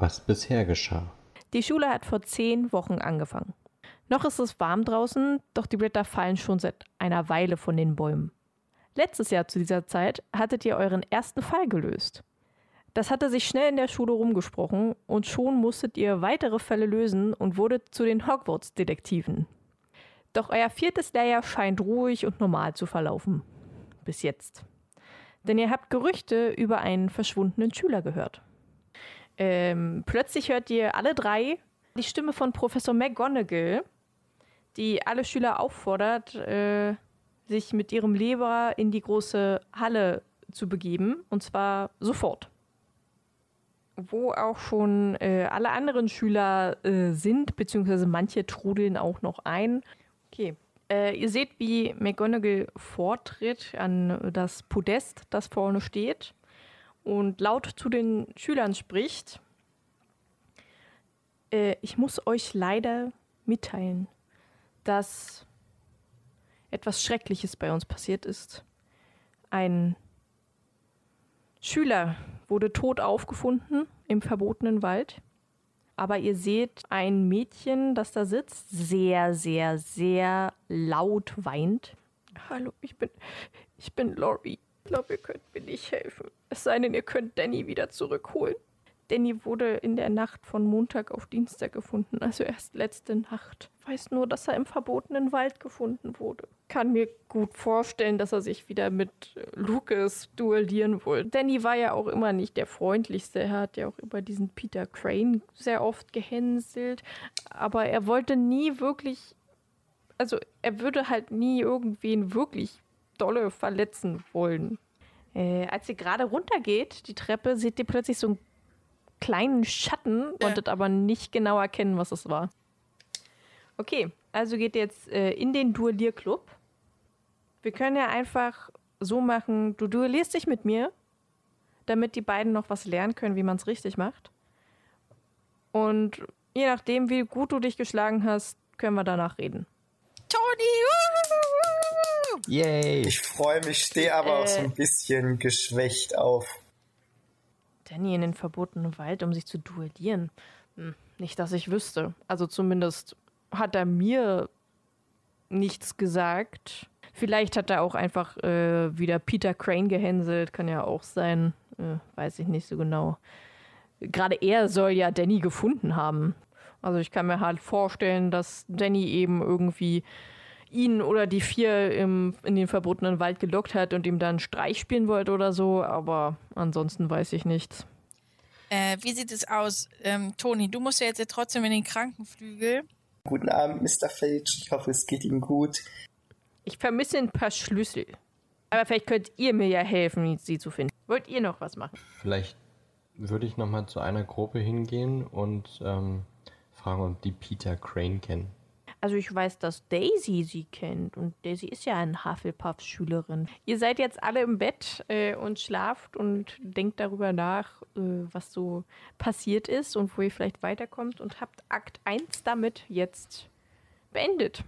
was bisher geschah. Die Schule hat vor zehn Wochen angefangen. Noch ist es warm draußen, doch die Blätter fallen schon seit einer Weile von den Bäumen. Letztes Jahr zu dieser Zeit hattet ihr euren ersten Fall gelöst. Das hatte sich schnell in der Schule rumgesprochen und schon musstet ihr weitere Fälle lösen und wurdet zu den Hogwarts-Detektiven. Doch euer viertes Lehrjahr scheint ruhig und normal zu verlaufen. Bis jetzt. Denn ihr habt Gerüchte über einen verschwundenen Schüler gehört. Ähm, plötzlich hört ihr alle drei die Stimme von Professor McGonagall, die alle Schüler auffordert, äh, sich mit ihrem Leber in die große Halle zu begeben. Und zwar sofort wo auch schon äh, alle anderen Schüler äh, sind, beziehungsweise manche trudeln auch noch ein. Okay. Äh, ihr seht, wie McGonagall vortritt an das Podest, das vorne steht, und laut zu den Schülern spricht. Äh, ich muss euch leider mitteilen, dass etwas Schreckliches bei uns passiert ist. Ein Schüler wurde tot aufgefunden im verbotenen Wald. Aber ihr seht ein Mädchen, das da sitzt, sehr, sehr, sehr laut weint. Hallo, ich bin, ich bin Lori. Ich glaube, ihr könnt mir nicht helfen. Es sei denn, ihr könnt Danny wieder zurückholen. Danny wurde in der Nacht von Montag auf Dienstag gefunden, also erst letzte Nacht. Ich weiß nur, dass er im verbotenen Wald gefunden wurde. Kann mir gut vorstellen, dass er sich wieder mit Lucas duellieren wollte. Danny war ja auch immer nicht der freundlichste. Er hat ja auch über diesen Peter Crane sehr oft gehänselt. Aber er wollte nie wirklich, also er würde halt nie irgendwen wirklich dolle verletzen wollen. Äh, als sie gerade runtergeht, die Treppe, seht ihr plötzlich so ein kleinen Schatten, ja. konntet aber nicht genau erkennen, was es war. Okay, also geht jetzt äh, in den Duellierclub. Wir können ja einfach so machen, du duellierst dich mit mir, damit die beiden noch was lernen können, wie man es richtig macht. Und je nachdem, wie gut du dich geschlagen hast, können wir danach reden. Toni! Yay! Ich freue mich, stehe aber äh, auch so ein bisschen geschwächt auf. Danny in den verbotenen Wald, um sich zu duellieren. Hm, nicht, dass ich wüsste. Also zumindest hat er mir nichts gesagt. Vielleicht hat er auch einfach äh, wieder Peter Crane gehänselt, kann ja auch sein. Äh, weiß ich nicht so genau. Gerade er soll ja Danny gefunden haben. Also ich kann mir halt vorstellen, dass Danny eben irgendwie ihn oder die vier im, in den verbotenen Wald gelockt hat und ihm dann Streich spielen wollte oder so, aber ansonsten weiß ich nichts. Äh, wie sieht es aus, ähm, Toni? Du musst ja jetzt ja trotzdem in den Krankenflügel. Guten Abend, Mr. Felch. Ich hoffe, es geht Ihnen gut. Ich vermisse ein paar Schlüssel. Aber vielleicht könnt ihr mir ja helfen, sie zu finden. Wollt ihr noch was machen? Vielleicht würde ich nochmal zu einer Gruppe hingehen und ähm, fragen, ob die Peter Crane kennen. Also ich weiß, dass Daisy sie kennt und Daisy ist ja eine Hufflepuff-Schülerin. Ihr seid jetzt alle im Bett äh, und schlaft und denkt darüber nach, äh, was so passiert ist und wo ihr vielleicht weiterkommt und habt Akt 1 damit jetzt beendet.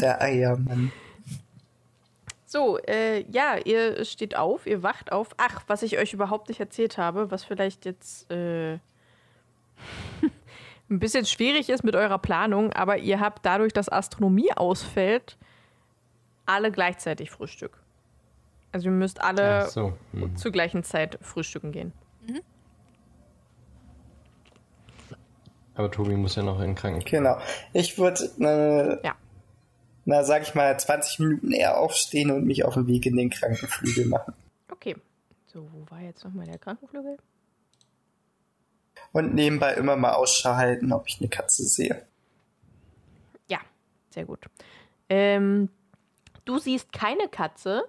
Der Eiermann. So, äh, ja, ihr steht auf, ihr wacht auf. Ach, was ich euch überhaupt nicht erzählt habe, was vielleicht jetzt äh, ein bisschen schwierig ist mit eurer Planung, aber ihr habt dadurch, dass Astronomie ausfällt, alle gleichzeitig Frühstück. Also ihr müsst alle so. mhm. zur gleichen Zeit frühstücken gehen. Mhm. Aber Tobi muss ja noch in den Krankenhaus. Genau. Ich würde äh, ja na, sag ich mal, 20 Minuten eher aufstehen und mich auf den Weg in den Krankenflügel machen. Okay. So, wo war jetzt nochmal der Krankenflügel? Und nebenbei immer mal Ausschau halten, ob ich eine Katze sehe. Ja, sehr gut. Ähm, du siehst keine Katze.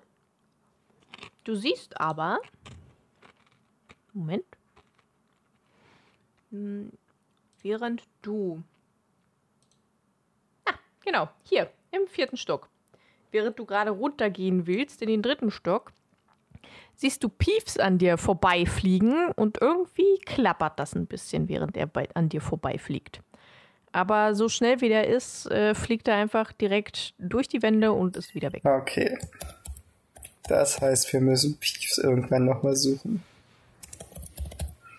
Du siehst aber. Moment. Hm, während du Genau, hier, im vierten Stock. Während du gerade runtergehen willst, in den dritten Stock, siehst du Piefs an dir vorbeifliegen und irgendwie klappert das ein bisschen, während er bei, an dir vorbeifliegt. Aber so schnell wie der ist, äh, fliegt er einfach direkt durch die Wände und ist wieder weg. Okay. Das heißt, wir müssen Piefs irgendwann nochmal suchen.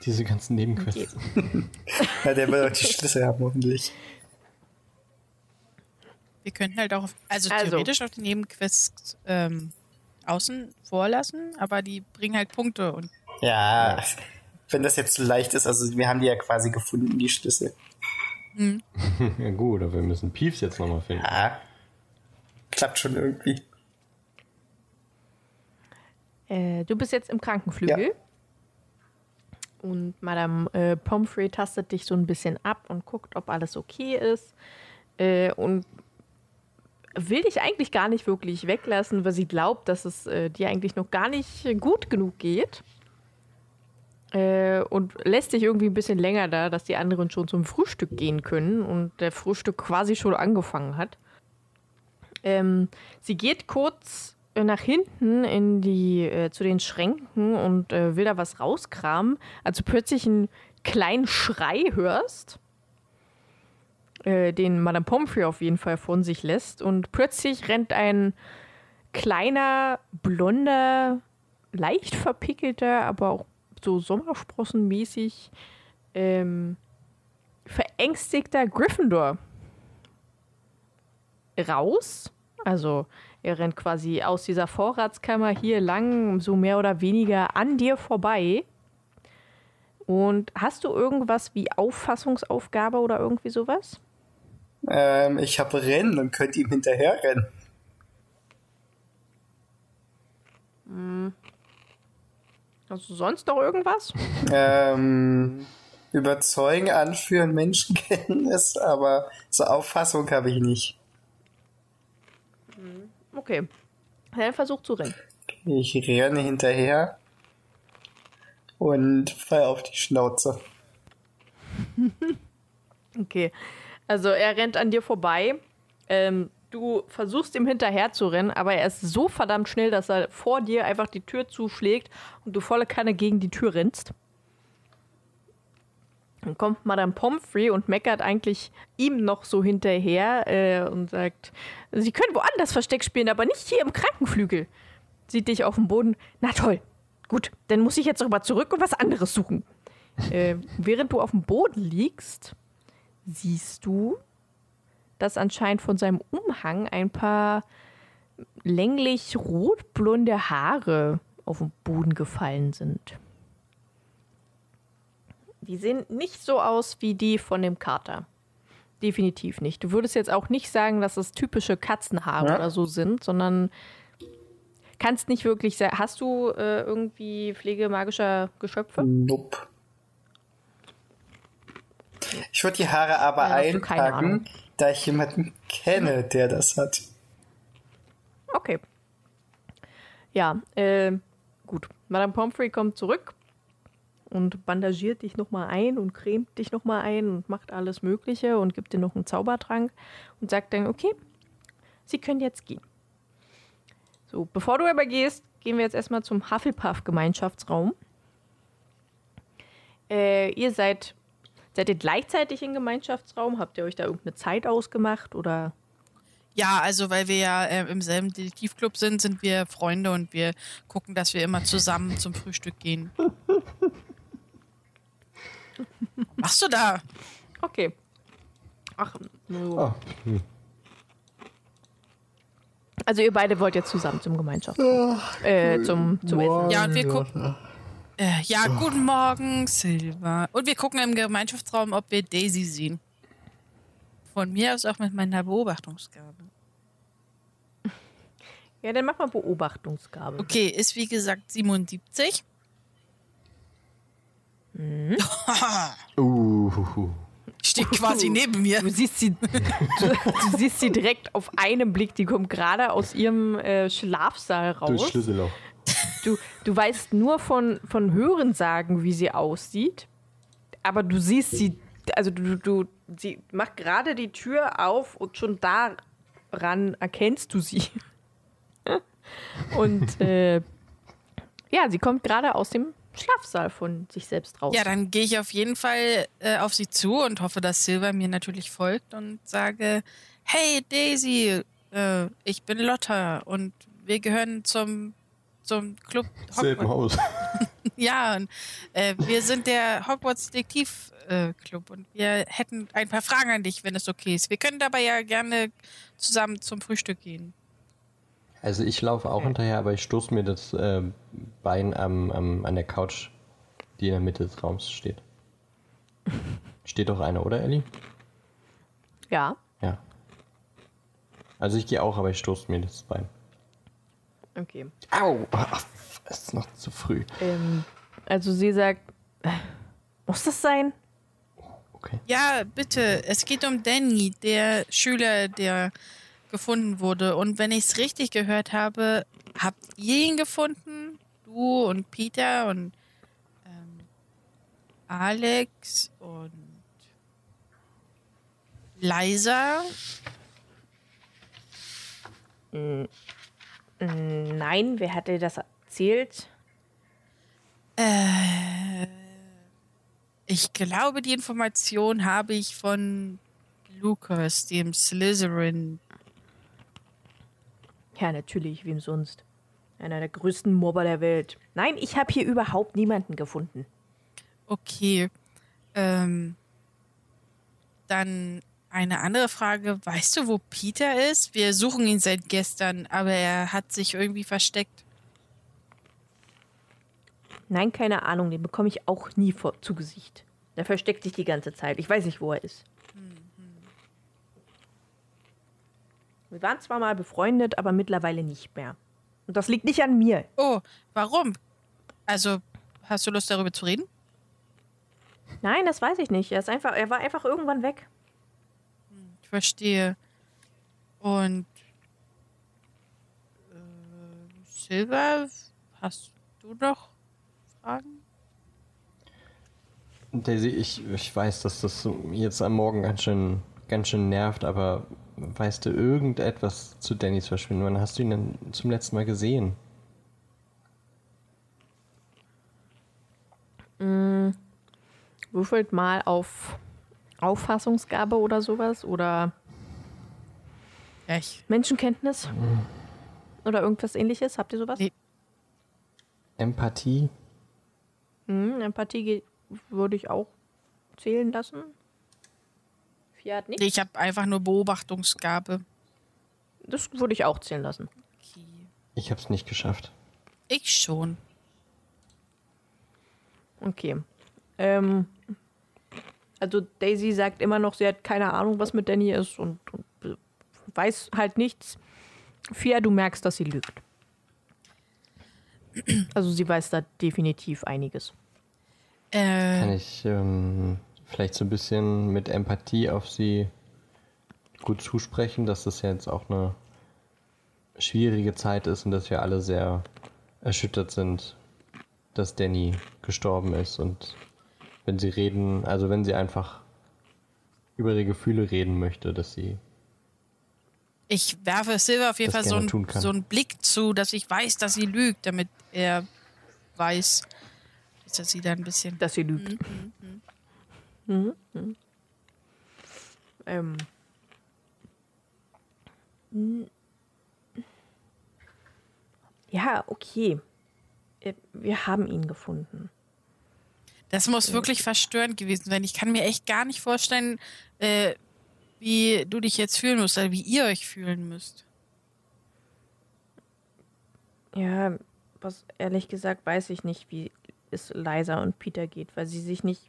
Diese ganzen Nebenquests. ja, der wird auch die Schlüssel haben, hoffentlich. Wir könnten halt auch, also, also theoretisch auch die Nebenquests ähm, außen vorlassen, aber die bringen halt Punkte und. Ja, wenn das jetzt so leicht ist, also wir haben die ja quasi gefunden, die Schlüssel. Hm. ja gut, aber wir müssen Piefs jetzt nochmal finden. Ja. Klappt schon irgendwie. Äh, du bist jetzt im Krankenflügel. Ja. Und Madame äh, Pomfrey tastet dich so ein bisschen ab und guckt, ob alles okay ist. Äh, und will dich eigentlich gar nicht wirklich weglassen, weil sie glaubt, dass es äh, dir eigentlich noch gar nicht gut genug geht. Äh, und lässt dich irgendwie ein bisschen länger da, dass die anderen schon zum Frühstück gehen können und der Frühstück quasi schon angefangen hat. Ähm, sie geht kurz äh, nach hinten in die, äh, zu den Schränken und äh, will da was rauskramen, als du plötzlich einen kleinen Schrei hörst äh, den Madame Pomfrey auf jeden Fall von sich lässt. Und plötzlich rennt ein kleiner, blonder, leicht verpickelter, aber auch so Sommersprossenmäßig ähm, verängstigter Gryffindor raus. Also er rennt quasi aus dieser Vorratskammer hier lang, so mehr oder weniger an dir vorbei. Und hast du irgendwas wie Auffassungsaufgabe oder irgendwie sowas? Ähm, ich habe Rennen und könnte ihm hinterher rennen. Hm. Hast du sonst noch irgendwas? Ähm, überzeugen, anführen, Menschenkenntnis, aber so Auffassung habe ich nicht. Hm. Okay. Dann versuch zu rennen. Ich renne hinterher und fall auf die Schnauze. okay. Also er rennt an dir vorbei. Ähm, du versuchst ihm hinterher zu rennen, aber er ist so verdammt schnell, dass er vor dir einfach die Tür zuschlägt und du volle Kanne gegen die Tür rennst. Dann kommt Madame Pomfrey und meckert eigentlich ihm noch so hinterher äh, und sagt, Sie können woanders Versteck spielen, aber nicht hier im Krankenflügel. Sieht dich auf dem Boden. Na toll, gut, dann muss ich jetzt rüber zurück und was anderes suchen. äh, während du auf dem Boden liegst, siehst du, dass anscheinend von seinem Umhang ein paar länglich rotblonde Haare auf den Boden gefallen sind. Die sehen nicht so aus wie die von dem Kater. Definitiv nicht. Du würdest jetzt auch nicht sagen, dass es typische Katzenhaare ja. oder so sind, sondern kannst nicht wirklich sagen. Hast du äh, irgendwie pflegemagischer Geschöpfe? Nope. Ich würde die Haare aber ja, einpacken, da ich jemanden kenne, der das hat. Okay. Ja, äh, gut. Madame Pomfrey kommt zurück und bandagiert dich nochmal ein und cremt dich nochmal ein und macht alles Mögliche und gibt dir noch einen Zaubertrank und sagt dann, okay, Sie können jetzt gehen. So, bevor du aber gehst, gehen wir jetzt erstmal zum Hufflepuff-Gemeinschaftsraum. Äh, ihr seid Seid ihr gleichzeitig im Gemeinschaftsraum? Habt ihr euch da irgendeine Zeit ausgemacht oder? Ja, also weil wir ja äh, im selben Detektivclub sind, sind wir Freunde und wir gucken, dass wir immer zusammen zum Frühstück gehen. Was machst du da? Okay. Ach, nur. Oh. Hm. Also ihr beide wollt jetzt zusammen zum Gemeinschaftsraum. Äh, zum, zum Essen. Ja, und wir gucken. Äh, ja, oh. guten Morgen, Silva. Und wir gucken im Gemeinschaftsraum, ob wir Daisy sehen. Von mir aus auch mit meiner Beobachtungsgabe. Ja, dann mach mal Beobachtungsgabe. Okay, ist wie gesagt 77. Mhm. uh. Steht quasi neben mir. Du siehst sie, du, du, siehst sie direkt auf einem Blick. Die kommt gerade aus ihrem äh, Schlafsaal raus. Durch Schlüsselloch. Du, du weißt nur von, von Hörensagen, wie sie aussieht, aber du siehst sie also du, du, sie macht gerade die Tür auf und schon daran erkennst du sie. und äh, ja, sie kommt gerade aus dem Schlafsaal von sich selbst raus. Ja, dann gehe ich auf jeden Fall äh, auf sie zu und hoffe, dass Silver mir natürlich folgt und sage, hey Daisy, äh, ich bin Lotta und wir gehören zum, zum Club Selben Haus. ja, und äh, wir sind der Hogwarts Detektiv äh, Club und wir hätten ein paar Fragen an dich, wenn es okay ist. Wir können dabei ja gerne zusammen zum Frühstück gehen. Also ich laufe auch hinterher, aber ich stoße mir das äh, Bein am, am, an der Couch, die in der Mitte des Raums steht. Steht doch einer, oder Ellie? Ja. Ja. Also ich gehe auch, aber ich stoße mir das Bein. Okay. Au! Ach, es ist noch zu früh. Ähm, also sie sagt, äh, muss das sein? Okay. Ja, bitte. Es geht um Danny, der Schüler, der gefunden wurde. Und wenn ich es richtig gehört habe, habt ihr ihn gefunden? Du und Peter und ähm, Alex und Liza? Nein, wer hat dir das erzählt? Äh, ich glaube, die Information habe ich von Lucas, dem Slytherin Ja, natürlich, wem sonst? Einer der größten Mobber der Welt. Nein, ich habe hier überhaupt niemanden gefunden. Okay. Ähm, dann eine andere Frage. Weißt du, wo Peter ist? Wir suchen ihn seit gestern, aber er hat sich irgendwie versteckt. Nein, keine Ahnung, den bekomme ich auch nie vor, zu Gesicht. Der versteckt sich die ganze Zeit. Ich weiß nicht, wo er ist. Wir waren zwar mal befreundet, aber mittlerweile nicht mehr. Und das liegt nicht an mir. Oh, warum? Also, hast du Lust darüber zu reden? Nein, das weiß ich nicht. Er, ist einfach, er war einfach irgendwann weg. Ich verstehe. Und äh, Silver, hast du noch Fragen? Daisy, ich, ich weiß, dass das jetzt am Morgen ganz schön, ganz schön nervt, aber weißt du irgendetwas zu Dannys Verschwinden? Wann hast du ihn denn zum letzten Mal gesehen? Würfelt mal auf Auffassungsgabe oder sowas. Oder ich. Menschenkenntnis. Oder irgendwas ähnliches. Habt ihr sowas? Nee. Empathie? Hm, Empathie würde ich auch zählen lassen. Vier hat nichts. Ich habe einfach nur Beobachtungsgabe. Das würde ich auch zählen lassen. Okay. Ich hab's nicht geschafft. Ich schon. Okay. Ähm, also Daisy sagt immer noch, sie hat keine Ahnung, was mit Danny ist und, und weiß halt nichts. Fia, du merkst, dass sie lügt. Also sie weiß da definitiv einiges. Äh, Kann ich ähm, vielleicht so ein bisschen mit Empathie auf sie gut zusprechen, dass das ja jetzt auch eine schwierige Zeit ist und dass wir alle sehr erschüttert sind, dass Danny gestorben ist und wenn sie reden, also wenn sie einfach über ihre Gefühle reden möchte, dass sie ich werfe Silver auf jeden Fall so, ein, so einen Blick zu, dass ich weiß, dass sie lügt, damit er weiß, dass sie da ein bisschen. Dass sie lügt. Mhm. Mhm. Ähm. Mm. Ja, okay. Äh, Wir haben ihn gefunden. Das muss wirklich verstörend gewesen sein. Ich kann mir echt gar nicht vorstellen, äh, wie du dich jetzt fühlen musst oder wie ihr euch fühlen müsst. Ja, was ehrlich gesagt weiß ich nicht, wie es Liza und Peter geht, weil sie sich nicht.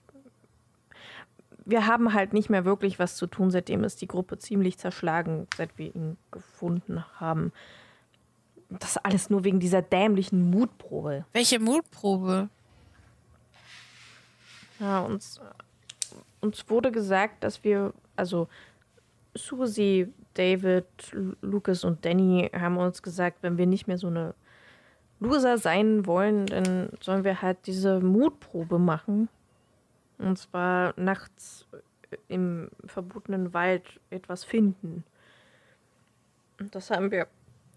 Wir haben halt nicht mehr wirklich was zu tun, seitdem ist die Gruppe ziemlich zerschlagen, seit wir ihn gefunden haben. Das alles nur wegen dieser dämlichen Mutprobe. Welche Mutprobe? Ja, uns, uns wurde gesagt, dass wir, also Susie, David, Lu- Lucas und Danny haben uns gesagt, wenn wir nicht mehr so eine Loser sein wollen, dann sollen wir halt diese Mutprobe machen. Und zwar nachts im verbotenen Wald etwas finden. Und das haben wir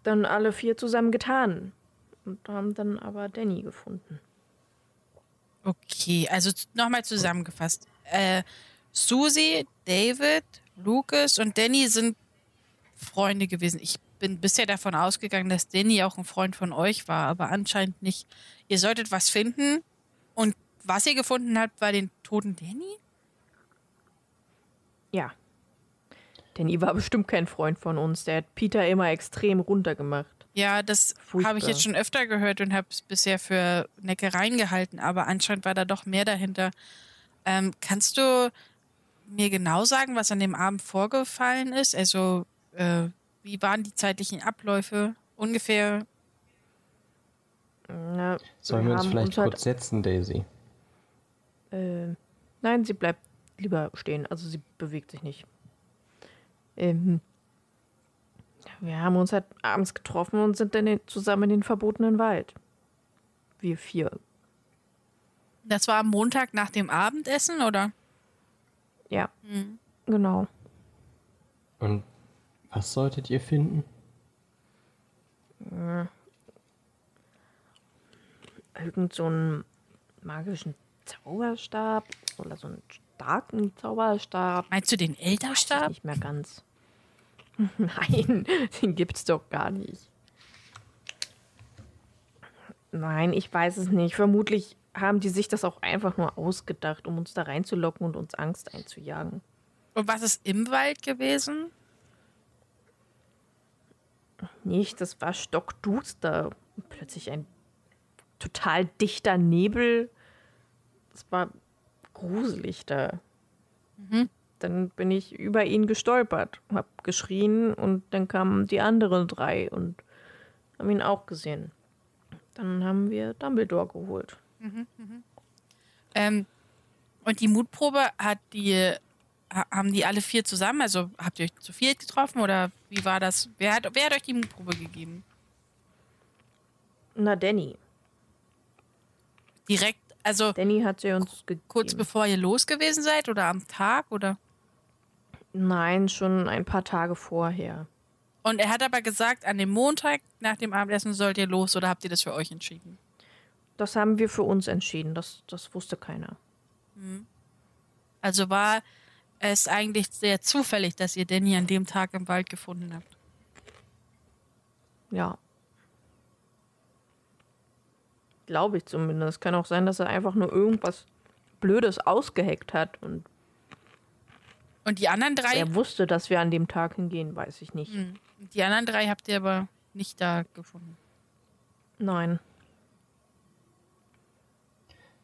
dann alle vier zusammen getan. Und haben dann aber Danny gefunden. Okay, also nochmal zusammengefasst. Äh, Susie, David, Lucas und Danny sind Freunde gewesen. Ich bin bisher davon ausgegangen, dass Danny auch ein Freund von euch war, aber anscheinend nicht. Ihr solltet was finden und was ihr gefunden habt, war den toten Danny? Ja. Danny war bestimmt kein Freund von uns. Der hat Peter immer extrem runtergemacht. Ja, das habe ich jetzt schon öfter gehört und habe es bisher für Neckereien gehalten, aber anscheinend war da doch mehr dahinter. Ähm, kannst du mir genau sagen, was an dem Abend vorgefallen ist? Also, äh, wie waren die zeitlichen Abläufe ungefähr? Na, Sollen wir, wir uns vielleicht halt kurz setzen, Daisy? Äh, nein, sie bleibt lieber stehen. Also sie bewegt sich nicht. Ähm, wir haben uns halt abends getroffen und sind dann zusammen in den verbotenen Wald. Wir vier. Das war am Montag nach dem Abendessen, oder? Ja, mhm. genau. Und was solltet ihr finden? Äh, irgend so einen magischen Zauberstab oder so einen starken Zauberstab. Meinst du den Elderstab? Nicht mehr ganz. Nein, den gibt's doch gar nicht. Nein, ich weiß es nicht. Vermutlich haben die sich das auch einfach nur ausgedacht, um uns da reinzulocken und uns Angst einzujagen. Und was ist im Wald gewesen? Nicht, das war stockduster. Plötzlich ein total dichter Nebel. Das war gruselig da. Mhm. Dann bin ich über ihn gestolpert, hab geschrien und dann kamen die anderen drei und haben ihn auch gesehen. Dann haben wir Dumbledore geholt. Mhm, mhm. Ähm, und die Mutprobe hat die, haben die alle vier zusammen? Also habt ihr euch zu viert getroffen oder wie war das? Wer hat, wer hat euch die Mutprobe gegeben? Na, Danny. Direkt, also. Danny hat sie uns gegeben. Kurz bevor ihr los gewesen seid oder am Tag oder? Nein, schon ein paar Tage vorher. Und er hat aber gesagt, an dem Montag nach dem Abendessen sollt ihr los oder habt ihr das für euch entschieden? Das haben wir für uns entschieden. Das, das wusste keiner. Mhm. Also war es eigentlich sehr zufällig, dass ihr Danny an dem Tag im Wald gefunden habt. Ja. Glaube ich zumindest. Kann auch sein, dass er einfach nur irgendwas Blödes ausgeheckt hat und und die anderen drei? Er wusste, dass wir an dem Tag hingehen, weiß ich nicht. Hm. Die anderen drei habt ihr aber nicht da gefunden. Nein.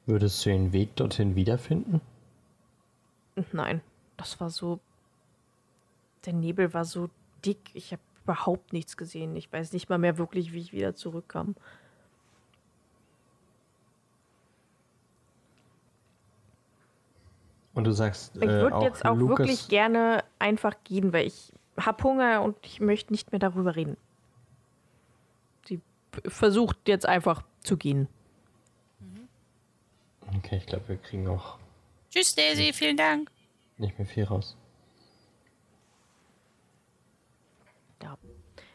Würdest du den Weg dorthin wiederfinden? Nein, das war so. Der Nebel war so dick, ich habe überhaupt nichts gesehen. Ich weiß nicht mal mehr wirklich, wie ich wieder zurückkam. Und du sagst, ich würde äh, jetzt auch Lucas wirklich gerne einfach gehen, weil ich habe Hunger und ich möchte nicht mehr darüber reden. Sie versucht jetzt einfach zu gehen. Okay, ich glaube, wir kriegen auch. Tschüss, Daisy, nicht, vielen Dank. Nicht mehr viel raus. Ja.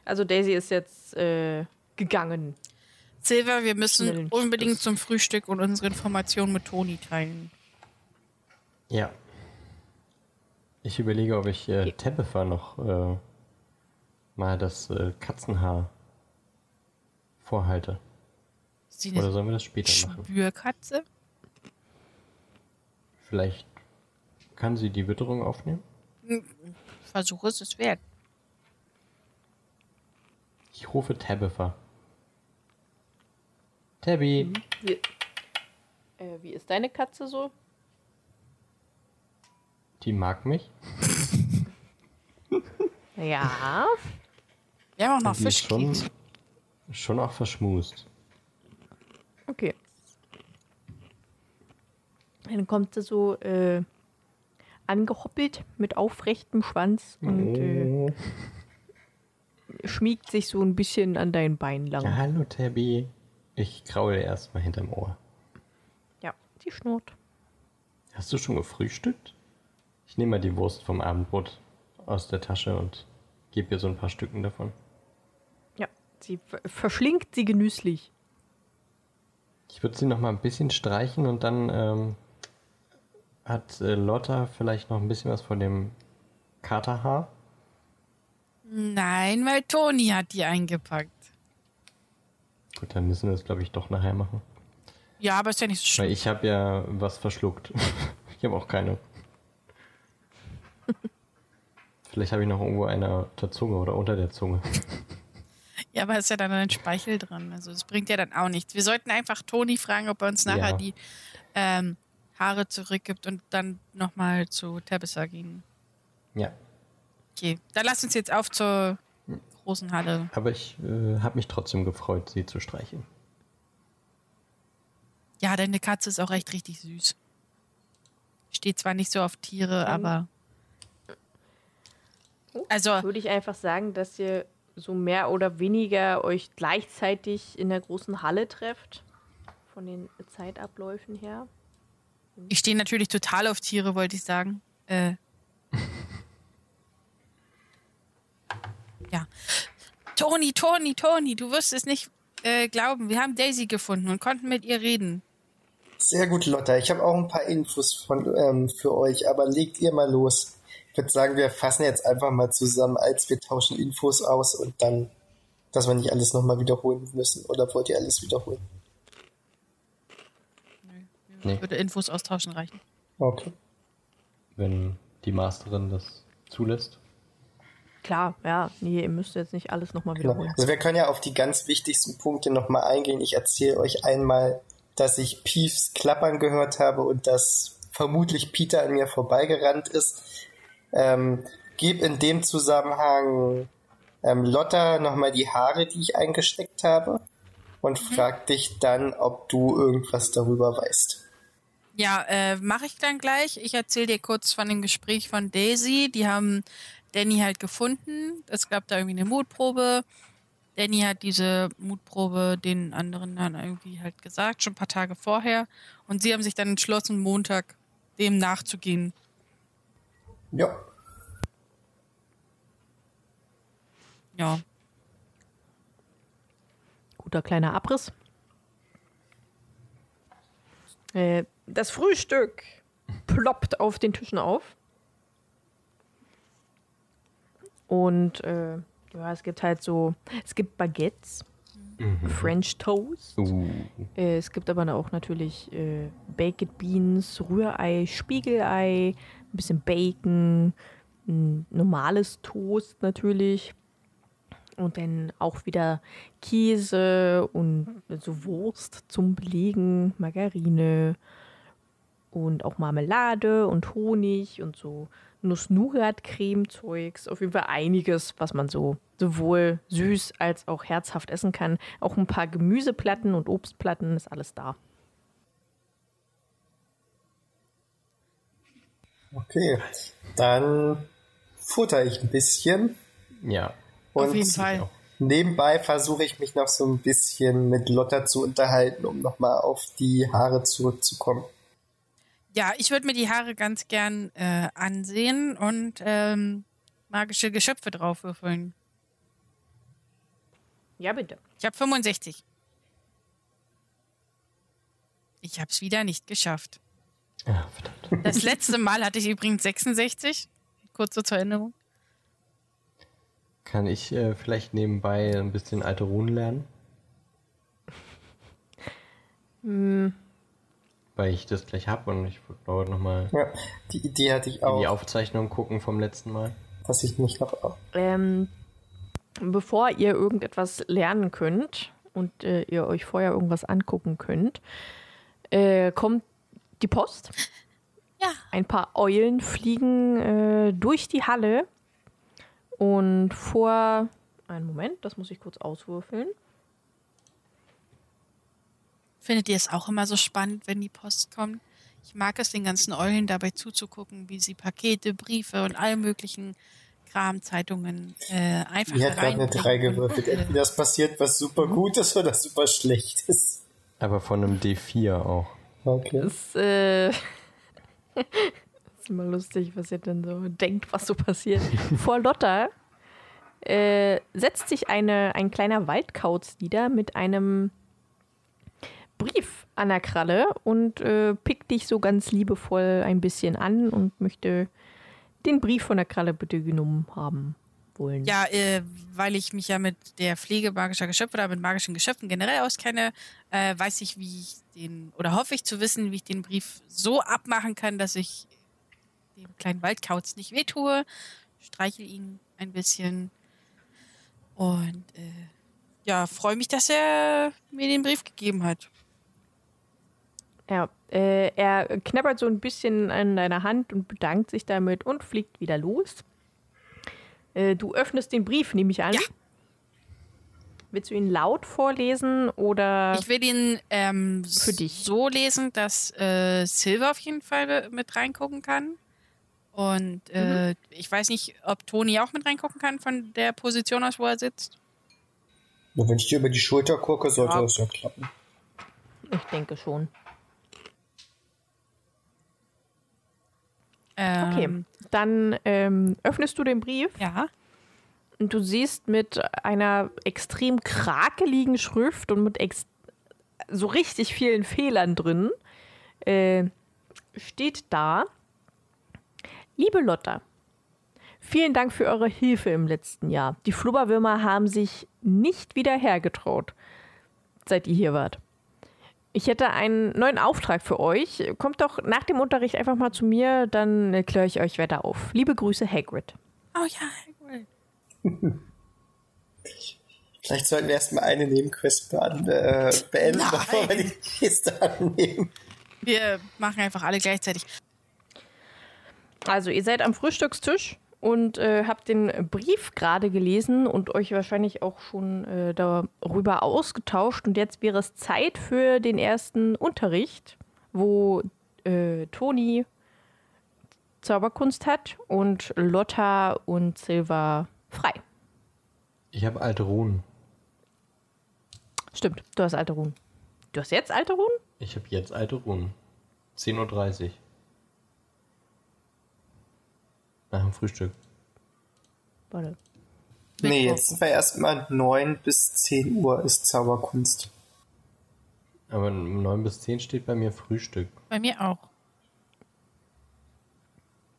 Also Daisy ist jetzt äh, gegangen. Silver, wir müssen unbedingt zum Frühstück und unsere Informationen mit Toni teilen. Ja. Ich überlege, ob ich äh, Tabitha noch äh, mal das äh, Katzenhaar vorhalte. Oder sollen wir das später machen? Spürkatze? Vielleicht kann sie die Witterung aufnehmen? Versuch es, es wert. Ich rufe Tabitha. Tabby. Mhm. Wie, äh, wie ist deine Katze so? Die mag mich. ja. Wir haben auch noch Fisch. Schon, schon auch verschmust. Okay. Dann kommt sie so äh, angehoppelt mit aufrechtem Schwanz und oh. äh, schmiegt sich so ein bisschen an dein Bein lang. Ja, hallo Tabby. Ich kraule erstmal hinterm Ohr. Ja, sie schnurrt. Hast du schon gefrühstückt? Ich nehme mal die Wurst vom Abendbrot aus der Tasche und gebe ihr so ein paar Stücken davon. Ja, sie verschlingt sie genüsslich. Ich würde sie noch mal ein bisschen streichen und dann ähm, hat äh, Lotta vielleicht noch ein bisschen was von dem Katerhaar. Nein, weil Toni hat die eingepackt. Gut, dann müssen wir das, glaube ich, doch nachher machen. Ja, aber ist ja nicht so schlimm. Weil ich habe ja was verschluckt. ich habe auch keine. Vielleicht habe ich noch irgendwo eine auf der Zunge oder unter der Zunge. Ja, aber ist ja dann ein Speichel dran. Also das bringt ja dann auch nichts. Wir sollten einfach Toni fragen, ob er uns nachher Ja. die ähm, Haare zurückgibt und dann nochmal zu Tabitha gehen. Ja, Okay, dann lass uns jetzt auf zur großen Halle. aber ich äh, habe mich trotzdem gefreut, sie zu streicheln. Ja, deine Katze ist auch echt richtig süß. Steht zwar nicht so auf Tiere, aber. Also, Würde ich einfach sagen, dass ihr so mehr oder weniger euch gleichzeitig in der großen Halle trefft. Von den Zeitabläufen her. ich stehe natürlich total auf Tiere, wollte ich sagen. Äh. Ja. Toni, Toni, Toni, du wirst es nicht äh, glauben. Wir haben Daisy gefunden und konnten mit ihr reden. Sehr gut, Lotta. Ich habe auch ein paar Infos von, ähm, für euch, aber legt ihr mal los. Ich würde sagen, wir fassen jetzt einfach mal zusammen, als wir tauschen Infos aus und dann, dass wir nicht alles nochmal wiederholen müssen. Oder wollt ihr alles wiederholen? Nee. Würde Infos austauschen reichen. Okay. Wenn die Masterin das zulässt. Klar, ja, nee, ihr müsst jetzt nicht alles nochmal Genau. wiederholen. Also wir können ja auf die ganz wichtigsten Punkte nochmal eingehen. Ich erzähle euch einmal, dass ich Peeves klappern gehört habe und dass vermutlich Peter an mir vorbeigerannt ist. Ähm, geb in dem Zusammenhang ähm, Lotta nochmal die Haare, die ich eingesteckt habe und frag dich dann, ob du irgendwas darüber weißt. Ja, äh, mache ich dann gleich. Ich erzähle dir kurz von dem Gespräch von Daisy. Die haben Danny halt gefunden. Es gab da irgendwie eine Mutprobe. Danny hat diese Mutprobe den anderen dann irgendwie halt gesagt, schon ein paar Tage vorher. Und sie haben sich dann entschlossen, Montag dem nachzugehen. Ja, Ja. Guter kleiner Abriss. Äh, das Frühstück ploppt auf den Tischen auf. Und äh, ja, es gibt halt so, es gibt Baguettes, French Toast. Uh, Äh, es gibt aber auch natürlich äh, Baked Beans, Rührei, Spiegelei, ein bisschen Bacon, ein normales Toast natürlich. Und dann auch wieder Käse und so Wurst zum Belegen, Margarine und auch Marmelade und Honig und so Nuss-Nougat-Creme-Zeugs. Auf jeden Fall einiges, was man so sowohl süß als auch herzhaft essen kann. Auch ein paar Gemüseplatten und Obstplatten ist alles da. Okay. Dann futter ich ein bisschen. ja. Auf Und jeden Fall. Nebenbei versuche ich mich noch so ein bisschen mit Lotta zu unterhalten, um nochmal auf die Haare zurückzukommen. Ja, ich würde mir die Haare ganz gern äh, ansehen und ähm, magische Geschöpfe draufwürfeln. Ja, bitte. Ich habe 65. Ich habe es wieder nicht geschafft. Ja, verdammt. Das letzte Mal hatte ich übrigens 66. Kurz so zur Erinnerung. Kann ich äh, vielleicht nebenbei ein bisschen alte Runen lernen? Weil ich das gleich habe und ich wollte nochmal Ja, die Idee hatte ich in die auch, Aufzeichnung gucken vom letzten Mal. dass ich mich noch. Ähm, bevor ihr irgendetwas lernen könnt und äh, ihr euch vorher irgendwas angucken könnt, äh, kommt die Post. Ja. Ein paar Eulen fliegen äh, durch die Halle und vor. Einen Moment, das muss ich kurz auswürfeln. Findet ihr es auch immer so spannend, wenn die Post kommt? Ich mag es, den ganzen Eulen dabei zuzugucken, wie sie Pakete, Briefe und all möglichen Kramzeitungen äh, einfach Die hat gerade eine reinbringen 3 und, gewürfelt. äh, Entweder das passiert was super Gutes oder super Schlechtes. Aber von einem D4 auch. Okay. Es, äh, ist immer lustig, was ihr denn so denkt, was so passiert. Vor Lotta äh, setzt sich eine, ein kleiner Waldkauz nieder mit einem Brief an der Kralle und äh, pickt dich so ganz liebevoll ein bisschen an und möchte den Brief von der Kralle bitte genommen haben wollen. Ja, äh, weil ich mich ja mit der Pflege magischer Geschöpfe oder mit magischen Geschöpfen generell auskenne, äh, weiß ich, wie ich den, oder hoffe ich zu wissen, wie ich den Brief so abmachen kann, dass ich dem kleinen Waldkauz nicht wehtue, streichel ihn ein bisschen und äh, ja, freue mich, dass er mir den Brief gegeben hat. Ja, äh, er knabbert so ein bisschen an deiner Hand und bedankt sich damit und fliegt wieder los. Äh, du öffnest den Brief, nehme ich an. Ja. Willst du ihn laut vorlesen oder Ich will ihn ähm, Für dich. so lesen, dass äh, Silver auf jeden Fall mit reingucken kann. Und äh, ich weiß nicht, ob Toni auch mit reingucken kann von der Position aus, wo er sitzt. Nur wenn ich dir über die Schulter gucke, sollte Ja. das ja klappen. ich denke schon. Ähm, Okay, dann ähm, öffnest du den Brief Ja. und du siehst mit einer extrem krakeligen Schrift und mit so richtig vielen Fehlern drin, äh, steht da, liebe Lotta, vielen Dank für eure Hilfe im letzten Jahr. Die Flubberwürmer haben sich nicht wieder hergetraut, seit ihr hier wart. Ich hätte einen neuen Auftrag für euch. Kommt doch nach dem Unterricht einfach mal zu mir, dann kläre ich euch weiter auf. Liebe Grüße, Hagrid. Oh ja, Hagrid. Vielleicht sollten wir erstmal eine Nebenquest äh, beenden, Nein. bevor wir die nächste annehmen. Wir machen einfach alle gleichzeitig. Also, ihr seid am Frühstückstisch und äh, habt den Brief gerade gelesen und euch wahrscheinlich auch schon äh, darüber ausgetauscht. Und jetzt wäre es Zeit für den ersten Unterricht, wo äh, Toni Zauberkunst hat und Lotta und Silva frei. Ich habe alte Runen. Stimmt, du hast alte Runen. Du hast jetzt alte Runen? Ich habe jetzt alte Runen. 10.30 Uhr. Nach dem Frühstück. Warte. Nee, Mittwoch. jetzt sind wir erstmal 9 bis 10 Uhr ist Zauberkunst. Aber um 9 bis 10 steht bei mir Frühstück. Bei mir auch.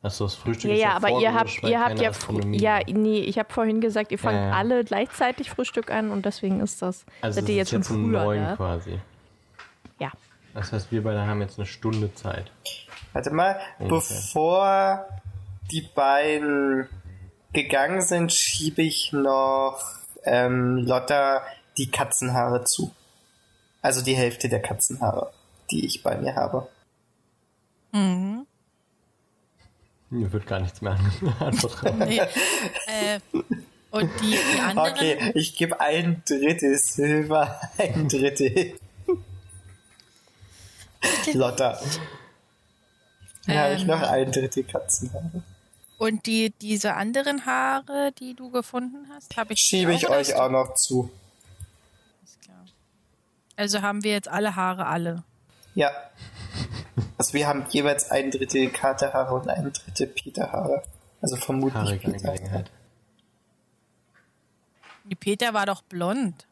Achso, das Frühstück Ja, ist ja, ja aber ihr habt, ihr habt ja, ja, nee, ich habe vorhin gesagt, ihr fangt ja. alle gleichzeitig Frühstück an und deswegen ist das, Also seid es ihr jetzt schon jetzt um früher 9 da. quasi. Ja. Das heißt, wir beide haben jetzt eine Stunde Zeit. Warte mal, Ungefähr. bevor die beiden gegangen sind, schiebe ich noch ähm, Lotta die Katzenhaare zu. Also die Hälfte der Katzenhaare, die ich bei mir habe. Mhm. Mir wird gar nichts mehr an- anvertraut. Nee. äh, und die, die anderen. Okay, ich gebe ein Drittel Silber, ein Drittel Lotta. Dann habe ich Ähm. noch ein Drittel Katzenhaare. Und die, diese anderen Haare, die du gefunden hast, habe ich. Schiebe ich euch auch noch zu. Alles klar. Also haben wir jetzt alle Haare alle. Ja. Also wir haben jeweils ein Drittel Katerhaare und ein Drittel Peterhaare. Also vermutlich. Angelegenheit. Die Peter war doch blond.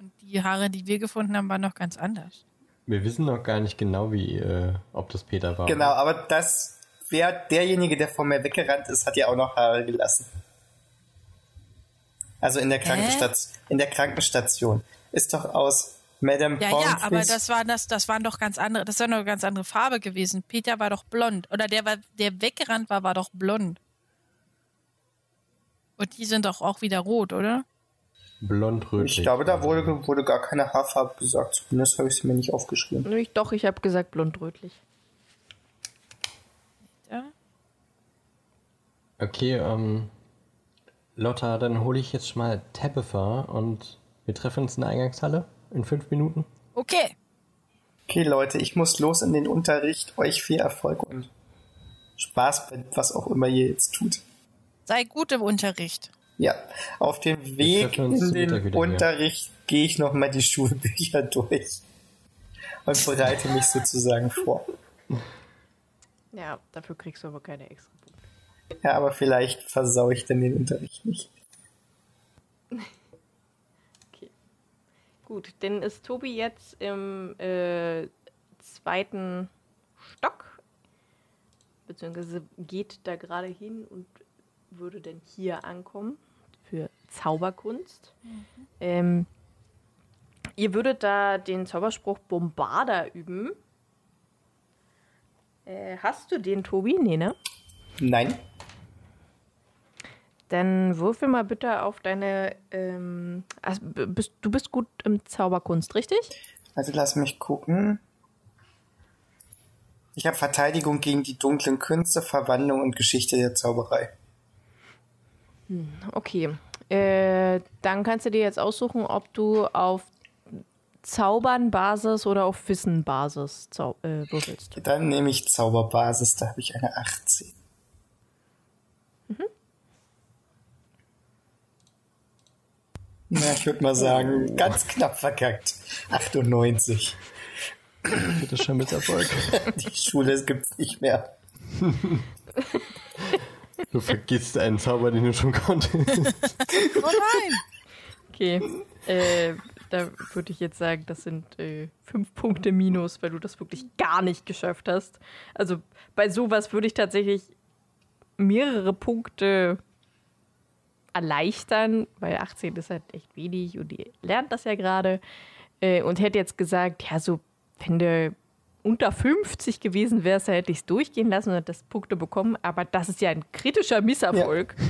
Und die Haare, die wir gefunden haben, waren noch ganz anders. Wir wissen noch gar nicht genau, wie, äh, ob das Peter war. Genau, aber das, wer, derjenige, der vor mir weggerannt ist, hat ja auch noch Haare gelassen. Also in der Krankenstation, in der Krankenstation. Ist doch aus Madame Ja, ja, aber das war das, das waren doch ganz andere, das war eine ganz andere Farbe gewesen. Peter war doch blond. Oder der war, der weggerannt war, war doch blond. Und die sind doch auch wieder rot, oder? Blond-rötlich. Ich glaube, da wurde, wurde gar keine Haarfarbe gesagt. Zumindest habe ich sie mir nicht aufgeschrieben. Doch, ich habe gesagt blond-rötlich. Ja. Okay, ähm, Lotta, dann hole ich jetzt mal Tabitha und wir treffen uns in der Eingangshalle in fünf Minuten. Okay. Okay, Leute, ich muss los in den Unterricht. Euch viel Erfolg und Spaß bei was auch immer ihr jetzt tut. Sei gut im Unterricht. Ja, auf dem Weg in den. Unterricht gehe ich nochmal die Schulbücher durch und bereite mich sozusagen vor. Ja, dafür kriegst du aber keine extra. Ja, aber vielleicht versau ich dann den Unterricht nicht. Okay. Gut, dann ist Tobi jetzt im äh, zweiten Stock, beziehungsweise geht da gerade hin und würde dann hier ankommen für Zauberkunst. Ähm, ihr würdet da den Zauberspruch Bombarder üben. Äh, hast du den, Tobi? Nee, ne? Nein. Dann würfel mal bitte auf deine. Ähm, also bist, du bist gut im Zauberkunst, richtig? Also lass mich gucken. Ich habe Verteidigung gegen die dunklen Künste, Verwandlung und Geschichte der Zauberei. Okay. Äh, dann kannst du dir jetzt aussuchen, ob du auf Zaubern-Basis oder auf Wissen-Basis äh, würfelst. Dann nehme ich Zauberbasis, da habe ich eine 18. Na, ich würde mal sagen, ganz knapp verkackt. 98. Bitte schon mit Erfolg. Die Schule gibt's nicht mehr. Du vergisst einen Zauber, den du schon konntest. Oh nein! Okay. Äh, da würde ich jetzt sagen, das sind äh, fünf Punkte minus, weil du das wirklich gar nicht geschafft hast. Also bei sowas würde ich tatsächlich mehrere Punkte erleichtern, weil 18 ist halt echt wenig und ihr lernt das ja gerade. Äh, und hätte jetzt gesagt, ja, so, wenn du unter 50 gewesen wärst, hätte ich es durchgehen lassen und hätte das Punkte bekommen. Aber das ist ja ein kritischer Misserfolg.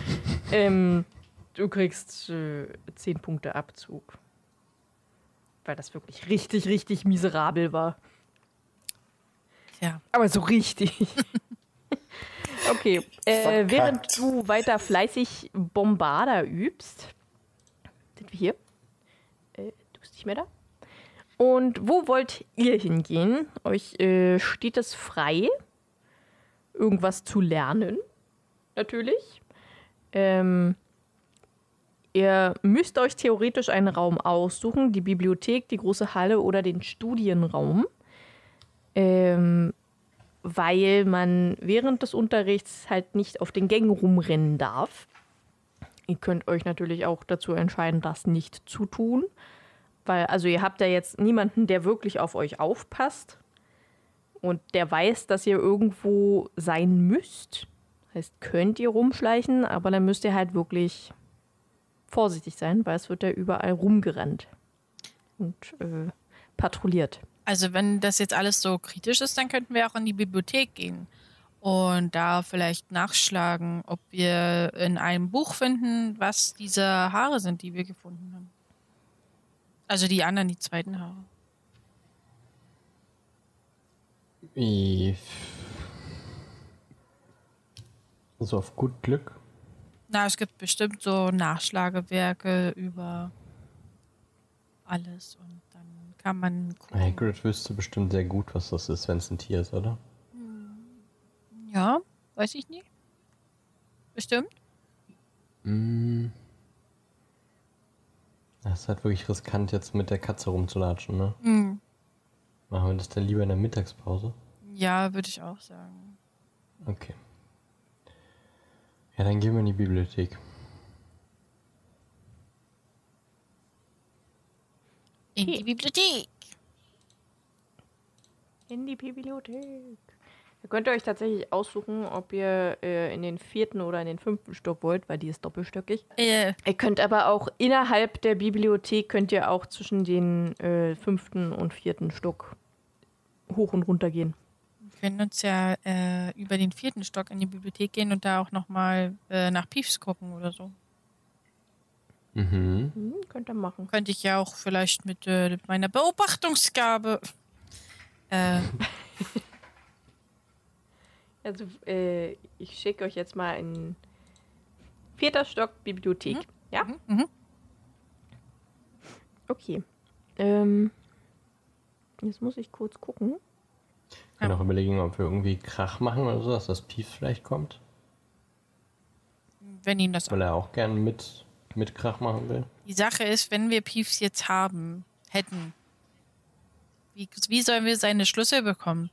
Ähm, du kriegst äh, 10 Punkte Abzug. Weil das wirklich richtig, richtig miserabel war. Ja. Aber so richtig. okay. Äh, während du weiter fleißig Bombarder übst, sind wir hier. Äh, du bist nicht mehr da. Und wo wollt ihr hingehen? Euch äh, steht es frei, irgendwas zu lernen. Natürlich. Ähm, ihr müsst euch theoretisch einen Raum aussuchen, die Bibliothek, die große Halle oder den Studienraum. Ähm, weil man während des Unterrichts halt nicht auf den Gängen rumrennen darf. Ihr könnt euch natürlich auch dazu entscheiden, das nicht zu tun. Weil, also ihr habt ja jetzt niemanden, der wirklich auf euch aufpasst und der weiß, dass ihr irgendwo sein müsst. Heißt, könnt ihr rumschleichen, aber dann müsst ihr halt wirklich vorsichtig sein, weil es wird ja überall rumgerannt und äh, patrouilliert. Also wenn das jetzt alles so kritisch ist, dann könnten wir auch in die Bibliothek gehen und da vielleicht nachschlagen, ob wir in einem Buch finden, was diese Haare sind, die wir gefunden haben. Also die anderen, die zweiten Haare. Wie- So auf gut Glück. Na, es gibt bestimmt so Nachschlagewerke über alles und kann man gucken. Hagrid wüsste bestimmt sehr gut, was das ist, wenn es ein Tier ist, oder? Ja, weiß ich nicht. Bestimmt. Mm. Das ist halt wirklich riskant, jetzt mit der Katze rumzulatschen, ne? Hm. Machen wir das dann lieber in der Mittagspause? Ja, würde ich auch sagen. Okay. Ja, dann gehen wir in die Bibliothek. In die Bibliothek. In die Bibliothek. Ihr könnt euch tatsächlich aussuchen, ob ihr äh, in den vierten oder in den fünften Stock wollt, weil die ist doppelstöckig. Äh, Ihr könnt aber auch innerhalb der Bibliothek könnt ihr auch zwischen den äh, fünften und vierten Stock hoch und runter gehen. wir können uns ja äh, über den vierten Stock in die Bibliothek gehen und da auch nochmal äh, nach Piefs gucken oder so. Mhm. Hm, könnt ihr machen. Könnte ich ja auch vielleicht mit, äh, mit meiner Beobachtungsgabe. Äh, Also äh, ich schicke euch jetzt mal in vierter Stock Bibliothek. Ja? mhm, mhm. Okay. Ähm, jetzt muss ich kurz gucken. Ich kann auch überlegen, ob wir irgendwie Krach machen oder so, dass das Pief vielleicht kommt. Wenn ihm das Weil er auch gern mit, mit Krach machen will. Die Sache ist, wenn wir Piefs jetzt haben, hätten, wie, wie sollen wir seine Schlüssel bekommen?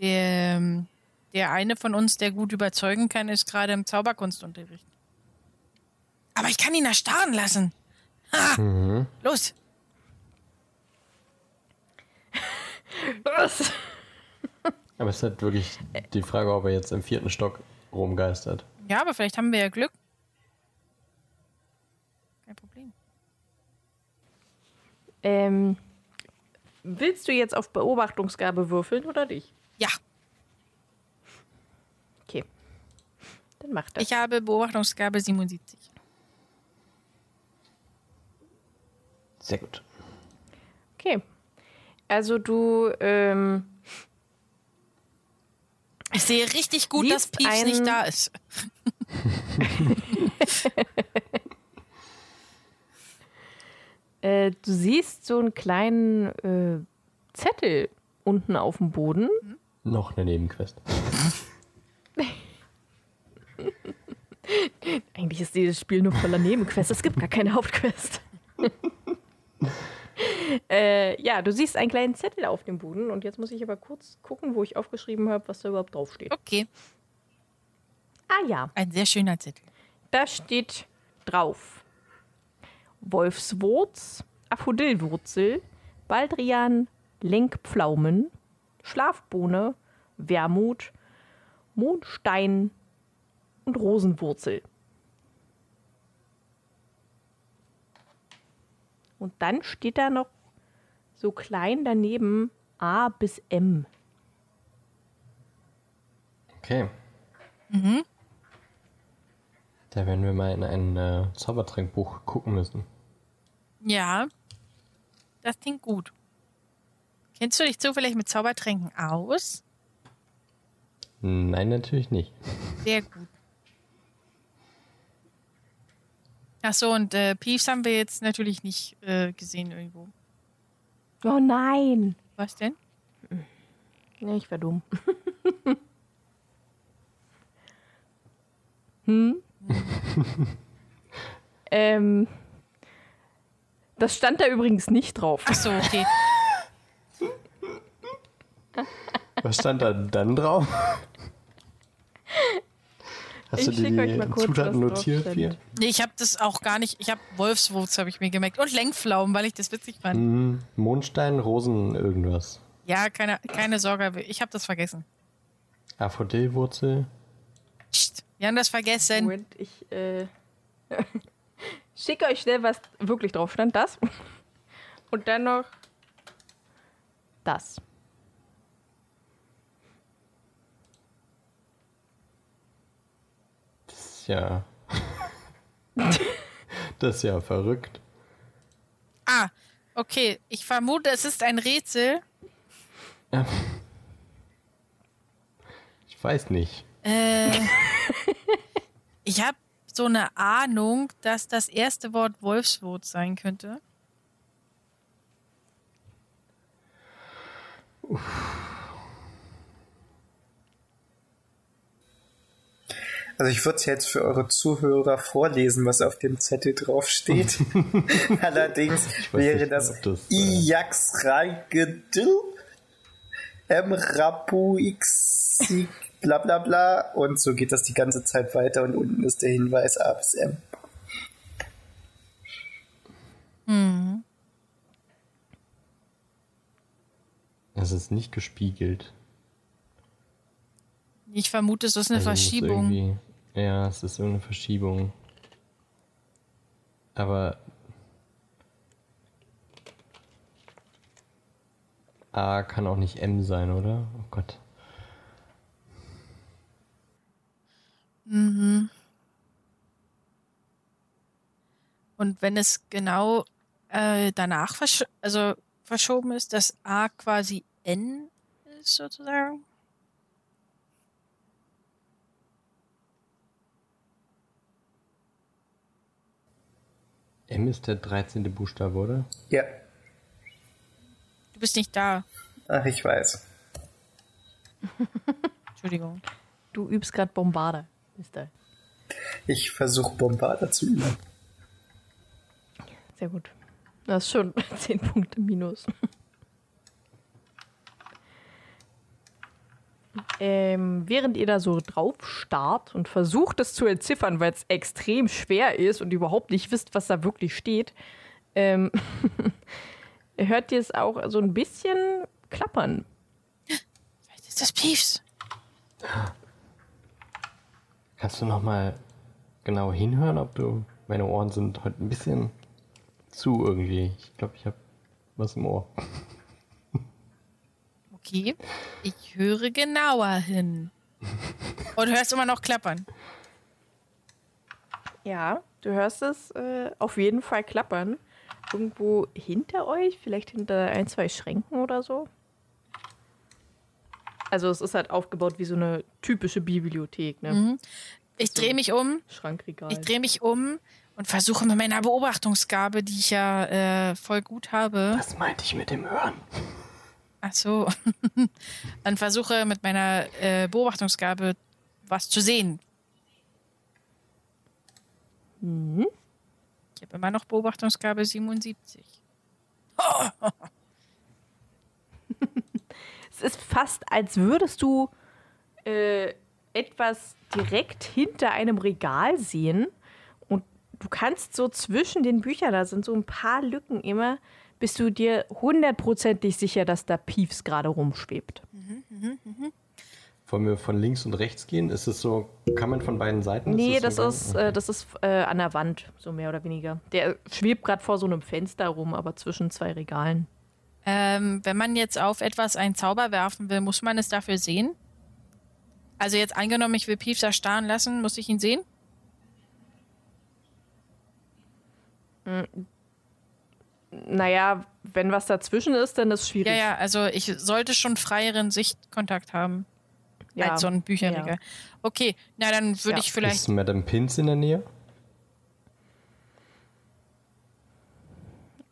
Der, der eine von uns, der gut überzeugen kann, ist gerade im Zauberkunstunterricht. Aber ich kann ihn erstarren lassen. Ha! Mhm. Los! Was? Aber es ist halt wirklich die Frage, ob er jetzt im vierten Stock rumgeistert. Ja, aber vielleicht haben wir ja Glück. Kein Problem. Ähm, willst du jetzt auf Beobachtungsgabe würfeln oder nicht? Ja, Okay. Dann mach das. ich habe Beobachtungsgabe 77. Sehr gut. Okay. Also du, ähm, Ich sehe richtig gut, dass Siehst Peeves ein- nicht da ist. äh, du siehst so einen kleinen äh, Zettel unten auf dem Boden. Noch eine Nebenquest. Eigentlich ist dieses Spiel nur voller Nebenquests. Es gibt gar keine Hauptquest. äh, ja, du siehst einen kleinen Zettel auf dem Boden und jetzt muss ich aber kurz gucken, wo ich aufgeschrieben habe, was da überhaupt draufsteht. Okay, Ah ja, ein sehr schöner Zettel. da steht drauf. Wolfswurz, Aphodillwurzel, Baldrian, Lenkpflaumen, Schlafbohne, Wermut, Mondstein und Rosenwurzel. Und dann steht da noch so klein daneben A bis M. Okay. Da werden wir mal in ein äh, Zaubertrankbuch gucken müssen. Ja, das klingt gut. Kennst du dich zufällig mit Zaubertränken aus? Nein, natürlich nicht. Sehr gut. Ach so, und äh, Peeves haben wir jetzt natürlich nicht äh, gesehen irgendwo. Oh nein! Was denn? Ja, ich war dumm. hm? ähm, das stand da übrigens nicht drauf. Ach so, okay. Was stand da dann drauf? Hast du Ich dir euch mal die kurz, Zutaten notiert, stand. Nee, ich habe das auch gar nicht. Ich habe Wolfswurz, habe ich mir gemerkt. Und Lenkpflaumen, weil ich das witzig fand. Mhm. Mondstein, Rosen, irgendwas. Ja, keine, keine Sorge, ich habe das vergessen. Aphodillwurzel. Psst, wir haben das vergessen. Moment, ich äh, schicke euch schnell, was wirklich drauf stand. Das. Und dann noch das. Das ist ja. das ist ja verrückt. Ah, okay. Ich vermute, es ist ein Rätsel. Ja. Ich weiß nicht. Äh, ich habe so eine Ahnung, dass das erste Wort Wolfswurz sein könnte. Also ich würde es jetzt für eure Zuhörer vorlesen, was auf dem Zettel draufsteht. Allerdings wäre nicht, das das, äh, Ijax Rapu X bla bla bla und so geht das die ganze Zeit weiter und unten ist der Hinweis A bis M. Es ist nicht gespiegelt. Ich vermute, es ist eine Also Verschiebung. irgendwie- Ja, es ist irgendeine Verschiebung. Aber. A kann auch nicht M sein, oder? Oh Gott. Und wenn es genau äh, danach versch also verschoben ist, dass A quasi N ist sozusagen. M ist der 13. Buchstabe, oder? Ja, Du bist nicht da. ach ich weiß. Entschuldigung. Du übst gerade Bombarder. Da. Ich versuche Bombarder zu üben. Sehr gut. Das ist schon 10 Punkte minus. Ähm, während ihr da so drauf starrt und versucht es zu entziffern, weil es extrem schwer ist und überhaupt nicht wisst, was da wirklich steht, ähm, hört ihr es auch so ein bisschen klappern. Vielleicht ist das Piefs. Kannst du noch mal genau hinhören, ob du meine Ohren sind heute ein bisschen zu irgendwie. Ich glaube, ich habe was im Ohr. Okay, ich höre genauer hin. Und hörst immer noch klappern. Ja, du hörst es äh, auf jeden Fall klappern. Irgendwo hinter euch, vielleicht hinter ein, zwei Schränken oder so. Also es ist halt aufgebaut wie so eine typische Bibliothek, ne? Ich drehe mich um, Schrankregal. ich drehe mich um und versuche mit meiner Beobachtungsgabe, die ich ja äh, voll gut habe. Das meinte ich mit dem Hören. Ach so. Dann versuche mit meiner äh, Beobachtungsgabe was zu sehen. Mhm. Ich habe immer noch Beobachtungsgabe 77. Es ist fast, als würdest du äh, etwas direkt hinter einem Regal sehen und du kannst so zwischen den Büchern, da sind so ein paar Lücken immer, bist du dir hundertprozentig sicher, dass da Piefs gerade rumschwebt. Wollen wir von links und rechts gehen? Ist es so, kann man von beiden Seiten? Nee, das so ist, äh, das ist äh, an der Wand, so mehr oder weniger. Der schwebt gerade vor so einem Fenster rum, aber zwischen zwei Regalen. Ähm, wenn man jetzt auf etwas einen Zauber werfen will, muss man es dafür sehen? Also jetzt angenommen, ich will Piefs erstarren lassen, muss ich ihn sehen? Naja, wenn was dazwischen ist, dann ist es schwierig. Ja, ja, also ich sollte schon freieren Sichtkontakt haben Ja. als so ein Bücherregal. Okay, na dann würde Ja. ich vielleicht. Ist Madame Pins in der Nähe?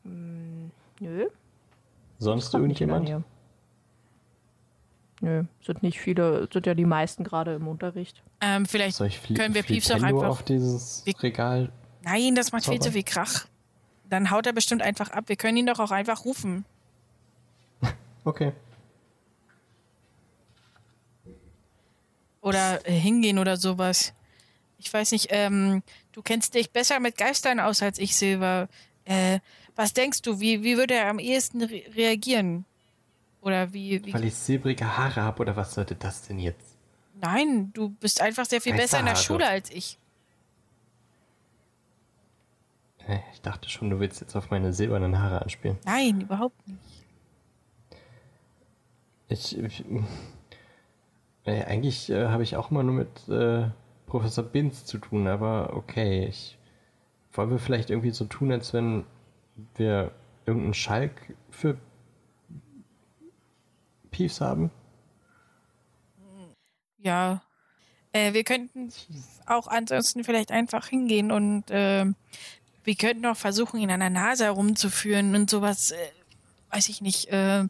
Nö. Sonst irgendjemand? Nö, sind nicht viele, sind ja die meisten gerade im Unterricht. Ähm, vielleicht Soll ich flie können wir Piefs doch Flipendo einfach. auf dieses Regal? Nein, das macht viel zu viel Krach. Dann haut er bestimmt einfach ab. Wir können ihn doch auch einfach rufen. Okay. Oder äh, hingehen oder sowas. Ich weiß nicht, ähm, du kennst dich besser mit Geistern aus als ich, Silber. Äh, was denkst du, wie, wie würde er am ehesten re reagieren? Oder wie, wie Weil ich silbrige Haare habe oder was sollte das denn jetzt? Nein, du bist einfach sehr viel Weiße besser in der Haare. Schule als ich. Hä, Ich dachte schon, du willst jetzt auf meine silbernen Haare anspielen. Nein, überhaupt nicht. Ich, ich äh, eigentlich äh, habe ich auch immer nur mit äh, Professor Binz zu tun, aber okay. Ich, wollen wir vielleicht irgendwie so tun, als wenn wir irgendeinen Schalk für Piefs haben? Ja. Äh, wir könnten auch ansonsten vielleicht einfach hingehen und ähm, wir könnten auch versuchen, ihn an der Nase herumzuführen und sowas, äh, weiß ich nicht, äh,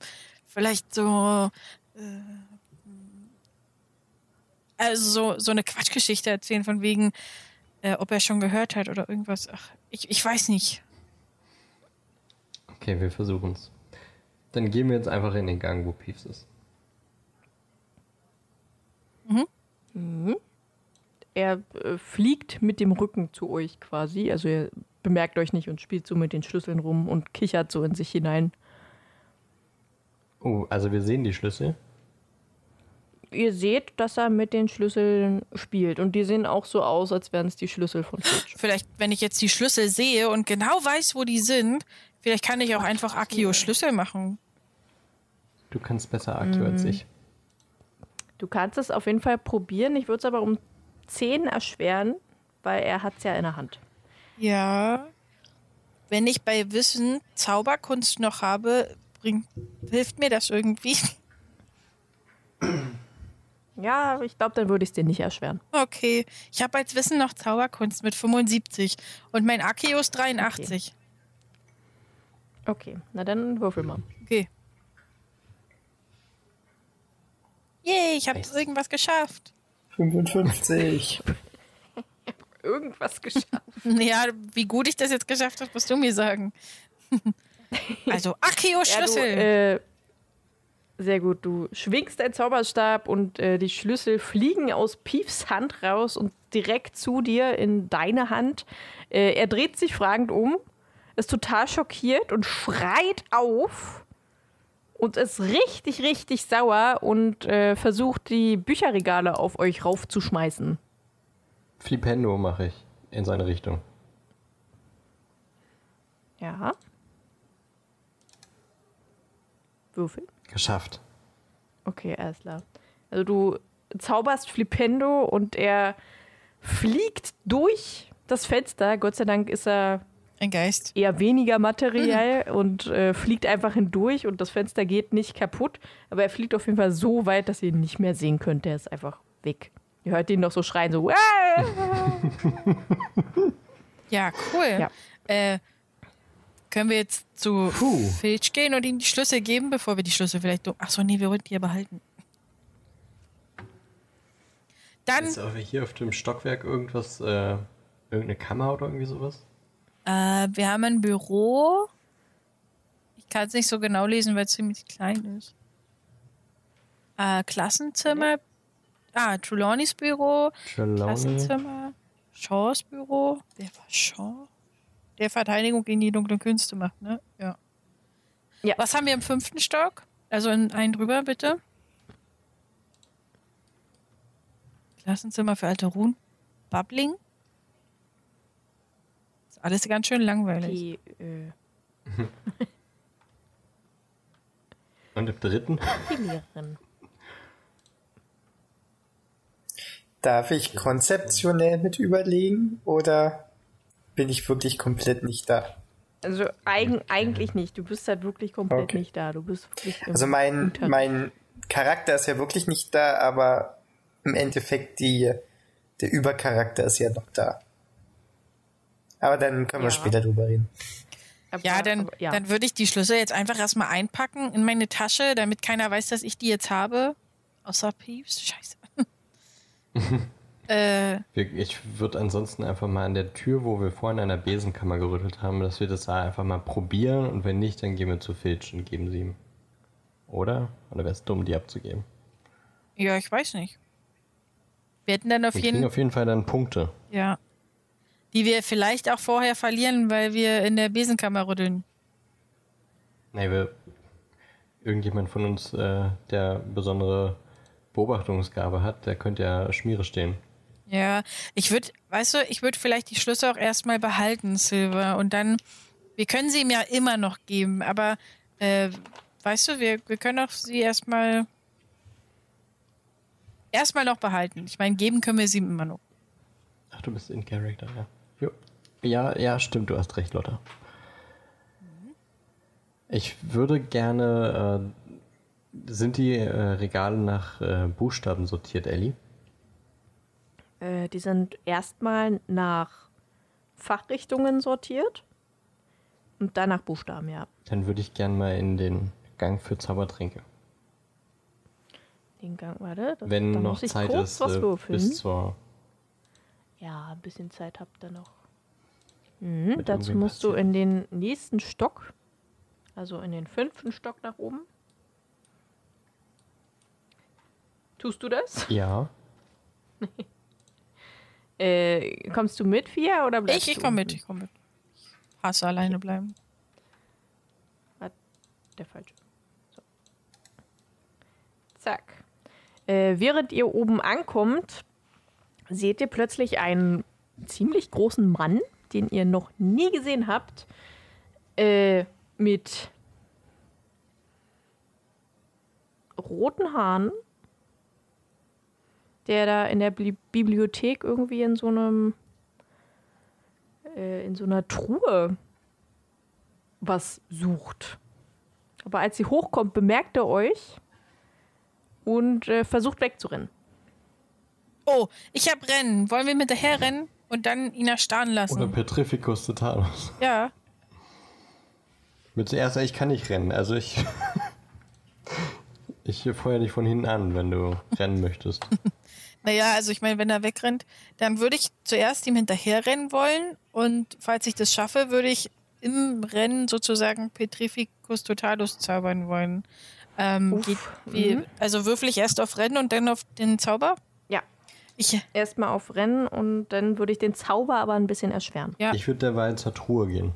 vielleicht so, äh, also so, so eine Quatschgeschichte erzählen von wegen, äh, ob er schon gehört hat oder irgendwas. Ach, ich, ich weiß nicht. Okay, wir versuchen es. Dann gehen wir jetzt einfach in den Gang, wo Piefs ist. Er äh, fliegt mit dem Rücken zu euch quasi. Also er bemerkt euch nicht und spielt so mit den Schlüsseln rum und kichert so in sich hinein. Oh, also wir sehen die Schlüssel. Ihr seht, dass er mit den Schlüsseln spielt. Und die sehen auch so aus, als wären es die Schlüssel von Fitch. Vielleicht, wenn ich jetzt die Schlüssel sehe und genau weiß, wo die sind, vielleicht kann ich auch einfach Akio Schlüssel machen. Du kannst besser Akio als ich. Du kannst es auf jeden Fall probieren. Ich würde es aber um 10 erschweren, weil er hat es ja in der Hand. Ja. Wenn ich bei Wissen Zauberkunst noch habe, bringt, hilft mir das irgendwie. Ja, ich glaube, dann würde ich es dir nicht erschweren. Okay. Ich habe als Wissen noch Zauberkunst mit 75 und mein Akio ist 83. Okay, na dann würfel mal. Okay. Yay, ich habe irgendwas geschafft. 55. Irgendwas geschafft. Ja, wie gut ich das jetzt geschafft habe, musst du mir sagen. Also Akio Ja, du, Schlüssel. äh, Sehr gut. Du schwingst deinen Zauberstab und äh, die Schlüssel fliegen aus Piefs Hand raus und direkt zu dir in deine Hand. Äh, er dreht sich fragend um, ist total schockiert und schreit auf und ist richtig, richtig sauer und äh, versucht, die Bücherregale auf euch raufzuschmeißen. Flipendo mache ich in seine Richtung. Ja. Würfel. Geschafft. Okay, alles klar. Also du zauberst Flipendo und er fliegt durch das Fenster. Gott sei Dank ist er Ein Geist. eher weniger materiell und äh, fliegt einfach hindurch und das Fenster geht nicht kaputt. Aber er fliegt auf jeden Fall so weit, dass ihr ihn nicht mehr sehen könnt. Er ist einfach weg. Ihr hört ihn noch so schreien, so. Ja, cool. Ja. Äh, können wir jetzt zu Puh. Filch gehen und ihm die Schlüssel geben, bevor wir die Schlüssel vielleicht. do- Ach so, nee, wir wollten die ja behalten. Dann, Ist aber hier auf dem Stockwerk irgendwas, äh, irgendeine Kammer oder irgendwie sowas? Äh, wir haben ein Büro. Ich kann es nicht so genau lesen, weil es ziemlich klein ist. Äh, Klassenzimmer. Ah, Trelawneys Büro. Trelawney. Klassenzimmer. Shaws Büro. Wer war Shaw? Der Verteidigung gegen die dunklen Künste macht, ne? Ja. Ja. Was haben wir im fünften Stock? Also in einen drüber, bitte. Klassenzimmer für alte Ruhen. Bubbling. Ist alles ganz schön langweilig. Die, äh, Und im dritten? die Lehrerin. Darf ich konzeptionell mit überlegen oder bin ich wirklich komplett nicht da? Also eigen, eigentlich nicht. Du bist halt wirklich komplett Okay. nicht da. Du bist wirklich Also mein, mein Charakter ist ja wirklich nicht da, aber im Endeffekt die, der Übercharakter ist ja noch da. Aber dann können wir Ja. später drüber reden. Aber- Ja, dann, aber- ja. dann würde ich die Schlüssel jetzt einfach erstmal einpacken in meine Tasche, damit keiner weiß, dass ich die jetzt habe. Außer Peeves. Scheiße. äh, Ich würde ansonsten einfach mal an der Tür, wo wir vorhin an der Besenkammer gerüttelt haben, dass wir das da einfach mal probieren und wenn nicht, dann gehen wir zu Filch und geben sie ihm. Oder? Oder wäre es dumm, die abzugeben? ja, ich weiß nicht. Wir hätten dann auf Wir jeden kriegen auf jeden Fall dann Punkte. Ja. Die wir vielleicht auch vorher verlieren, weil wir in der Besenkammer rütteln. Nee, wir. Irgendjemand von uns, äh, der besondere Beobachtungsgabe hat, der könnte ja Schmiere stehen. Ja, ich würde, weißt du, ich würde vielleicht die Schlüssel auch erstmal behalten, Silver. Und dann, wir können sie ihm ja immer noch geben, aber äh, weißt du, wir, wir können auch sie erstmal erstmal noch behalten. Ich meine, geben können wir sie ihm immer noch. Ach, du bist in Character, ja. Ja, ja, stimmt, du hast recht, Lotta. Ich würde gerne. Äh, sind die äh, Regale nach äh, Buchstaben sortiert, Ellie? Äh, die sind erstmal nach Fachrichtungen sortiert und dann nach Buchstaben, ja. Dann würde ich gerne mal in den Gang für Zaubertränke. Den Gang, warte. Das, Wenn noch Zeit kurz ist, was äh, bis zur. Ja, ein bisschen Zeit habt ihr noch. Mhm, Mit dazu musst du in den nächsten Stock, also in den fünften Stock nach oben. Tust du das? Ja. Äh, kommst du mit, Fia, oder bleibst Ich, ich du komme mit, unten? ich komme mit. Ich hasse alleine bleiben. Der falsche. So. Zack. Äh, während ihr oben ankommt, seht ihr plötzlich einen ziemlich großen Mann, den ihr noch nie gesehen habt, äh, mit roten Haaren, der da in der Bli Bibliothek irgendwie in so einem äh, in so einer Truhe was sucht. Aber als sie hochkommt, bemerkt er euch und äh, versucht wegzurennen. Oh, ich hab Rennen. Wollen wir mit daher rennen und dann ihn erstarren lassen? Oder Petrificus Totalus. ja. Mit zuerst, ich kann nicht rennen. Also ich. ich feuer dich von hinten an, wenn du rennen möchtest. Naja, also ich meine, wenn er wegrennt, dann würde ich zuerst ihm hinterherrennen wollen und falls ich das schaffe, würde ich im Rennen sozusagen Petrificus Totalus zaubern wollen. Ähm, geht, wie, mhm. Also würfel ich erst auf Rennen und dann auf den Zauber? Ja. Ich, Erstmal auf Rennen und dann würde ich den Zauber aber ein bisschen erschweren. Ja. Ich würde derweil zur Truhe gehen.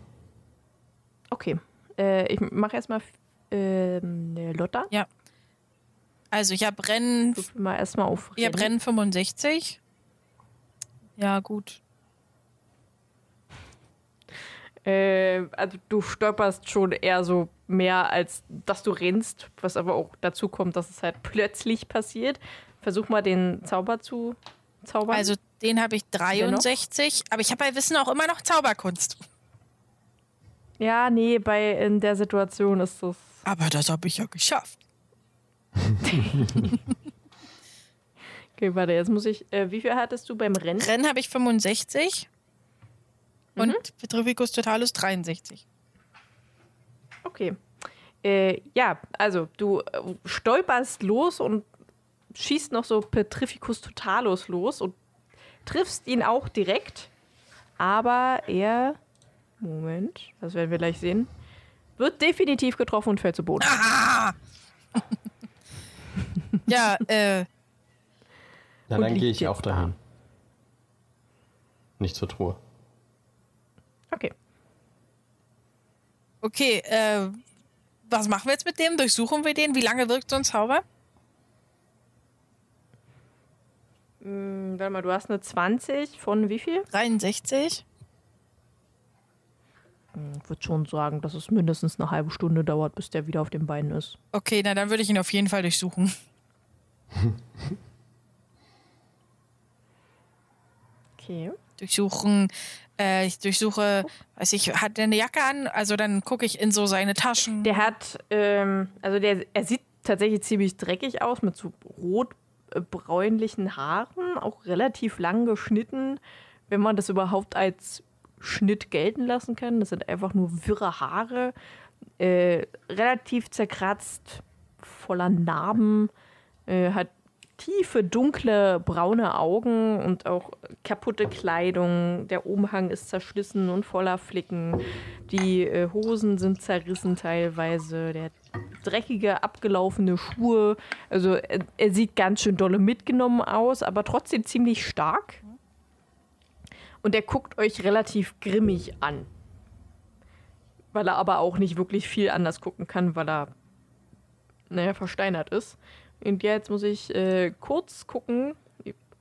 Okay. Äh, ich mache erstmal ähm, eine Lotta. ja. Also ich habe Rennen, Würfel mal erstmal auf ich habe Rennen 65. Ja, gut. Äh, also du stolperst schon eher so mehr, als dass du rennst, was aber auch dazu kommt, dass es halt plötzlich passiert. Versuch mal den Zauber zu zaubern. Also den habe ich 63, aber ich habe bei Wissen auch immer noch Zauberkunst. ja, nee, bei in der Situation ist das. Aber das habe ich ja geschafft. Okay, warte, jetzt muss ich. Äh, wie viel hattest du beim Rennen? Rennen habe ich 65 und Petrificus Totalus 63. Okay. Äh, ja, also du äh, stolperst los und schießt noch so Petrificus Totalus los und triffst ihn auch direkt. Aber er. Moment, das werden wir gleich sehen. Wird definitiv getroffen und fällt zu Boden. Ja, äh, Na, dann gehe ich auch jetzt da. dahin. Nicht zur Truhe. Okay. okay, äh, was machen wir jetzt mit dem? Durchsuchen wir den? Wie lange wirkt so ein Zauber? Hm, warte mal, du hast eine 20 von wie viel? 63? Hm, Ich würde schon sagen, dass es mindestens eine halbe Stunde dauert, bis der wieder auf den Beinen ist. Okay, na dann würde ich ihn auf jeden Fall durchsuchen. Okay. Durchsuchen, äh, ich durchsuche, weiß ich, hat der eine Jacke an? Also dann gucke ich in so seine Taschen. Der hat, ähm, also der, er sieht tatsächlich ziemlich dreckig aus mit so rot-bräunlichen Haaren, auch relativ lang geschnitten, wenn man das überhaupt als Schnitt gelten lassen kann. Das sind einfach nur wirre Haare, äh, relativ zerkratzt, voller Narben, äh, hat tiefe, dunkle, braune Augen und auch kaputte Kleidung. Der Umhang ist zerschlissen und voller Flicken. Die äh, Hosen sind zerrissen teilweise. Der dreckige, abgelaufene Schuhe. Also er, er sieht ganz schön dolle mitgenommen aus, aber trotzdem ziemlich stark. Und er guckt euch relativ grimmig an. Weil er aber auch nicht wirklich viel anders gucken kann, weil er, naja, versteinert ist. Und jetzt muss ich äh, kurz gucken.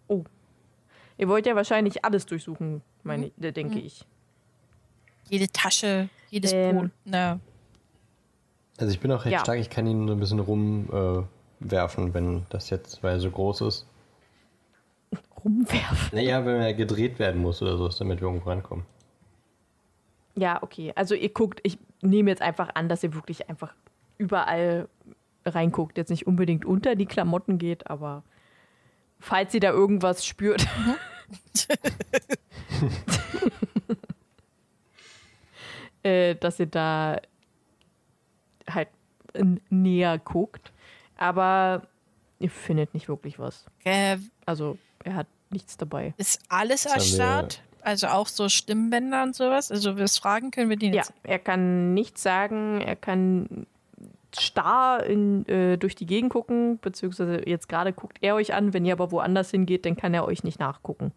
Oh. Ihr wollt ja wahrscheinlich alles durchsuchen, meine, äh, denke ich. Jede Tasche, jedes Ähm. Brot. Na, Also ich bin auch recht Ja. stark, ich kann ihn so ein bisschen rumwerfen, äh, wenn das jetzt, weil er so groß ist. Rumwerfen. Naja, wenn er gedreht werden muss oder so, damit wir irgendwo rankommen. Ja, okay. Also ihr guckt, ich nehme jetzt einfach an, dass ihr wirklich einfach überall reinguckt. Jetzt nicht unbedingt unter die Klamotten geht, aber falls ihr da irgendwas spürt. äh, dass ihr da halt näher guckt. Aber ihr findet nicht wirklich was. äh, Also er hat nichts dabei. ist alles erstarrt? Also auch so Stimmbänder und sowas? Also wir fragen, können wir den Ja, jetzt. er kann nichts sagen, er kann starr in, äh, durch die Gegend gucken, beziehungsweise jetzt gerade guckt er euch an, wenn ihr aber woanders hingeht, dann kann er euch nicht nachgucken.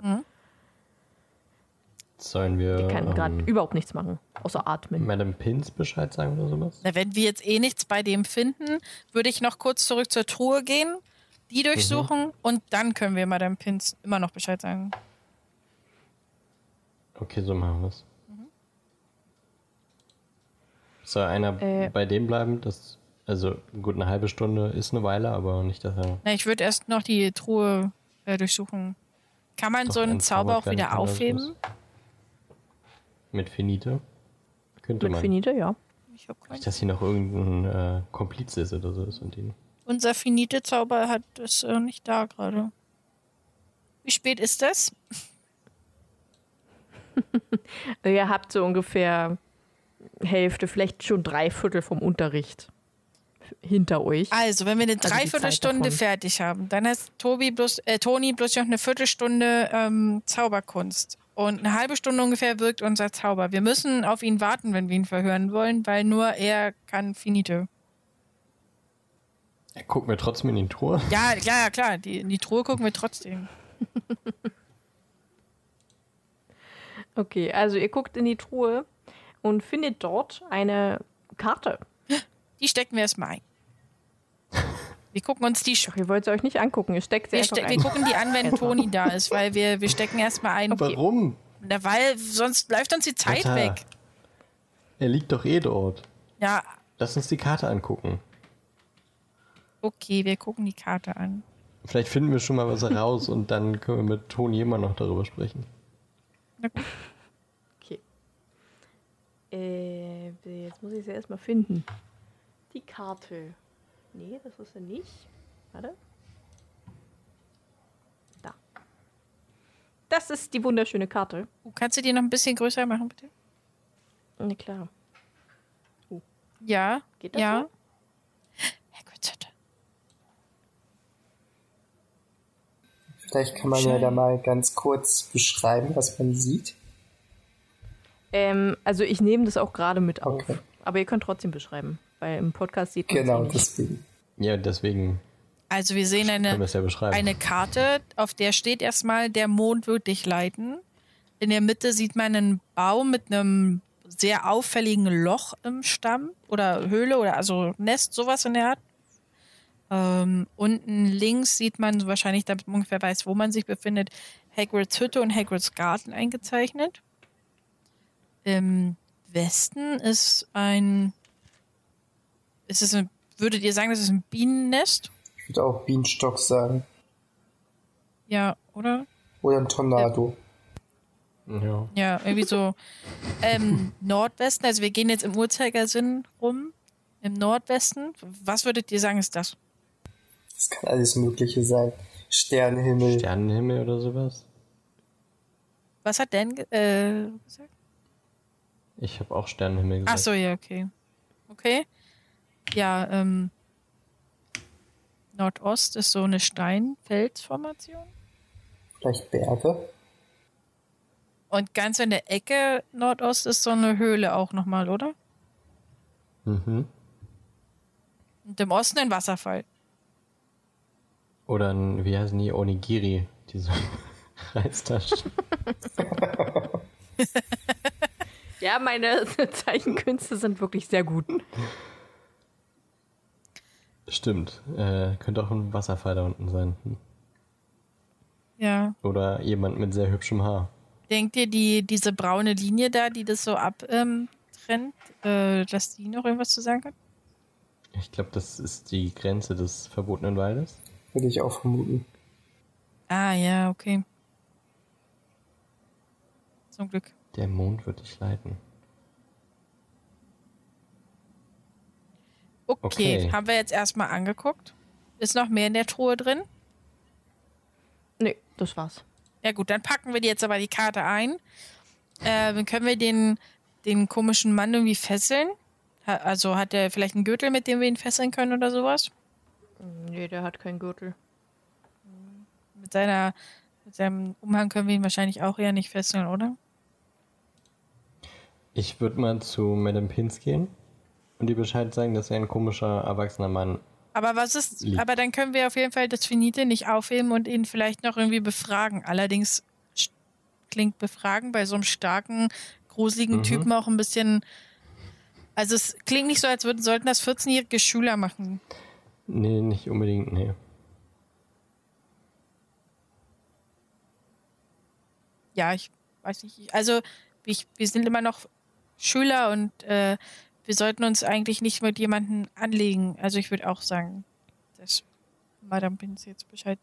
Sollen wir Er kann gerade ähm, überhaupt nichts machen, außer atmen. Madame Pins Bescheid sagen oder sowas? Na, wenn wir jetzt eh nichts bei dem finden, würde ich noch kurz zurück zur Truhe gehen, die durchsuchen und dann können wir Madame Pins immer noch Bescheid sagen. Okay, so machen wir es. Soll einer Äh. bei dem bleiben? Das, also gut, eine halbe Stunde ist eine Weile, aber nicht, dass er. Na, ich würde erst noch die Truhe äh, durchsuchen. Kann man so einen ein Zauber auch wieder aufheben? Mit Finite? Könnte Mit man. Finite, ja. Ich hab. Nicht, dass hier noch irgendein äh, Komplize ist oder so ist und ihn. Unser Finite-Zauber hat ist äh, nicht da gerade. Wie spät ist das? Ihr habt so ungefähr Hälfte, vielleicht schon drei Viertel vom Unterricht hinter euch. Also, wenn wir eine Zeit Dreiviertelstunde davon. fertig haben, dann hat Tobi bloß, äh, Toni bloß noch eine Viertelstunde ähm, Zauberkunst. Und eine halbe Stunde ungefähr wirkt unser Zauber. Wir müssen auf ihn warten, wenn wir ihn verhören wollen, weil nur er kann Finite. Gucken wir trotzdem in die Truhe. Ja, ja, ja, klar. Die, in die Truhe gucken wir trotzdem. Okay, also ihr guckt in die Truhe und findet dort eine Karte. Die stecken wir erstmal ein. Wir gucken uns die schon. Ihr wollt sie euch nicht angucken, ihr steckt sie Wir, einfach ste ein. wir gucken die an, wenn. Toni da ist, weil wir, wir stecken erstmal ein. Warum? Na, weil sonst läuft uns die Zeit Alter. weg. Er liegt doch eh dort. Ja, Lass uns die Karte angucken. okay, wir gucken die Karte an. Vielleicht finden wir schon mal was heraus und dann können wir mit Toni immer noch darüber sprechen. Okay. Äh, jetzt muss ich sie erstmal finden. Die Karte. Nee, das ist sie nicht. Warte. Da. Das ist die wunderschöne Karte. Uh, kannst du die noch ein bisschen größer machen, bitte? Na klar. Ja. Geht das ja. so? Vielleicht kann man ja da mal ganz kurz beschreiben, was man sieht. Ähm, also ich nehme das auch gerade mit auf. Okay. Aber ihr könnt trotzdem beschreiben, weil im Podcast sieht man Genau, deswegen. Ja, deswegen Also wir sehen eine, ja eine Karte, auf der steht erstmal, der Mond wird dich leiten. In der Mitte sieht man einen Baum mit einem sehr auffälligen Loch im Stamm oder Höhle oder also Nest, sowas in der Art. Ähm, unten links sieht man wahrscheinlich, damit man ungefähr weiß, wo man sich befindet, Hagrids Hütte und Hagrids Garten eingezeichnet. Im Westen ist ein, ist es ein, würdet ihr sagen, das ist ein Bienennest? Ich würde auch Bienenstock sagen. Ja, oder? Oder ein Tornado. ja. Ja, irgendwie so ähm, Nordwesten. Also wir gehen jetzt im Uhrzeigersinn rum. Im Nordwesten. Was würdet ihr sagen, ist das? Das kann alles Mögliche sein. Sternenhimmel. Sternenhimmel oder sowas? Was hat Dan äh, gesagt? Ich habe auch Sternenhimmel gesagt. Ach so, ja, okay. Okay. Ja, ähm, Nordost ist so eine Steinfelsformation. Vielleicht Berge. Und ganz in der Ecke Nordost ist so eine Höhle auch nochmal, oder? Mhm. Und im Osten ein Wasserfall. Oder ein, wie heißen die, Onigiri, diese Reistaschen. Ja, meine Zeichenkünste sind wirklich sehr gut. Stimmt. Äh, könnte auch ein Wasserfall da unten sein. Hm. Ja. Oder jemand mit sehr hübschem Haar. Denkt ihr, die, diese braune Linie da, die das so abtrennt, ähm, äh, dass die noch irgendwas zu sagen hat? Ich glaube, das ist die Grenze des verbotenen Waldes. Würde ich auch vermuten. Ah, ja, okay. Zum Glück. Der Mond wird dich leiten. Okay, Okay. haben wir jetzt erstmal angeguckt. Ist noch mehr in der Truhe drin? Nee, das war's. Ja gut, dann packen wir die jetzt aber die Karte ein. Äh, dann können wir den, den komischen Mann irgendwie fesseln? Ha- Also hat er vielleicht einen Gürtel, mit dem wir ihn fesseln können oder sowas? Nee, der hat keinen Gürtel. Mit, seiner, mit seinem Umhang können wir ihn wahrscheinlich auch eher nicht fesseln, oder? Ich würde mal zu Madame Pins gehen und ihr Bescheid sagen, dass er ein komischer, erwachsener Mann Aber was ist, Lieb. aber dann können wir auf jeden Fall das Finite nicht aufheben und ihn vielleicht noch irgendwie befragen. Allerdings klingt befragen bei so einem starken, gruseligen Mhm. Typen auch ein bisschen. Also es klingt nicht so, als würden sollten das 14-jährige Schüler machen. Nee, nicht unbedingt, nee. Ja, ich weiß nicht. Also ich, wir sind immer noch Schüler und äh, wir sollten uns eigentlich nicht mit jemandem anlegen. Also ich würde auch sagen, dass Madame Pins jetzt Bescheid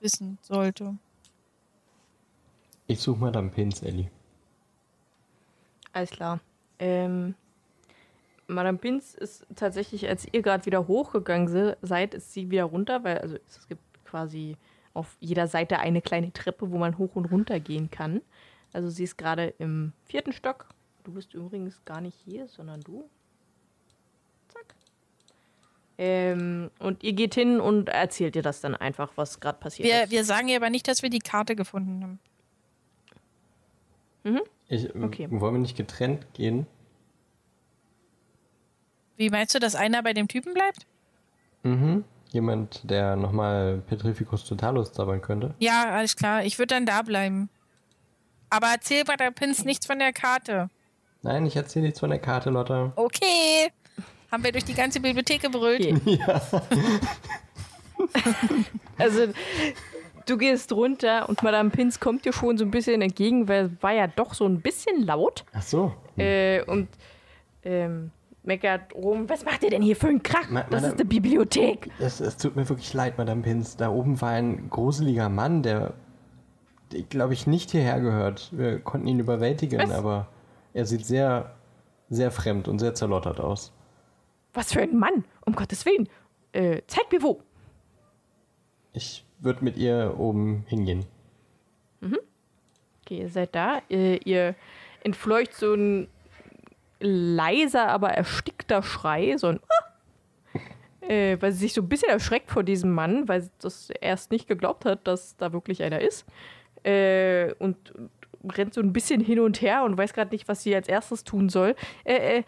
wissen sollte. Ich suche Madame Pins, Ellie. Alles klar. Ähm, Madame Pins ist tatsächlich, als ihr gerade wieder hochgegangen se- seid, ist sie wieder runter, weil also es gibt quasi auf jeder Seite eine kleine Treppe, wo man hoch und runter gehen kann. Also sie ist gerade im vierten Stock. Du bist übrigens gar nicht hier, sondern du. Ähm, und ihr geht hin und erzählt ihr das dann einfach, was gerade passiert Wir, ist. wir sagen ihr aber nicht, dass wir die Karte gefunden haben. Ich, Okay. Wollen wir nicht getrennt gehen? Wie meinst du, dass einer bei dem Typen bleibt? Mhm. jemand, der nochmal Petrificus Totalus zaubern könnte? Ja, alles klar. Ich würde dann da bleiben. Aber erzähl bei der Pins nichts von der Karte. Nein, ich erzähle nichts von der Karte, Lotta. Okay. Haben wir durch die ganze Bibliothek gebrüllt? Okay. Also, du gehst runter und Madame Pins kommt dir schon so ein bisschen entgegen, weil es war ja doch so ein bisschen laut. Ach so. Äh, und ähm, meckert rum, was macht ihr denn hier für einen Krach? Ma- das Madame- ist eine Bibliothek. Es, es tut mir wirklich leid, Madame Pins. Da oben war ein gruseliger Mann, der, glaube ich, nicht hierher gehört. Wir konnten ihn überwältigen, Was? aber er sieht sehr, sehr fremd und sehr zerlottert aus. Was für ein Mann, um Gottes Willen. Äh, zeig mir wo. Ich würde mit ihr oben hingehen. Okay, ihr seid da. Ihr, ihr entfleucht so ein leiser, aber erstickter Schrei, so ein Ah! äh, weil sie sich so ein bisschen erschreckt vor diesem Mann, weil sie das erst nicht geglaubt hat, dass da wirklich einer ist. Äh, und rennt so ein bisschen hin und her und weiß gerade nicht, was sie als erstes tun soll. Äh,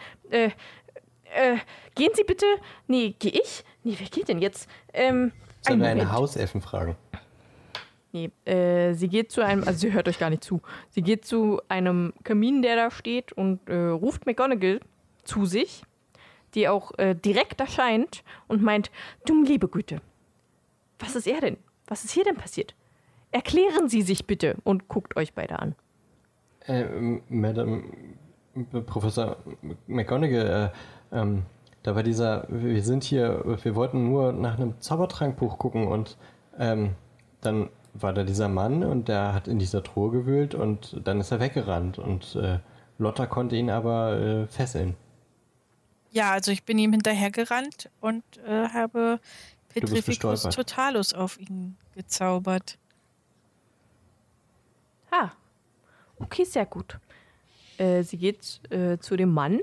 äh, gehen Sie bitte. Nee, geh ich? Nee, wer geht denn jetzt? Ähm, Sollen wir eine. Hauselfen fragen? Nee, äh, sie geht zu einem, also sie hört euch gar nicht zu. Sie geht zu einem Kamin, der da steht und äh, ruft McGonagall zu sich, die auch äh, direkt erscheint und meint, du liebe Güte, was ist er denn? Was ist hier denn passiert? Erklären Sie sich bitte und guckt euch beide an. Äh, Madame, Professor McGonagall, äh, ähm, da war dieser, wir sind hier, wir wollten nur nach einem Zaubertrankbuch gucken und ähm, dann war da dieser Mann und der hat in dieser Truhe gewühlt und dann ist er weggerannt und äh, Lotta konnte ihn aber äh, fesseln. Ja, also ich bin ihm hinterhergerannt und äh, habe Petrificus. Totalus auf ihn gezaubert. Ah, okay, sehr gut. Äh, sie geht äh, zu dem Mann,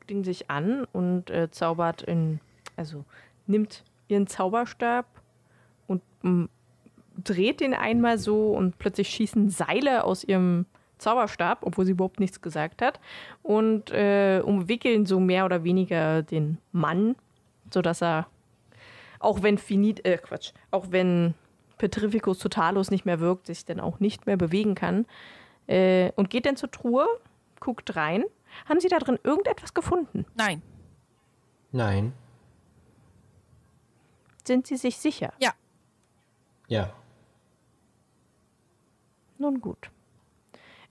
guckt ihn sich an und äh, zaubert in, also nimmt ihren Zauberstab und mm, dreht den einmal so und plötzlich schießen Seile aus ihrem Zauberstab, obwohl sie überhaupt nichts gesagt hat, und äh, umwickeln so mehr oder weniger den Mann, sodass er, auch wenn Finit, äh, Quatsch, auch wenn Petrificus Totalus nicht mehr wirkt, sich dann auch nicht mehr bewegen kann. Äh, und geht dann zur Truhe, guckt rein. Haben Sie da drin irgendetwas gefunden? Nein. Nein. Sind Sie sich sicher? Ja. Ja. Nun gut.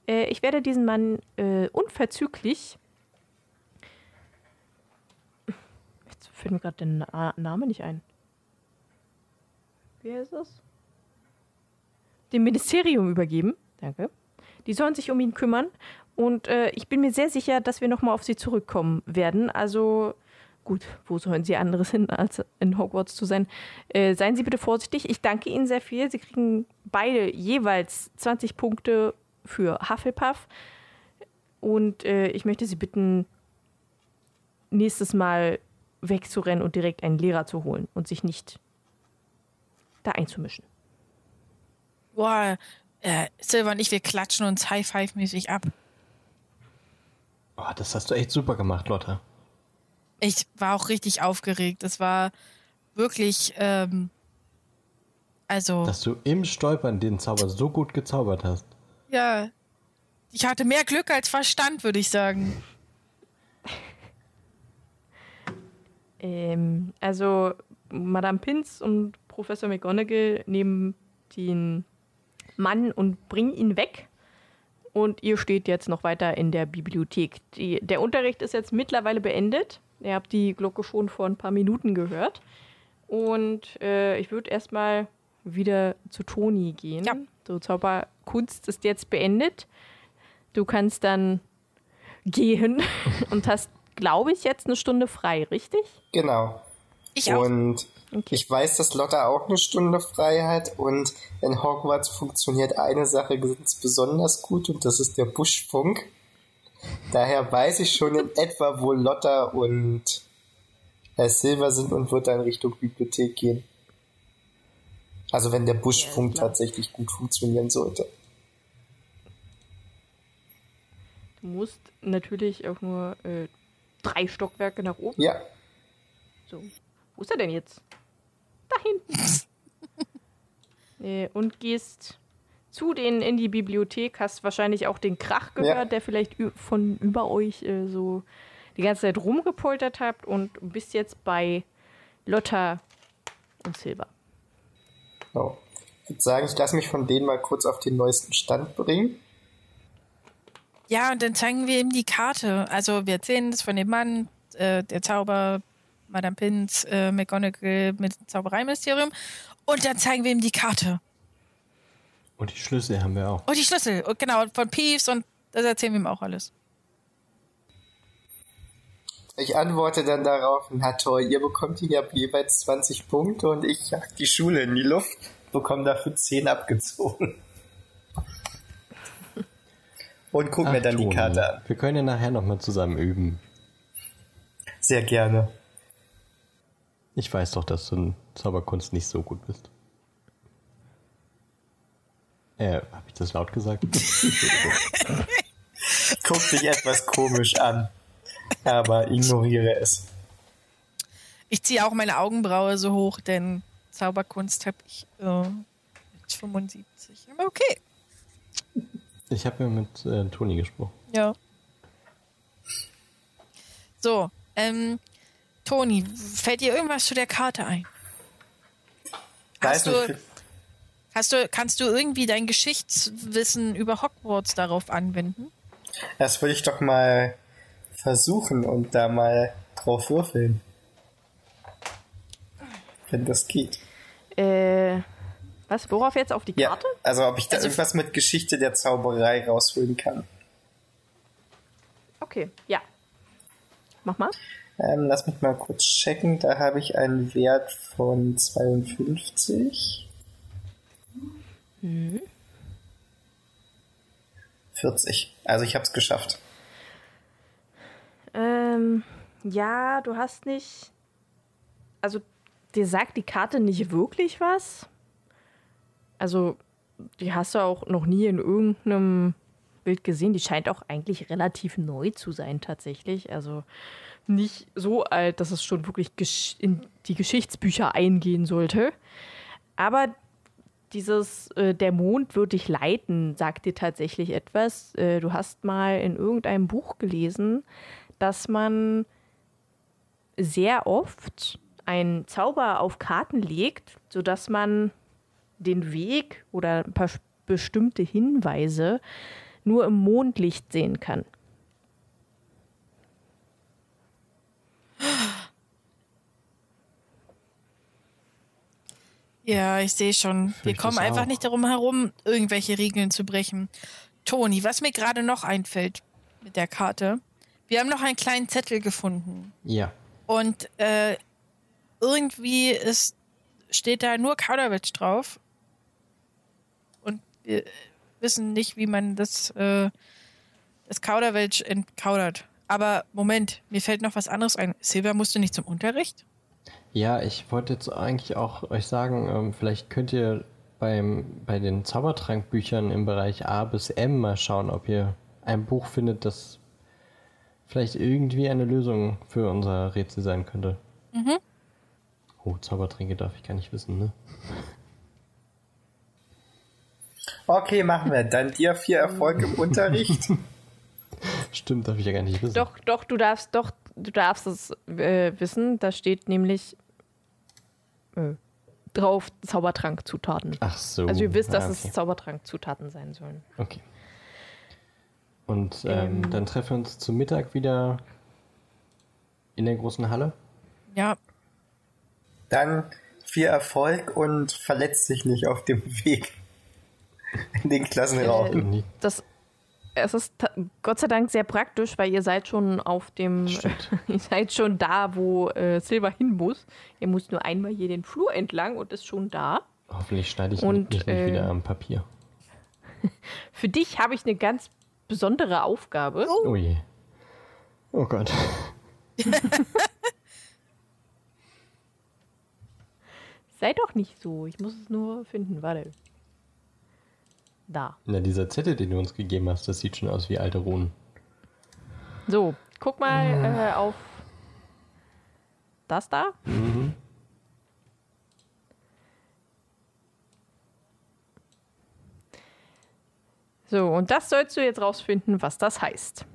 Äh, ich werde diesen Mann äh, unverzüglich. Jetzt fällt mir gerade der Na Name nicht ein. Wie heißt das? Dem Ministerium übergeben. Danke. Die sollen sich um ihn kümmern. Und äh, ich bin mir sehr sicher, dass wir nochmal auf sie zurückkommen werden. Also gut, wo sollen sie anderes hin, als in Hogwarts zu sein? Äh, seien Sie bitte vorsichtig. Ich danke Ihnen sehr viel. Sie kriegen beide jeweils 20 Punkte für Hufflepuff. Und äh, ich möchte Sie bitten, nächstes Mal wegzurennen und direkt einen Lehrer zu holen und sich nicht da einzumischen. Boah, äh, Silver und ich, wir klatschen uns High-Five-mäßig ab. Oh, das hast du echt super gemacht, Lotta. Ich war auch richtig aufgeregt. Das war wirklich, ähm, also, Dass du im Stolpern den Zauber so gut gezaubert hast. ja. Ich hatte mehr Glück als Verstand, würde ich sagen. Ähm, also Madame Pinz und Professor McGonagall nehmen den Mann und bringen ihn weg. Und ihr steht jetzt noch weiter in der Bibliothek. Die, der Unterricht ist jetzt mittlerweile beendet. Ihr habt die Glocke schon vor ein paar Minuten gehört. Und äh, ich würde erstmal wieder zu Toni gehen. Ja. So, Zauberkunst ist jetzt beendet. Du kannst dann gehen und hast, glaube ich, jetzt eine Stunde frei, richtig? Genau. Ich auch. Und Okay. ich weiß, dass Lotta auch eine Stunde frei hat und in Hogwarts funktioniert eine Sache ganz besonders gut und das ist der Buschfunk. Daher weiß ich schon in etwa, wo Lotta und Herr Silver sind und wird dann Richtung Bibliothek gehen. Also wenn der Buschfunk klar. tatsächlich gut funktionieren sollte. Du musst natürlich auch nur äh, drei Stockwerke nach oben. Ja, So. Wo ist er denn jetzt? Äh, und gehst zu denen in die Bibliothek, hast wahrscheinlich auch den Krach gehört, Ja. der vielleicht von über euch äh, so die ganze Zeit rumgepoltert habt und bist jetzt bei Lotta und Silber. So. Ich würde sagen, ich lasse mich von denen mal kurz auf den neuesten Stand bringen. Ja, und dann zeigen wir ihm die Karte. Also wir erzählen das von dem Mann, äh, der Zauber, Madame Pins, äh, McGonagall mit Zaubereiministerium. Und dann zeigen wir ihm die Karte. Und die Schlüssel haben wir auch. Und die Schlüssel. Und genau, von Peeves und das erzählen wir ihm auch alles. Ich antworte dann darauf, na toll, ihr bekommt hier jeweils 20 Punkte und ich jag die Schule in die Luft, bekomme dafür 10 abgezogen. Und guck mir Ach, dann die Toni, Karte an. Wir können ja nachher nochmal zusammen üben. Sehr gerne. Ich weiß doch, dass du in Zauberkunst nicht so gut bist. Äh, habe ich das laut gesagt? Guck dich etwas komisch an, aber ignoriere es. Ich ziehe auch meine Augenbraue so hoch, denn Zauberkunst habe ich äh, mit 75. Aber okay. Ich habe ja mit äh, Toni gesprochen. Ja. So, ähm, Toni, fällt dir irgendwas zu der Karte ein? Hast du, hast du, kannst du irgendwie dein Geschichtswissen über Hogwarts darauf anwenden? das würde ich doch mal versuchen und da mal drauf würfeln. Wenn das geht. Äh, was? Worauf jetzt? Auf die Ja, Karte? also ob ich da Also- irgendwas mit Geschichte der Zauberei rausholen kann. Okay, ja. Mach mal. Ähm, lass mich mal kurz checken. Da habe ich einen Wert von 52. 40. Also ich habe es geschafft. Ähm, ja, du hast nicht. Also, dir sagt die Karte nicht wirklich was. Also, die hast du auch noch nie in irgendeinem Bild gesehen. Die scheint auch eigentlich relativ neu zu sein, tatsächlich. Also, nicht so alt, dass es schon wirklich in die Geschichtsbücher eingehen sollte. Aber dieses äh, Der Mond wird dich leiten, sagt dir tatsächlich etwas. Äh, du hast mal in irgendeinem Buch gelesen, dass man sehr oft einen Zauber auf Karten legt, sodass man den Weg oder ein paar bestimmte Hinweise nur im Mondlicht sehen kann. Ja, ich sehe schon. Wir kommen einfach nicht darum herum, irgendwelche Regeln zu brechen. Toni, was mir gerade noch einfällt mit der Karte. Wir haben noch einen kleinen Zettel gefunden. Ja. Und äh, irgendwie ist, steht da nur Kauderwelsch drauf. Und wir wissen nicht, wie man das, äh, das Kauderwelsch entkaudert. Aber Moment, mir fällt noch was anderes ein. Silver, musst du nicht zum Unterricht? Ja, ich wollte jetzt eigentlich auch euch sagen, ähm, vielleicht könnt ihr beim, bei den Zaubertrankbüchern im Bereich A bis M mal schauen, ob ihr ein Buch findet, das vielleicht irgendwie eine Lösung für unser Rätsel sein könnte. Mhm. Oh, Zaubertränke darf ich gar nicht wissen, ne? Okay, machen wir. Dann dir viel Erfolg im Unterricht. Stimmt, darf ich ja gar nicht wissen. Doch, doch, du darfst, doch, du darfst es äh, wissen. Da steht nämlich äh, drauf Zaubertrankzutaten. Ach so. Also ihr wisst, dass Ah, okay. es Zaubertrankzutaten sein sollen. Okay. Und ähm, dann treffen wir uns zu Mittag wieder in der großen Halle. Ja, Dann viel Erfolg und verletz dich nicht auf dem Weg in den Klassenraum. Äh, Das, es ist Gott sei Dank sehr praktisch, weil ihr seid schon auf dem, ihr seid schon da, wo äh, Silber hin muss. Ihr müsst nur einmal hier den Flur entlang und ist schon da. Hoffentlich schneide ich Und, mich nicht äh, wieder am Papier. Für dich habe ich eine ganz besondere Aufgabe. Oh je. Oh Gott. Sei doch nicht so. Ich muss es nur finden. Warte da. Na, dieser Zettel, den du uns gegeben hast, das sieht schon aus wie alte Runen. So, guck mal mhm. äh, auf das da. Mhm. So, und das sollst du jetzt rausfinden, was das heißt.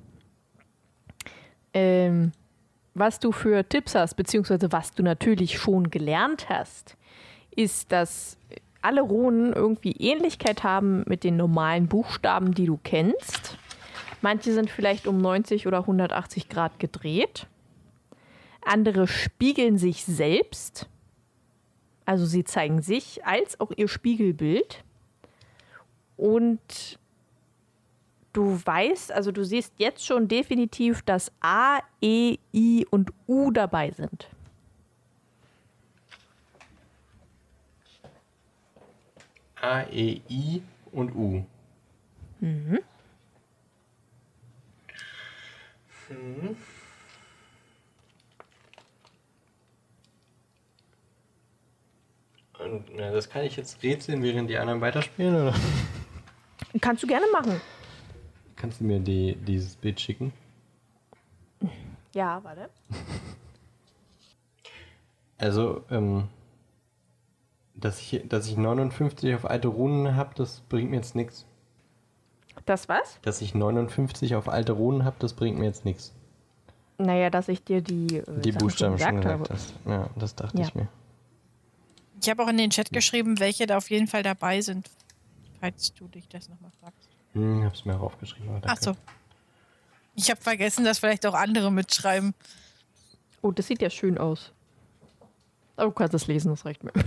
Ähm, was du für Tipps hast, beziehungsweise was du natürlich schon gelernt hast, ist, dass alle Runen irgendwie Ähnlichkeit haben mit den normalen Buchstaben, die du kennst. Manche sind vielleicht um 90 oder 180 Grad gedreht. Andere spiegeln sich selbst. Also sie zeigen sich als auch ihr Spiegelbild. Und du weißt, also du siehst jetzt schon definitiv, dass A, E, I und U dabei sind. A, E, I und U. Mhm. Hm. Und, na, das kann ich jetzt rätseln, während die anderen weiterspielen, oder? Kannst du gerne machen. Kannst du mir die, dieses Bild schicken? Ja, warte. Also, ähm, dass ich, dass ich 59 auf alte Runen habe, das bringt mir jetzt nichts. Das was? Dass ich 59 auf alte Runen habe, das bringt mir jetzt nichts. Naja, dass ich dir die, äh, Die Sachen Buchstaben schon gesagt habe. hast. Ja, das dachte Ja. ich mir. Ich habe auch in den Chat geschrieben, welche da auf jeden Fall dabei sind, falls du dich das nochmal fragst. Hm, hab's mir auch aufgeschrieben. Aber Ach so. Ich habe vergessen, dass vielleicht auch andere mitschreiben. Oh, das sieht ja schön aus. Aber du kannst es lesen, das reicht mir.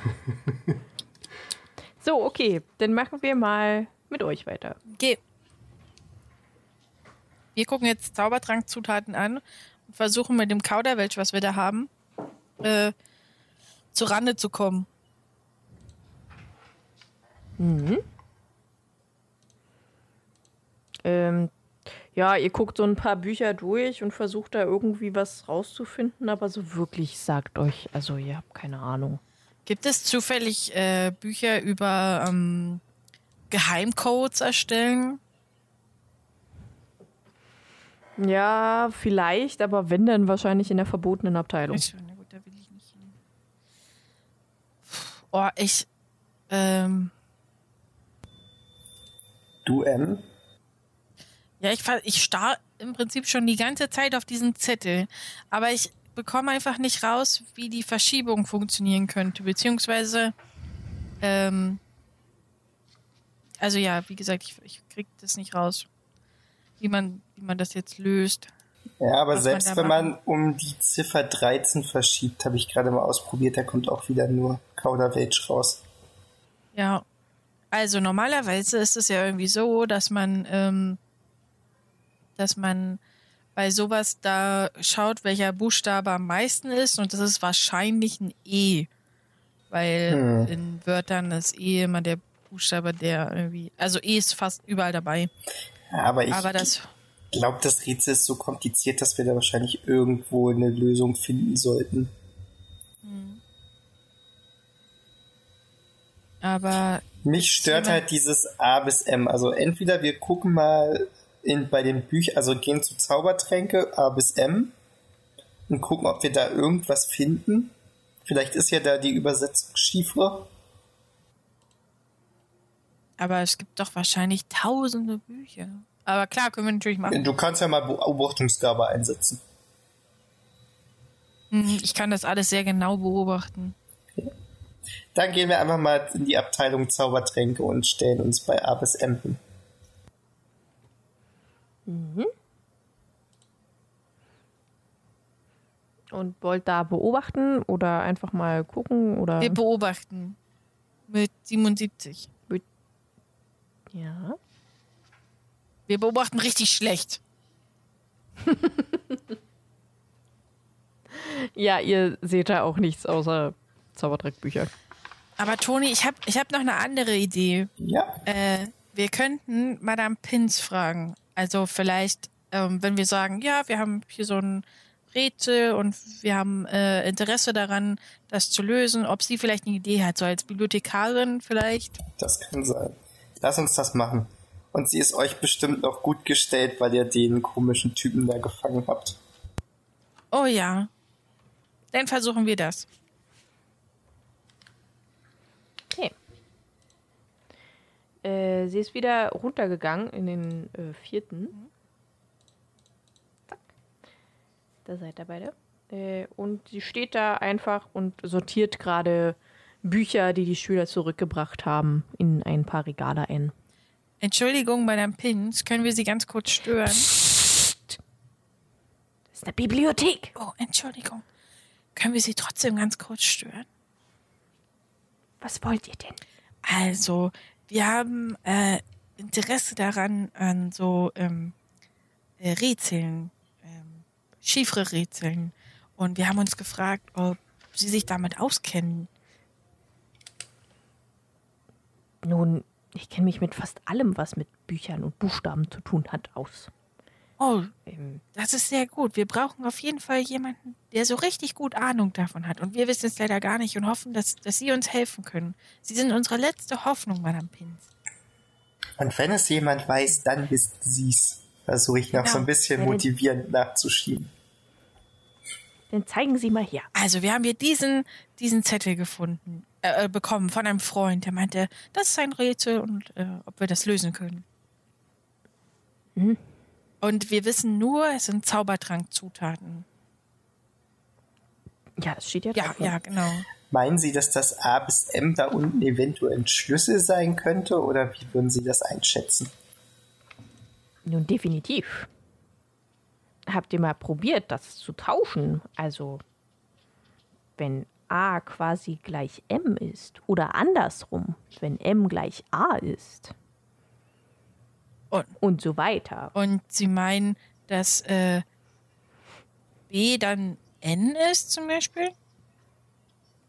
so, okay. Dann machen wir mal mit euch weiter. Okay. Wir gucken jetzt Zaubertrankzutaten an und versuchen mit dem Kauderwelsch, was wir da haben, äh, zu Rande zu kommen. Ähm, ja, ihr guckt so ein paar Bücher durch und versucht da irgendwie was rauszufinden, aber so wirklich sagt euch, also ihr habt keine Ahnung. Gibt es zufällig äh, Bücher über ähm, Geheimcodes erstellen? Ja, vielleicht, aber wenn dann wahrscheinlich in der verbotenen Abteilung. Ich, na gut, da will ich nicht hin. Oh, ich. Ähm, Du, M? ja, ich, ich starr im Prinzip schon die ganze Zeit auf diesen Zettel. Aber ich bekomme einfach nicht raus, wie die Verschiebung funktionieren könnte. Beziehungsweise. Ähm, also ja, wie gesagt, ich, ich krieg das nicht raus. Wie man, wie man das jetzt löst. Ja, aber man selbst da wenn man um die Ziffer 13 verschiebt, habe ich gerade mal ausprobiert, da kommt auch wieder nur Kauderwelsch raus. Ja, also normalerweise ist es ja irgendwie so, dass man, ähm, dass man bei sowas da schaut, welcher Buchstabe am meisten ist und das ist wahrscheinlich ein E, weil Hm. in Wörtern ist E immer der Buchstabe, der irgendwie, also E ist fast überall dabei, Ja, aber ich aber das, glaube, das Rätsel ist so kompliziert, dass wir da wahrscheinlich irgendwo eine Lösung finden sollten. aber Mich stört halt dieses A bis M. Also entweder wir gucken mal in, bei den Büchern, also gehen zu Zaubertränke A bis M und gucken, ob wir da irgendwas finden. Vielleicht ist ja da die Übersetzung Chiffre. aber es gibt doch wahrscheinlich tausende Bücher. Aber klar, können wir natürlich machen. Du kannst ja mal Beobachtungsgabe einsetzen. Hm, Ich kann das alles sehr genau beobachten. Dann gehen wir einfach mal in die Abteilung Zaubertränke und stellen uns bei A bis M hin. Und wollt da beobachten oder einfach mal gucken oder. Wir beobachten mit 77. ja. Wir beobachten richtig schlecht. Ja, ihr seht da auch nichts außer Zaubertrickbücher. Aber Toni, ich habe ich hab noch eine andere Idee. Ja, Äh, wir könnten Madame Pins fragen. Also vielleicht, ähm, wenn wir sagen, ja, wir haben hier so ein Rätsel und wir haben äh, Interesse daran, das zu lösen, ob sie vielleicht eine Idee hat, so als Bibliothekarin vielleicht. das kann sein. Lass uns das machen. Und sie ist euch bestimmt noch gut gestellt, weil ihr den komischen Typen da gefangen habt. Oh ja. Dann versuchen wir das. Okay. Äh, sie ist wieder runtergegangen in den äh, vierten. Zack. Da seid ihr beide. Äh, und sie steht da einfach und sortiert gerade Bücher, die die Schüler zurückgebracht haben, in ein paar Regale ein. Entschuldigung, Madame Pins, können wir Sie ganz kurz stören? Das ist eine Bibliothek. Oh, Entschuldigung. Können wir Sie trotzdem ganz kurz stören? Was wollt ihr denn? Also, wir haben äh, Interesse daran, an so ähm, äh, Rätseln, ähm, Chiffre-Rätseln. Und wir haben uns gefragt, ob Sie sich damit auskennen. Nun, ich kenne mich mit fast allem, was mit Büchern und Buchstaben zu tun hat, aus. Oh, das ist sehr gut. Wir brauchen auf jeden Fall jemanden, der so richtig gut Ahnung davon hat. Und wir wissen es leider gar nicht und hoffen, dass, dass Sie uns helfen können. Sie sind unsere letzte Hoffnung, Madame Pins. Und wenn es jemand weiß, dann wissen Sie's. Versuche ich noch Genau. so ein bisschen motivierend nachzuschieben. dann zeigen Sie mal her. Also, wir haben hier diesen, diesen Zettel gefunden, äh, äh, bekommen von einem Freund, der meinte, das ist ein Rätsel und äh, ob wir das lösen können. Mhm. Und wir wissen nur, es sind Zaubertrankzutaten. Ja, das steht ja Ja, ne? ja, genau. Meinen Sie, dass das A bis M da unten eventuell ein Schlüssel sein könnte oder wie würden Sie das einschätzen? Nun, definitiv. Habt ihr mal probiert, das zu tauschen? Also, wenn A quasi gleich M ist oder andersrum, wenn M gleich A ist Und, und so weiter. und Sie meinen, dass äh, B dann N ist zum Beispiel?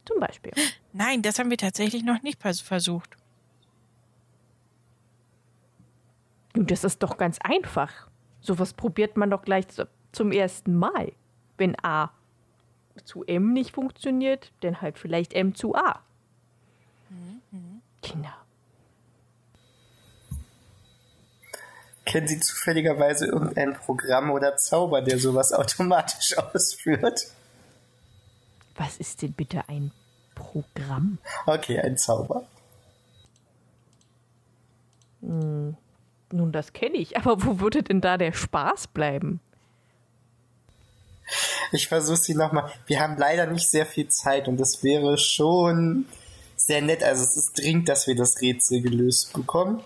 Zum Beispiel. Nein, das haben wir tatsächlich noch nicht vers- versucht. Nun, das ist doch ganz einfach. Sowas probiert man doch gleich zu, zum ersten Mal. Wenn A zu M nicht funktioniert, dann halt vielleicht M zu A. Kinder. Kennen Sie zufälligerweise irgendein Programm oder Zauber, der sowas automatisch ausführt? Was ist denn bitte ein Programm? Okay, ein Zauber. Nun, das kenne ich, aber wo würde denn da der Spaß bleiben? Ich versuche sie nochmal. Wir haben leider nicht sehr viel Zeit und es wäre schon sehr nett. Also es ist dringend, dass wir das Rätsel gelöst bekommen.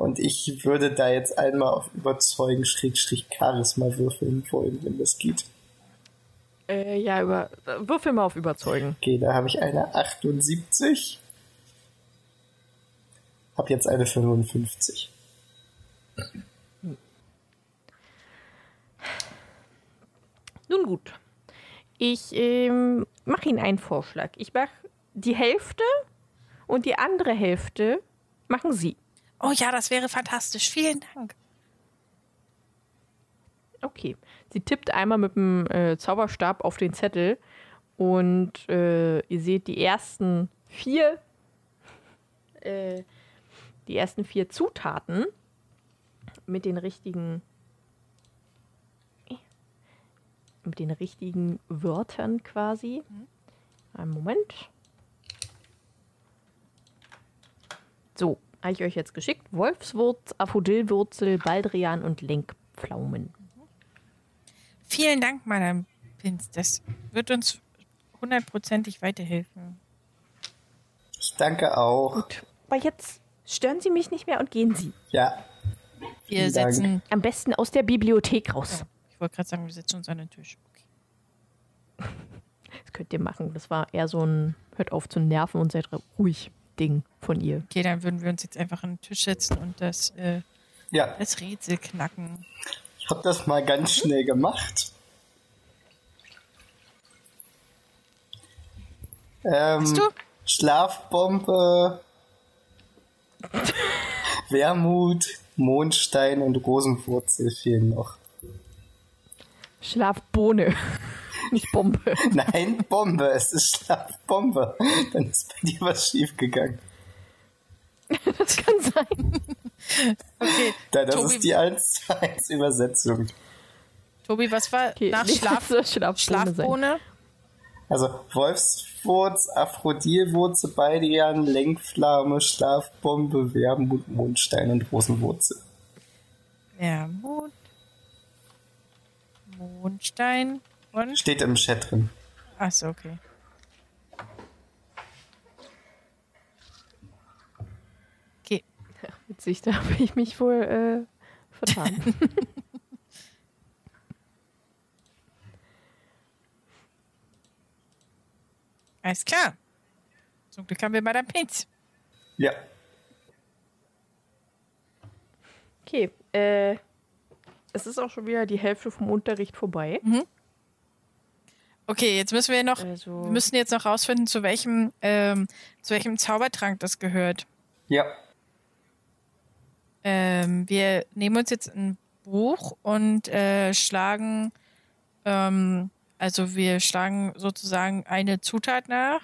Und ich würde da jetzt einmal auf Überzeugen Schrägstrich Charisma würfeln wollen, wenn das geht. Äh, ja, über, würfel mal auf Überzeugen. Okay, da habe ich eine 78. Hab jetzt eine 55. Nun gut. Ich ähm, mache Ihnen einen Vorschlag. Ich mache die Hälfte und die andere Hälfte machen Sie. Oh ja, das wäre fantastisch. Vielen Dank. Okay. Sie tippt einmal mit dem äh, Zauberstab auf den Zettel und äh, ihr seht die ersten vier, äh, die ersten vier Zutaten mit den richtigen, mit den richtigen Wörtern quasi. Einen Moment. So, habe ich euch jetzt geschickt. Wolfswurz, Aphodillwurzel, Baldrian und Lenkpflaumen. Vielen Dank, Madame Pins. Das wird uns hundertprozentig weiterhelfen. Ich danke auch. Gut. Aber jetzt stören Sie mich nicht mehr und gehen Sie. Ja, Wir Vielen Dank. setzen, Am besten aus der Bibliothek raus. ich wollte gerade sagen, wir setzen uns an den Tisch. Okay. Das könnt ihr machen. Das war eher so ein Hört auf zu nerven und seid ruhig Ding von ihr. okay, dann würden wir uns jetzt einfach an den Tisch setzen und das, äh, ja. das Rätsel knacken. Ich habe das mal ganz schnell gemacht. Ähm, Hast du? Schlafbombe, Wermut, Mondstein und Rosenwurzel fehlen noch. Schlafbohne. Nicht Bombe. Nein, Bombe, es ist Schlafbombe. Dann ist bei dir was schiefgegangen. Das kann sein. Okay, Da, das Tobi, ist die 1 zu 1 Übersetzung. Tobi, was war Okay, nach Schlaf, Schlafbohne. Schlafbohne? Also Wolfswurz, Aphrodilwurze, Baldrian, Lenkflamme, Schlafbombe, Wermut, Mondstein und Rosenwurzel. Wermut, Mondstein und... Steht im Chat drin. Achso, okay. Okay. Witzig, da habe ich mich wohl äh, vertan. Alles klar. Zum Glück haben wir Madame Pinz. Ja. Okay, äh, es ist auch schon wieder die Hälfte vom Unterricht vorbei. Okay, jetzt müssen wir noch, Also- wir müssen jetzt noch rausfinden, zu welchem, ähm, zu welchem Zaubertrank das gehört. Ja. Ähm, wir nehmen uns jetzt ein Buch und äh, schlagen, ähm, also wir schlagen sozusagen eine Zutat nach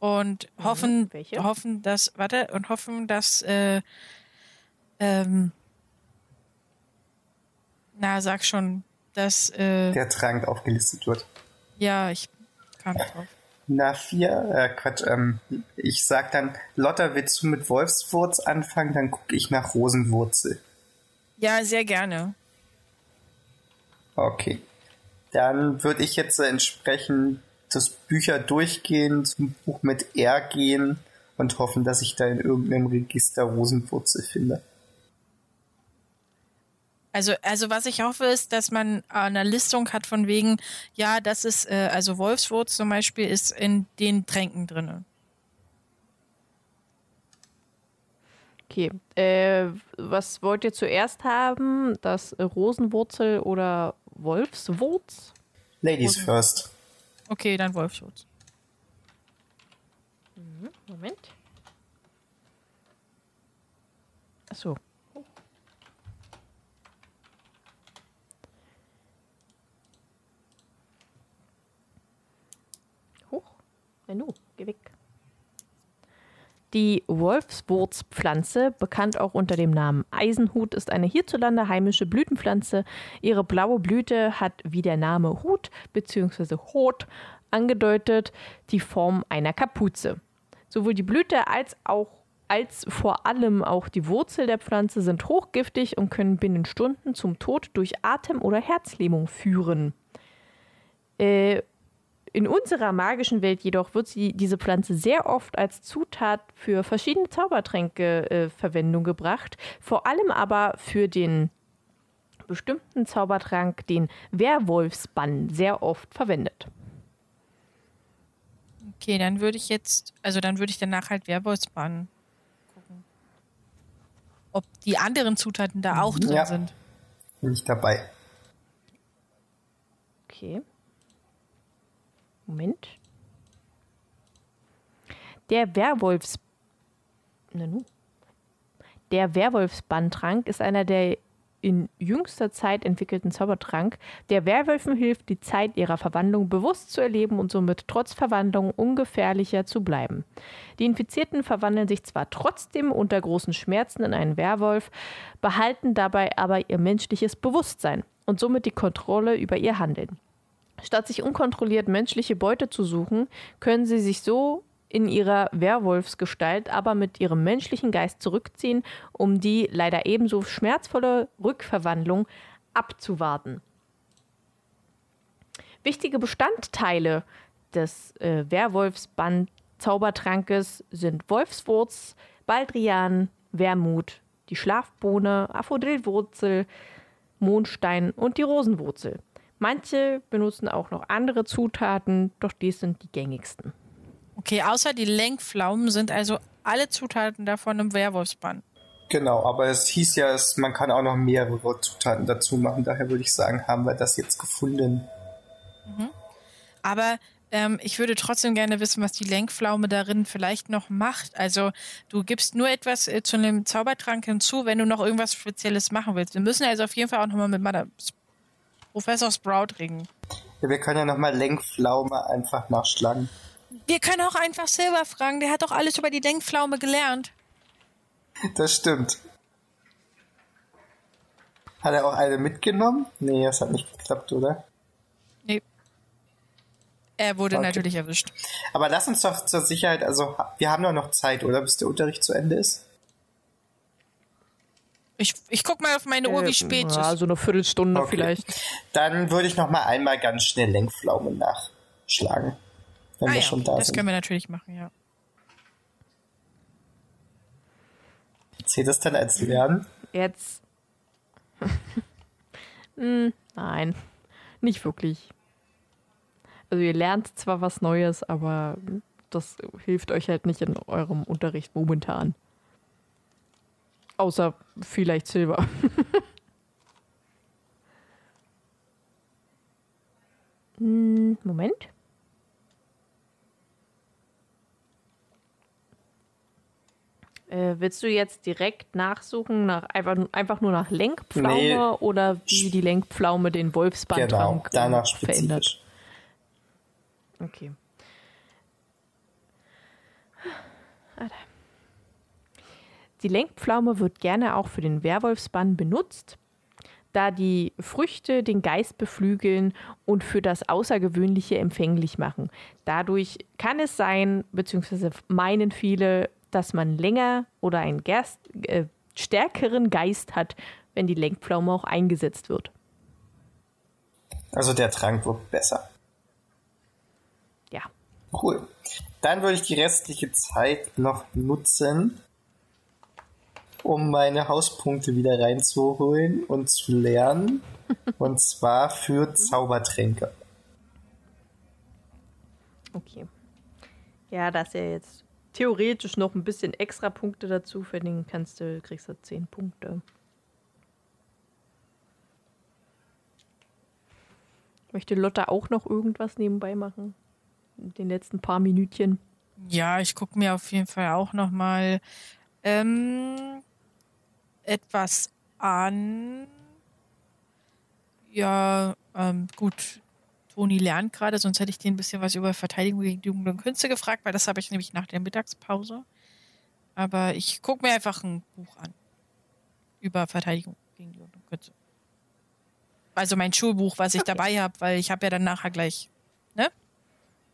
und hoffen, welche? hoffen, dass, warte, und hoffen, dass, äh, ähm, na, sag schon, dass, äh, Der Trank aufgelistet wird. ja, ich kam drauf. Na, vier, äh, Quatsch, ähm, ich sag dann, Lotta, willst du mit Wolfswurz anfangen? Dann gucke ich nach Rosenwurzel. Ja, sehr gerne. Okay. Dann würde ich jetzt entsprechend das Bücher durchgehen, zum Buch mit R gehen und hoffen, dass ich da in irgendeinem Register Rosenwurzel finde. Also, also was ich hoffe, ist, dass man eine Listung hat von wegen, ja, das ist, äh, also Wolfswurz zum Beispiel ist in den Tränken drinne. Okay, äh, was wollt ihr zuerst haben? Das äh, Rosenwurzel oder Wolfswurz? Ladies first. Okay, dann Wolfswurz. Moment. Achso. Hoch. Nanu, geh weg. Die Wolfswurzpflanze, bekannt auch unter dem Namen Eisenhut, ist eine hierzulande heimische Blütenpflanze. Ihre blaue Blüte hat, wie der Name Hut bzw. Hot angedeutet, die Form einer Kapuze. Sowohl die Blüte als auch als vor allem auch die Wurzel der Pflanze sind hochgiftig und können binnen Stunden zum Tod durch Atem- oder Herzlähmung führen. Äh, in unserer magischen Welt jedoch wird sie, diese Pflanze sehr oft als Zutat für verschiedene Zaubertränke äh, Verwendung gebracht, vor allem aber für den bestimmten Zaubertrank, den Werwolfsbann, sehr oft verwendet. Okay, dann würde ich jetzt, also dann würde ich danach halt Werwolfsbahn gucken. Ob die anderen Zutaten da auch drin Ja. sind. Bin ich dabei. Okay. Moment. Der Werwolfs. Nanu. Der Werwolfsbandtrank ist einer der in jüngster Zeit entwickelten Zaubertrank, der Werwölfen hilft, die Zeit ihrer Verwandlung bewusst zu erleben und somit trotz Verwandlung ungefährlicher zu bleiben. Die Infizierten verwandeln sich zwar trotzdem unter großen Schmerzen in einen Werwolf, behalten dabei aber ihr menschliches Bewusstsein und somit die Kontrolle über ihr Handeln. Statt sich unkontrolliert menschliche Beute zu suchen, können sie sich so in ihrer Werwolfsgestalt aber mit ihrem menschlichen Geist zurückziehen, um die leider ebenso schmerzvolle Rückverwandlung abzuwarten. Wichtige Bestandteile des äh, Werwolfsband-Zaubertrankes sind Wolfswurz, Baldrian, Wermut, die Schlafbohne, Aphrodilwurzel, Mondstein und die Rosenwurzel. Manche benutzen auch noch andere Zutaten, doch dies sind die gängigsten. Okay, außer die Lenkpflaumen sind also alle Zutaten davon im Werwolfsbann. Genau, aber es hieß ja, es, man kann auch noch mehrere Zutaten dazu machen. Daher würde ich sagen, haben wir das jetzt gefunden. Aber ähm, ich würde trotzdem gerne wissen, was die Lenkpflaume darin vielleicht noch macht. Also du gibst nur etwas äh, zu einem Zaubertrank hinzu, wenn du noch irgendwas Spezielles machen willst. Wir müssen also auf jeden Fall auch nochmal mit Madame Professor Sprout reden. Ja, wir können ja nochmal Lenkpflaume einfach nachschlagen. Wir können auch einfach Silber fragen. Der hat doch alles über die Lenkpflaume gelernt. Das stimmt. Hat er auch eine mitgenommen? Nee, das hat nicht geklappt, oder? Nee. Er wurde Okay. natürlich erwischt. Aber lass uns doch zur Sicherheit, also wir haben doch noch Zeit, oder? Bis der Unterricht zu Ende ist. Ich, ich guck mal auf meine Uhr, wie Äh, spät es ja, ist. so eine Viertelstunde Okay. vielleicht. Dann würde ich noch mal einmal ganz schnell Lenkpflaumen nachschlagen. Wenn Ah wir ja, schon okay, da das sind. können wir natürlich machen, ja. Zählt das dann als Lernen? Jetzt. hm, nein, nicht wirklich. Also ihr lernt zwar was Neues, aber das hilft euch halt nicht in eurem Unterricht momentan. Außer vielleicht Silber. Hm, Moment. Äh, willst du jetzt direkt nachsuchen, nach, einfach, einfach nur nach Lenkpflaume Nee. oder wie die Lenkpflaume den Genau, Wolfsbandtrank äh, danach verändert? Okay. Warte. Die Lenkpflaume wird gerne auch für den Werwolfsbann benutzt, da die Früchte den Geist beflügeln und für das Außergewöhnliche empfänglich machen. Dadurch kann es sein, beziehungsweise meinen viele, dass man länger oder einen Gerst, äh, stärkeren Geist hat, wenn die Lenkpflaume auch eingesetzt wird. Also der Trank wird besser. Ja. Cool. Dann würde ich die restliche Zeit noch nutzen, um meine Hauspunkte wieder reinzuholen und zu lernen. und zwar für Zaubertränke. Okay. Ja, da ist ja jetzt theoretisch noch ein bisschen extra Punkte dazu. Für den kannst du, kriegst du 10 Punkte. Möchte Lotta auch noch irgendwas nebenbei machen? In den letzten paar Minütchen. Ja, ich gucke mir auf jeden Fall auch noch mal ähm, etwas an. Ja, ähm, gut. Toni lernt gerade, sonst hätte ich den ein bisschen was über Verteidigung gegen Jugend und Künste gefragt, weil das habe ich nämlich nach der Mittagspause. Aber ich gucke mir einfach ein Buch an. Über Verteidigung gegen Jugend und Künste. Also mein Schulbuch, was ich dabei habe, weil ich habe ja dann nachher gleich, ne?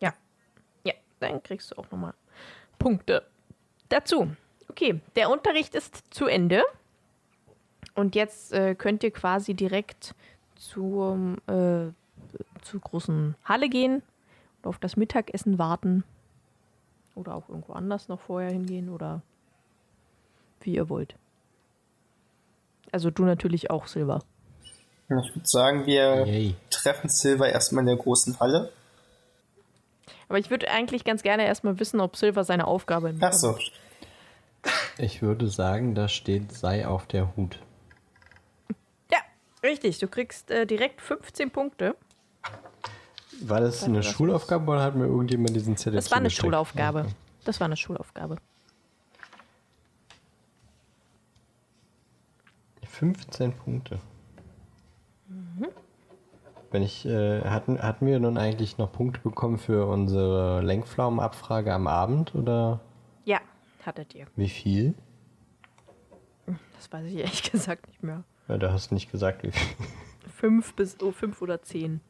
Ja. Ja, dann kriegst du auch nochmal Punkte dazu. Okay, der Unterricht ist zu Ende. Und jetzt äh, könnt ihr quasi direkt zum, äh, zur großen Halle gehen und auf das Mittagessen warten. Oder auch irgendwo anders noch vorher hingehen oder wie ihr wollt. Also du natürlich auch, Silber. Ich würde sagen, wir Yay. treffen Silver erstmal in der großen Halle. Aber ich würde eigentlich ganz gerne erstmal wissen, ob Silver seine Aufgabe Ach so. Ich würde sagen, da steht sei auf der Hut. Richtig. Du kriegst äh, direkt 15 Punkte. War das eine Schulaufgabe oder hat mir irgendjemand diesen Zettel Das war eine zugesteckt? Schulaufgabe. Okay. Das war eine Schulaufgabe. 15 Punkte. Wenn ich, äh, hatten, hatten wir nun eigentlich noch Punkte bekommen für unsere Lenkpflaumenabfrage am Abend oder Ja, hattet ihr. wie viel? Das weiß ich ehrlich gesagt nicht mehr. Ja, da hast du nicht gesagt, wie viel. Fünf bis oh, fünf oder zehn.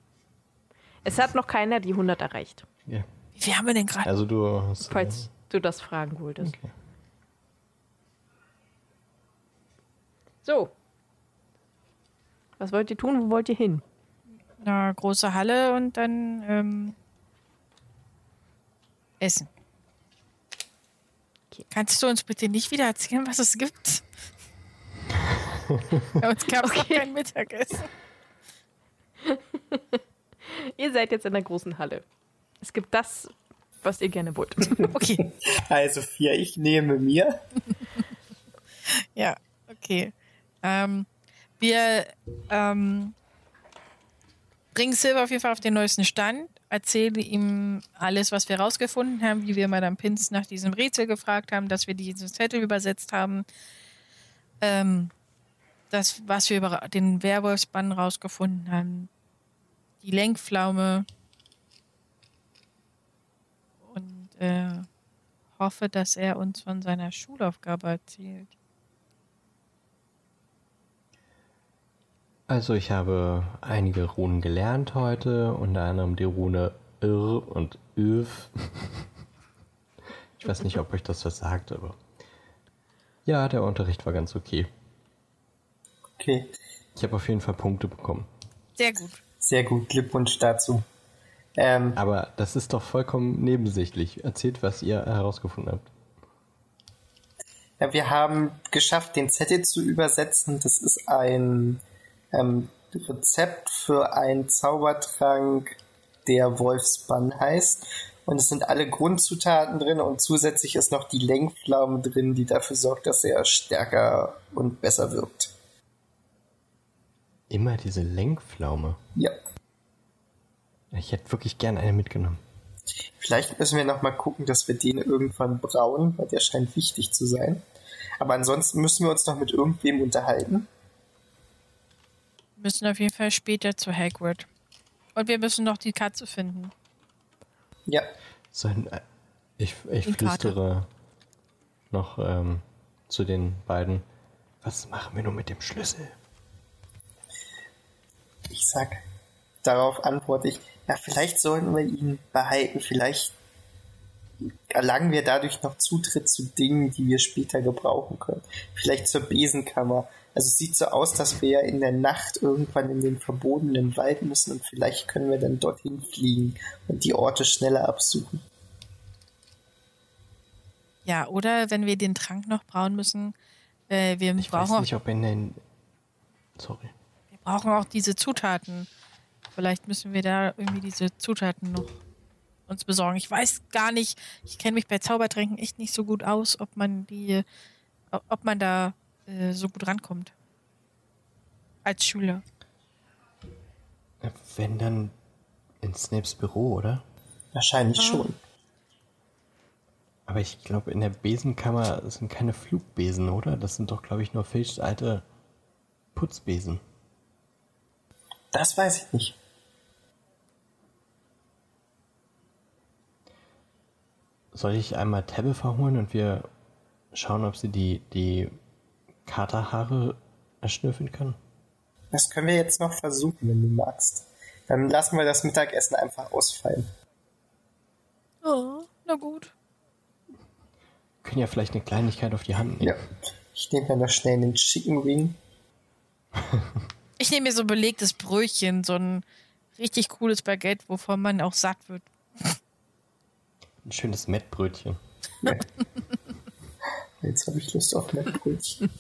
Es hat noch keiner die 100 erreicht, Ja. Wie viel haben wir denn gerade? Also du hast, falls du das fragen wolltest. Okay. So. Was wollt ihr tun? Wo wollt ihr hin? eine große Halle und dann ähm, essen. Okay. Kannst du uns bitte nicht wieder erzählen, was es gibt? Bei uns gab es Okay. kein Mittagessen. Ihr seid jetzt in der großen Halle. Es gibt das, was ihr gerne wollt. Okay, Also vier, ich nehme mir. ja, okay. Ähm, wir ähm, bringen Silver auf jeden Fall auf den neuesten Stand, erzählen ihm alles, was wir rausgefunden haben, wie wir Madame Pins nach diesem Rätsel gefragt haben, dass wir diesen Zettel übersetzt haben, ähm, das, was wir über den Werwolfsbann rausgefunden haben, die Lenkpflaume und äh, hoffe, dass er uns von seiner Schulaufgabe erzählt. Also ich habe einige Runen gelernt heute, unter anderem die Rune Ir und Öf. Ich weiß nicht, ob euch das was sagt, aber ja, der Unterricht war ganz okay. Okay, Ich habe auf jeden Fall Punkte bekommen. Sehr gut. sehr gut. Glückwunsch dazu. Ähm, Aber das ist doch vollkommen nebensächlich. Erzählt, was ihr herausgefunden habt. Ja, wir haben geschafft, den Zettel zu übersetzen. Das ist ein ähm, Rezept für einen Zaubertrank, der Wolfsbann heißt. Und es sind alle Grundzutaten drin und zusätzlich ist noch die Lenkpflaume drin, die dafür sorgt, dass er stärker und besser wirkt. Immer diese Lenkpflaume. Ja. Ich hätte wirklich gern eine mitgenommen. Vielleicht müssen wir noch mal gucken, dass wir den irgendwann brauen, weil der scheint wichtig zu sein. Aber ansonsten müssen wir uns noch mit irgendwem unterhalten. Wir müssen auf jeden Fall später zu Hagrid. Und wir müssen noch die Katze finden. Ja, So ein, äh, ich ich flüstere noch ähm, zu den beiden. Was machen wir nun mit dem Schlüssel? Ich sag, darauf antworte ich, ja, vielleicht sollten wir ihn behalten, vielleicht erlangen wir dadurch noch Zutritt zu Dingen, die wir später gebrauchen können. Vielleicht zur Besenkammer. Also es sieht so aus, dass wir ja in der Nacht irgendwann in den verbotenen Wald müssen und vielleicht können wir dann dorthin fliegen und die Orte schneller absuchen. Ja, oder wenn wir den Trank noch brauen müssen, äh, wir, Ich brauchen weiß auch, nicht, ob in den. Sorry. Wir brauchen auch diese Zutaten. Vielleicht müssen wir da irgendwie diese Zutaten noch uns besorgen. Ich weiß gar nicht, ich kenne mich bei Zaubertränken echt nicht so gut aus, ob man die, ob man da äh, so gut rankommt. Als Schüler. Wenn dann in Snapes Büro, oder? Wahrscheinlich schon. Aber ich glaube, in der Besenkammer sind keine Flugbesen, oder? Das sind doch, glaube ich, nur alte Putzbesen. Das weiß ich nicht. Soll ich einmal Tabitha holen und wir schauen, ob sie die, die Katerhaare erschnüffeln kann? Das können wir jetzt noch versuchen, wenn du magst. Dann lassen wir das Mittagessen einfach ausfallen. Oh, na gut. Können ja vielleicht eine Kleinigkeit auf die Hand nehmen. Ja. Ich nehme mir noch schnell einen Chicken Wing. Ich nehme mir so belegtes Brötchen, so ein richtig cooles Baguette, wovon man auch satt wird. Ein schönes Mettbrötchen. Jetzt habe ich Lust auf Mettbrötchen.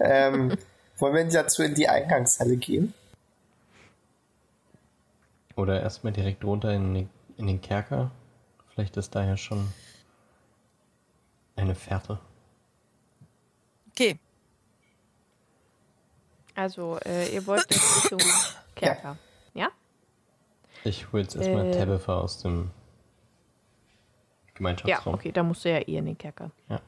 ähm, wollen wir dazu in die Eingangshalle gehen? Oder erstmal direkt runter in, den- in den Kerker. Vielleicht ist da ja schon eine Fährte. Okay, Also, äh, ihr wollt jetzt Richtung Kerker. Ja? Ich hole jetzt erstmal Äh. Tabitha aus dem Ja, Gemeinschaftsraum. okay, da musst du ja eh in den Kerker. Ja.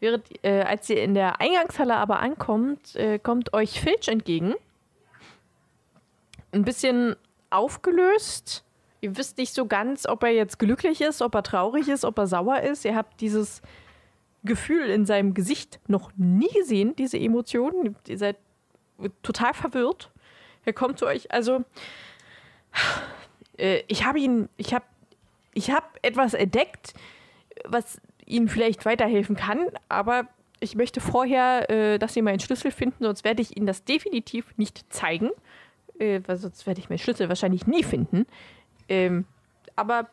Während, äh, als ihr in der Eingangshalle aber ankommt, äh, kommt euch Filch entgegen. Ein bisschen aufgelöst. Ihr wisst nicht so ganz, ob er jetzt glücklich ist, ob er traurig ist, ob er sauer ist. Ihr habt dieses Gefühl in seinem Gesicht noch nie gesehen, diese Emotionen. Ihr seid total verwirrt. Er kommt zu euch. Also, äh, ich habe ihn, ich habe, ich habe etwas entdeckt, was Ihnen vielleicht weiterhelfen kann, aber ich möchte vorher, äh, dass Sie meinen Schlüssel finden, sonst werde ich Ihnen das definitiv nicht zeigen, äh, weil sonst werde ich meinen Schlüssel wahrscheinlich nie finden. Ähm, aber,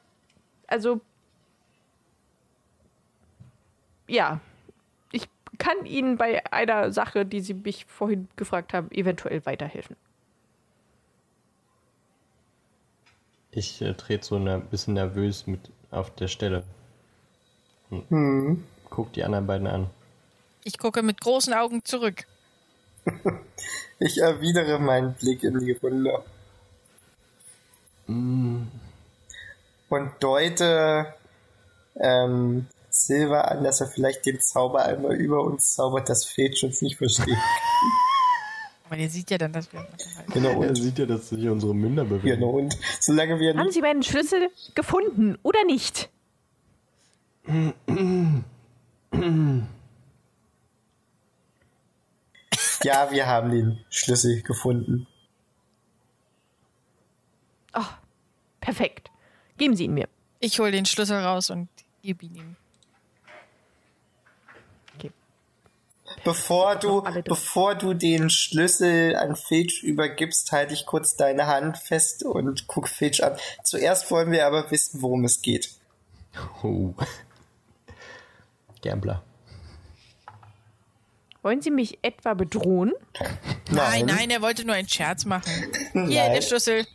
also, ja, ich kann Ihnen bei einer Sache, die Sie mich vorhin gefragt haben, eventuell weiterhelfen. Ich äh, trete so ein bisschen nervös mit auf der Stelle. Und Hm. guck die anderen beiden an. ich gucke mit großen Augen zurück. Ich erwidere meinen Blick in die Runde. Und deute ähm, Silver an, dass er vielleicht den Zauber einmal über uns zaubert, dass Fetch uns nicht versteht. Aber der sieht ja dann, dass wir. Genau, Er und, sieht ja, dass sich unsere Münder bewegen. genau, und solange wir Haben Sie meinen Schlüssel gefunden oder nicht? ja, wir haben den Schlüssel gefunden. Ach, Perfekt. Geben Sie ihn mir. Ich hole den Schlüssel raus und gebe ihn ihm. Bevor du, bevor du den Schlüssel an Filch übergibst, halte ich kurz deine Hand fest und guck Filch an. Zuerst wollen wir aber wissen, worum es geht. Oh. Gambler. Wollen Sie mich etwa bedrohen? Nein, nein, er wollte nur einen Scherz machen. Hier, Nein. der Schlüssel.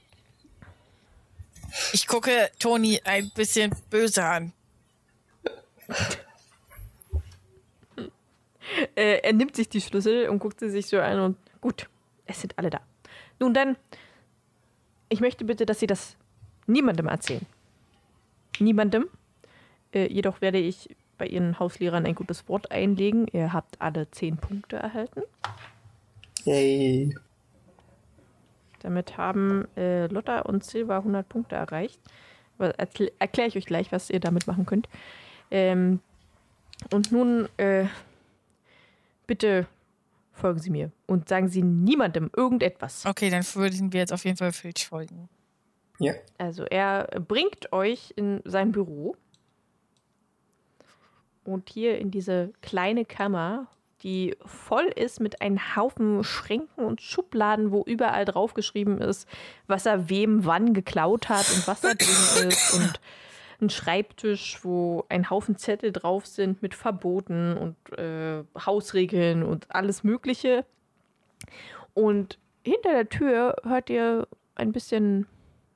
Ich gucke Toni ein bisschen böse an. Äh, er nimmt sich die Schlüssel und guckt sie sich so an und gut, es sind alle da. Nun dann, ich möchte bitte, dass Sie das niemandem erzählen. Niemandem. Äh, jedoch werde ich bei Ihren Hauslehrern ein gutes Wort einlegen. Ihr habt alle zehn Punkte erhalten. Yay. Damit haben äh, Lotta und Silva 100 Punkte erreicht. Erkläre ich euch gleich, was ihr damit machen könnt. Ähm, und nun, äh, bitte folgen Sie mir und sagen Sie niemandem irgendetwas. Okay, dann würden wir jetzt auf jeden Fall Filch folgen. Ja. Also er bringt euch in sein Büro und hier in diese kleine Kammer, die voll ist mit einem Haufen Schränken und Schubladen, wo überall draufgeschrieben ist, was er wem wann geklaut hat und was da drin ist und ein Schreibtisch, wo ein Haufen Zettel drauf sind mit Verboten und äh, Hausregeln und alles Mögliche. Und hinter der Tür hört ihr ein bisschen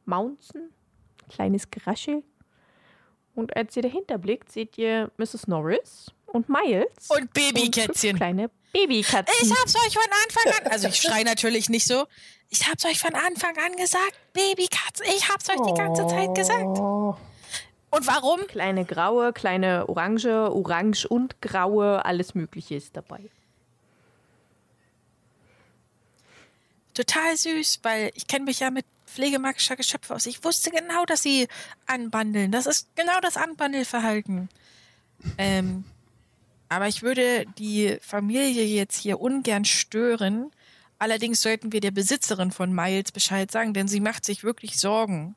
Mounzen, kleines Geraschel. Und als ihr dahinter blickt, seht ihr Mrs. Norris und Miles. Und Babykätzchen. kleine Babykatzen. Ich hab's euch von Anfang an, also ich schrei natürlich nicht so. Ich hab's euch von Anfang an gesagt, Babykatze, ich hab's euch die ganze Zeit gesagt. Und warum? Kleine graue, kleine orange, orange und graue, alles Mögliche ist dabei. Total süß, weil ich kenne mich ja mit pflegemagischer Geschöpfe aus. Ich wusste genau, dass sie anbandeln. Das ist genau das Anbandelverhalten. Ähm, aber ich würde die Familie jetzt hier ungern stören. Allerdings sollten wir der Besitzerin von Miles Bescheid sagen, denn sie macht sich wirklich Sorgen.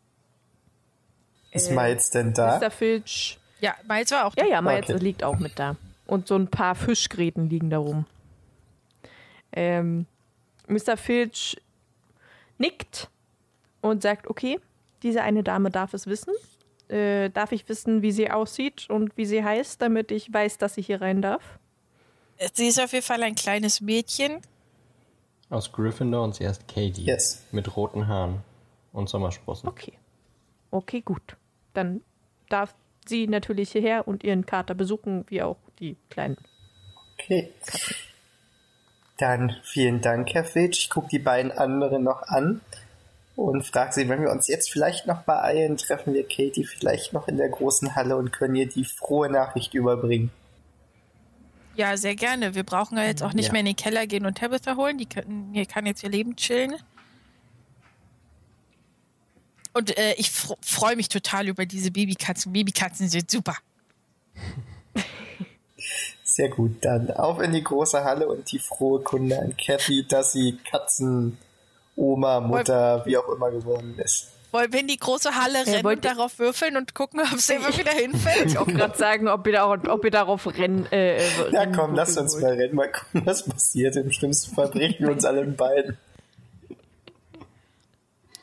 Ist Miles denn da? Mr. Filch. Ja, Miles war auch Ja, da. ja, Miles Okay. liegt auch mit da. Und so ein paar Fischgräten liegen da rum. Ähm, Mr. Filch nickt und sagt, okay, diese eine Dame darf es wissen. Äh, darf ich wissen, wie sie aussieht und wie sie heißt, damit ich weiß, dass sie hier rein darf? Sie ist auf jeden Fall ein kleines Mädchen. Aus Gryffindor und sie heißt Katie. Yes. Mit roten Haaren und Sommersprossen. Okay. Okay, gut. Dann darf sie natürlich hierher und ihren Kater besuchen, wie auch die Kleinen. Okay. Dann vielen Dank, Herr Filch. Ich gucke die beiden anderen noch an und frage sie, wenn wir uns jetzt vielleicht noch beeilen, treffen wir Katie vielleicht noch in der großen Halle und können ihr die frohe Nachricht überbringen. Ja, sehr gerne. Wir brauchen ja jetzt auch nicht Ja. mehr in den Keller gehen und Tabitha holen. Die können, hier kann jetzt ihr Leben chillen. Und äh, ich fr freue mich total über diese Babykatzen. Babykatzen sind super. Sehr gut, dann auf in die große Halle und die frohe Kunde an Kathy, dass sie Katzen, Oma, Mutter, wie auch immer geworden ist. Wollen wir in die große Halle rennen wollt und darauf würfeln und gucken, ob sie immer wieder hinfällt? Ich auch gerade sagen, ob ihr, da, ob ihr darauf rennen. Äh, äh, Ja, rennen komm, lass uns wollt. mal rennen, mal gucken, was passiert. Im schlimmsten Fall brechen wir uns alle in beiden.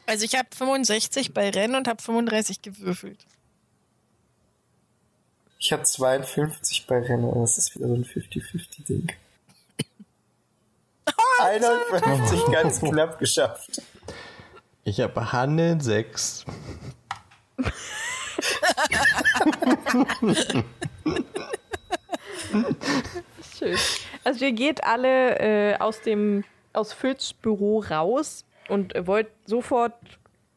Also ich habe 65 bei Rennen und habe 35 gewürfelt. Ich habe 52 bei Rennen und das ist wieder so ein 50-50-Ding. 51 ganz knapp geschafft. Ich habe Handeln 6. Schön. Also ihr geht alle äh, aus dem aus Filchs Büro raus und wollt sofort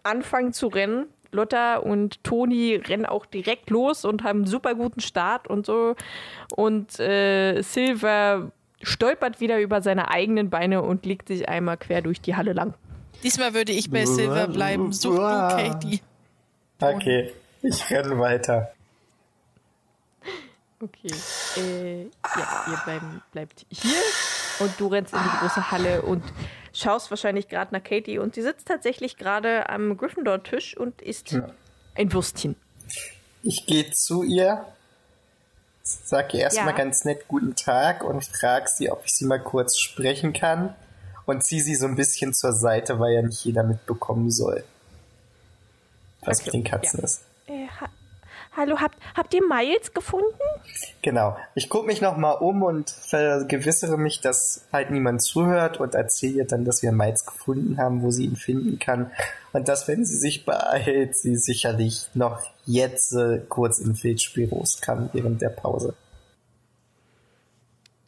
anfangen zu rennen. Lotta und Toni rennen auch direkt los und haben einen super guten Start und so. Und äh, Silver stolpert wieder über seine eigenen Beine und legt sich einmal quer durch die Halle lang. Diesmal würde ich bei Silver bleiben. Such du, Katie. Okay, ich renne weiter. Okay. Äh, ja, ihr bleiben, bleibt hier und du rennst in die große Halle und schaust wahrscheinlich gerade nach Katie und sie sitzt tatsächlich gerade am Gryffindor-Tisch und isst Ja. ein Würstchen. Ich gehe zu ihr, sage ihr erstmal Ja. ganz nett guten Tag und frage sie, ob ich sie mal kurz sprechen kann und ziehe sie so ein bisschen zur Seite, weil ja nicht jeder mitbekommen soll, was Okay, mit den Katzen ist. Äh, ha Hallo, habt, habt ihr Miles gefunden? Genau. Ich gucke mich nochmal um und vergewissere mich, dass halt niemand zuhört und erzähle ihr dann, dass wir Miles gefunden haben, wo sie ihn finden kann. Und dass, wenn sie sich beeilt, sie sicherlich noch jetzt äh, kurz in Filzspiros kann während der Pause.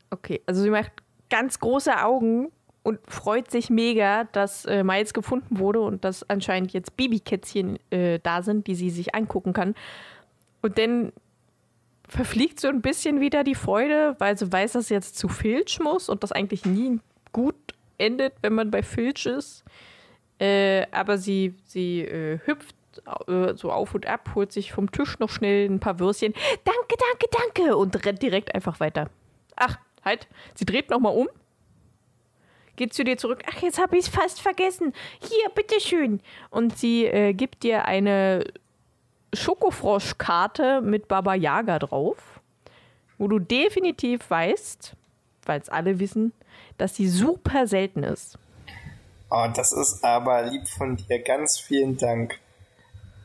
Okay, also sie macht ganz große Augen und freut sich mega, dass äh, Miles gefunden wurde und dass anscheinend jetzt Babykätzchen äh, da sind, die sie sich angucken kann. Und dann verfliegt so ein bisschen wieder die Freude, weil sie weiß, dass sie jetzt zu Filch muss und das eigentlich nie gut endet, wenn man bei Filch ist. Äh, aber sie, sie äh, hüpft äh, so auf und ab, holt sich vom Tisch noch schnell ein paar Würstchen. Danke, danke, danke! Und rennt direkt einfach weiter. Ach, halt. Sie dreht nochmal um. Geht zu dir zurück. Ach, jetzt habe ich es fast vergessen. Hier, bitteschön. Und sie äh, gibt dir eine Schokofroschkarte mit Baba Yaga drauf, wo du definitiv weißt, weil es alle wissen, dass sie super selten ist. Oh, das ist aber lieb von dir. Ganz vielen Dank.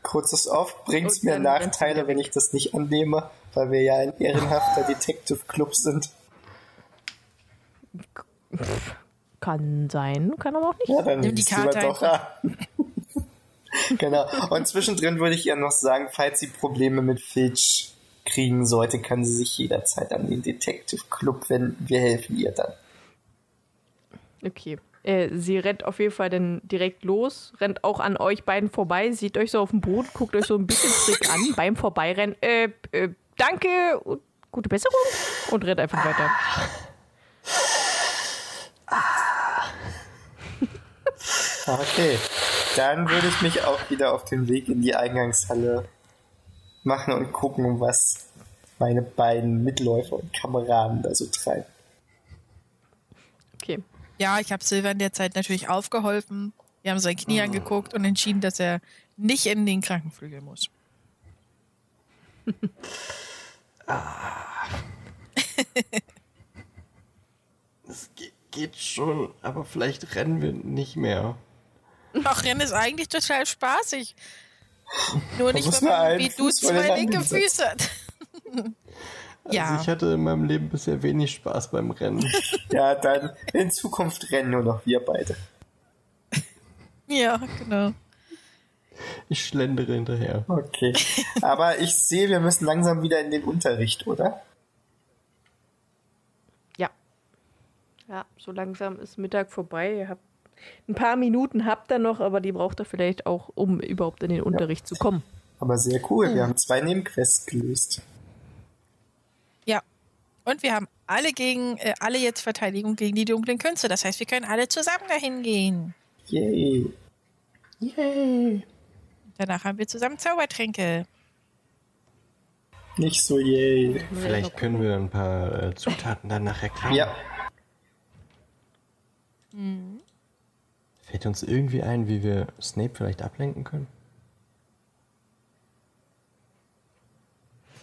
Kurzes Off, bringt's Und mir Nachteile, wenn ich das nicht annehme, weil wir ja ein ehrenhafter Detective Club sind. Kann sein, kann aber auch nicht. Ja, dann Nimm die Karte doch an. genau. Und zwischendrin würde ich ihr noch sagen, falls sie Probleme mit Filch kriegen sollte, kann sie sich jederzeit an den Detective Club wenden. Wir helfen ihr dann. Okay. Äh, sie rennt auf jeden Fall dann direkt los, rennt auch an euch beiden vorbei, sieht euch so auf dem Boden, guckt euch so ein bisschen schräg an beim Vorbeirennen. Äh, äh, danke und gute Besserung und rennt einfach weiter. Okay. Dann würde ich mich auch wieder auf den Weg in die Eingangshalle machen und gucken, was meine beiden Mitläufer und Kameraden da so treiben. Okay. Ja, ich habe Silver in der Zeit natürlich aufgeholfen. Wir haben sein Knie angeguckt und entschieden, dass er nicht in den Krankenflügel muss. Es ge- geht schon, aber vielleicht rennen wir nicht mehr. Ach, Rennen ist eigentlich total spaßig. Nur nicht, wenn man wie du zwei linke Füße hat. ja, Also ich hatte in meinem Leben bisher wenig Spaß beim Rennen. Ja, dann in Zukunft rennen nur noch wir beide. ja, genau. Ich schlendere hinterher. Okay. Aber ich sehe, wir müssen langsam wieder in den Unterricht, oder? Ja. Ja, so langsam ist Mittag vorbei. Ihr habt ein paar Minuten habt ihr noch, aber die braucht ihr vielleicht auch, um überhaupt in den Unterricht zu kommen. Aber sehr cool. Wir haben zwei Nebenquests gelöst. Ja. Und wir haben alle gegen, äh, alle jetzt Verteidigung gegen die dunklen Künste. Das heißt, wir können alle zusammen dahin gehen. Yay. Yay! Danach haben wir zusammen Zaubertränke. Nicht so yay. Vielleicht können wir ein paar äh, Zutaten dann nachher klauen. Ja. Fällt uns irgendwie ein, wie wir Snape vielleicht ablenken können?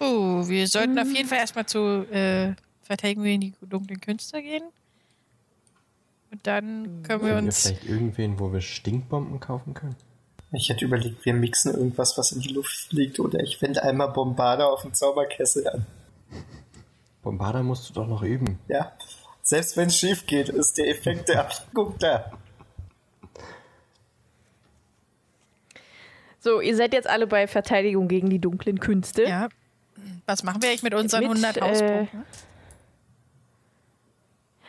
Puh, wir sollten auf jeden Fall erstmal zu äh, Verteidigung gegen die dunklen Künste gehen. Und dann können wir Können wir uns. vielleicht irgendwen, wo wir Stinkbomben kaufen können? Ich hätte überlegt, wir mixen irgendwas, was in die Luft fliegt, oder ich wende einmal Bombarder auf den Zauberkessel an. Bombarder musst du doch noch üben. Ja. Selbst wenn es schief geht, ist der Effekt der Ablenkung da. So, ihr seid jetzt alle bei Verteidigung gegen die dunklen Künste. Ja. Was machen wir eigentlich mit unseren Mit, 100 äh, Hauspunkten?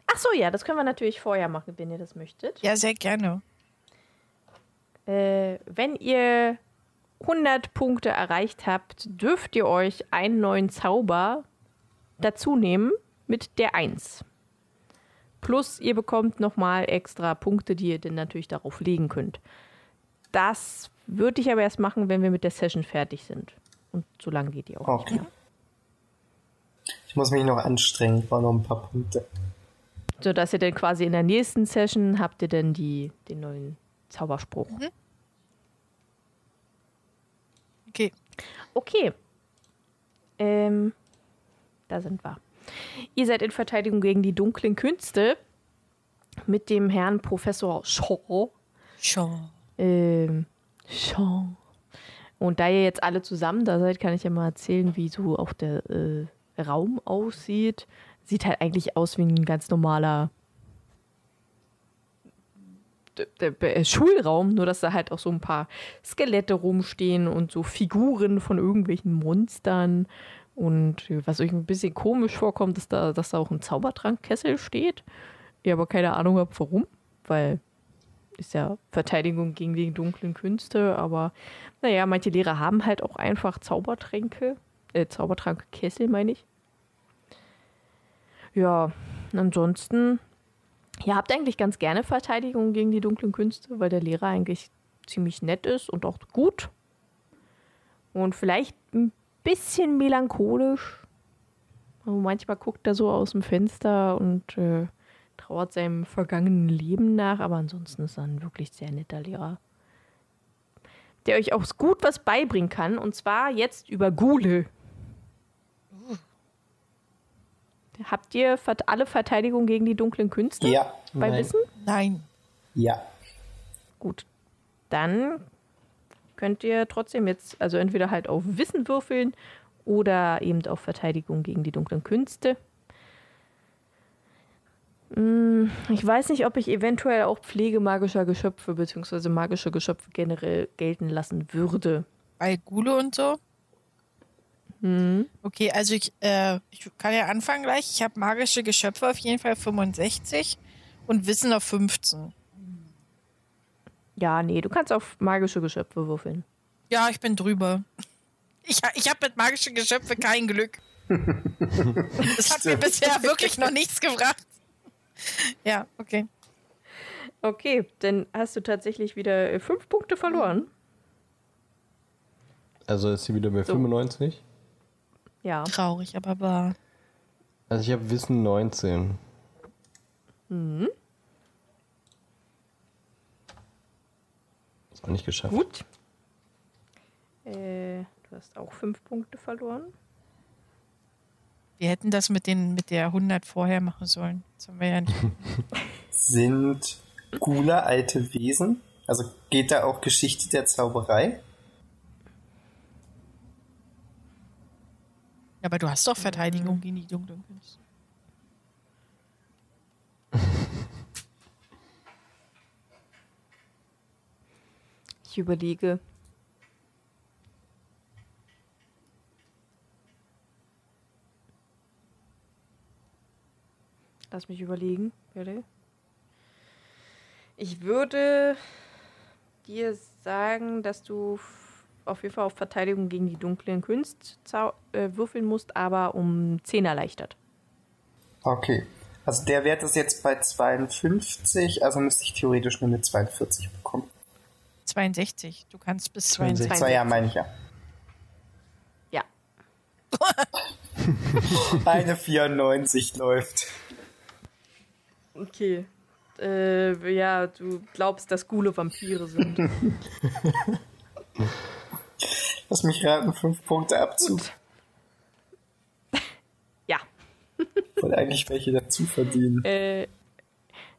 Ach so, ja, das können wir natürlich vorher machen, wenn ihr das möchtet. Ja, sehr gerne. Äh, wenn ihr 100 Punkte erreicht habt, dürft ihr euch einen neuen Zauber dazu nehmen mit der 1. Plus ihr bekommt nochmal extra Punkte, die ihr dann natürlich darauf legen könnt. Das würde ich aber erst machen, wenn wir mit der Session fertig sind. Und so lange geht die auch Okay. nicht mehr. Ich muss mich noch anstrengen, ich brauche noch ein paar Punkte. So dass ihr dann quasi in der nächsten Session habt ihr dann die, den neuen Zauberspruch. Okay. Okay. Ähm, da sind wir. Ihr seid in Verteidigung gegen die dunklen Künste mit dem Herrn Professor Shaw. Schon. Ähm, Shaw. Und da ihr jetzt alle zusammen da seid, kann ich ja mal erzählen, wie so auch der äh, Raum aussieht. Sieht halt eigentlich aus wie ein ganz normaler d- Schulraum, nur dass da halt auch so ein paar Skelette rumstehen und so Figuren von irgendwelchen Monstern. Und was euch ein bisschen komisch vorkommt, ist, da, dass da auch ein Zaubertrankkessel steht. Ihr aber keine Ahnung habt, warum, weil ist ja Verteidigung gegen die dunklen Künste, aber naja, manche Lehrer haben halt auch einfach Zaubertränke, äh, Zaubertrankkessel meine ich. Ja, ansonsten, ihr habt eigentlich ganz gerne Verteidigung gegen die dunklen Künste, weil der Lehrer eigentlich ziemlich nett ist und auch gut. Und vielleicht ein bisschen melancholisch. Also manchmal guckt er so aus dem Fenster und äh, trauert seinem vergangenen Leben nach, aber ansonsten ist er ein wirklich sehr netter Lehrer. Der euch auch gut was beibringen kann, und zwar jetzt über Gule. Habt ihr alle Verteidigung gegen die dunklen Künste Ja, bei Nein. Wissen? Nein. ja. Gut. Dann könnt ihr trotzdem jetzt, also entweder halt auf Wissen würfeln oder eben auf Verteidigung gegen die dunklen Künste. Hm, Ich weiß nicht, ob ich eventuell auch Pflege magischer Geschöpfe bzw. magische Geschöpfe generell gelten lassen würde. Bei Gule und so? Okay, also ich, äh, ich kann ja anfangen gleich. Ich habe magische Geschöpfe auf jeden Fall 65 und Wissen auf 15. Ja, nee, du kannst auf magische Geschöpfe würfeln. Ja, ich bin drüber. Ich, ich habe mit magischen Geschöpfen kein Glück. Das hat mir bisher wirklich noch nichts gebracht. Ja, okay. Okay, dann hast du tatsächlich wieder äh, fünf Punkte verloren. Also ist sie wieder bei So. 95. Ja. Traurig, aber wahr. Also ich habe Wissen 19. Ist auch nicht geschafft. Gut. Äh, du hast auch fünf Punkte verloren. Wir hätten das mit, den, mit der 100 vorher machen sollen. Das haben wir ja nicht. Sind Gula alte Wesen? Also geht da auch Geschichte der Zauberei? Aber du hast doch Verteidigung gegen die dunklen Künste. Ich überlege. Lass mich überlegen, bitte. Ich würde dir sagen, dass du auf jeden Fall auf Verteidigung gegen die dunklen Künste zau- äh, würfeln musst, aber um 10 erleichtert. Okay. Also der Wert ist jetzt bei 52, also müsste ich theoretisch nur eine 42 bekommen. 62. Du kannst bis 62. 62. Zwei, ja, meine ich ja. Ja. Eine 94 läuft. Okay. Äh, ja, du glaubst, dass Gule Vampire sind. Lass mich raten, fünf Punkte Abzug. Gut. ja. Wollte eigentlich welche dazu verdienen. Äh,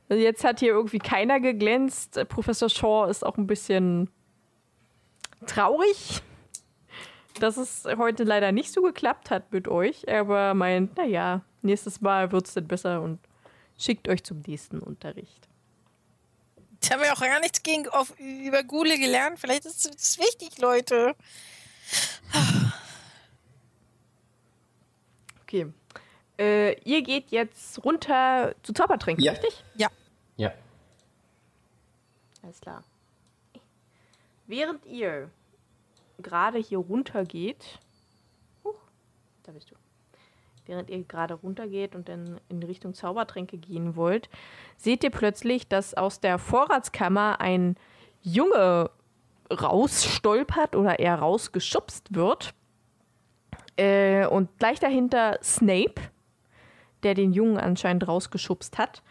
jetzt hat hier irgendwie keiner geglänzt. Professor Shaw ist auch ein bisschen traurig, dass es heute leider nicht so geklappt hat mit euch. Aber meint, naja, nächstes Mal wird es dann besser und schickt euch zum nächsten Unterricht. Jetzt haben wir auch gar nichts gegen, auf, über Gule gelernt. Vielleicht ist das wichtig, Leute. Okay. Äh, ihr geht jetzt runter zu Zaubertränken, Ja. richtig? Ja. Ja. Alles klar. Während ihr gerade hier runter geht, huch, da bist du. Während ihr gerade runtergeht und dann in Richtung Zaubertränke gehen wollt, seht ihr plötzlich, dass aus der Vorratskammer ein Junge rausstolpert oder eher rausgeschubst wird. Äh, und gleich dahinter Snape, der den Jungen anscheinend rausgeschubst hat.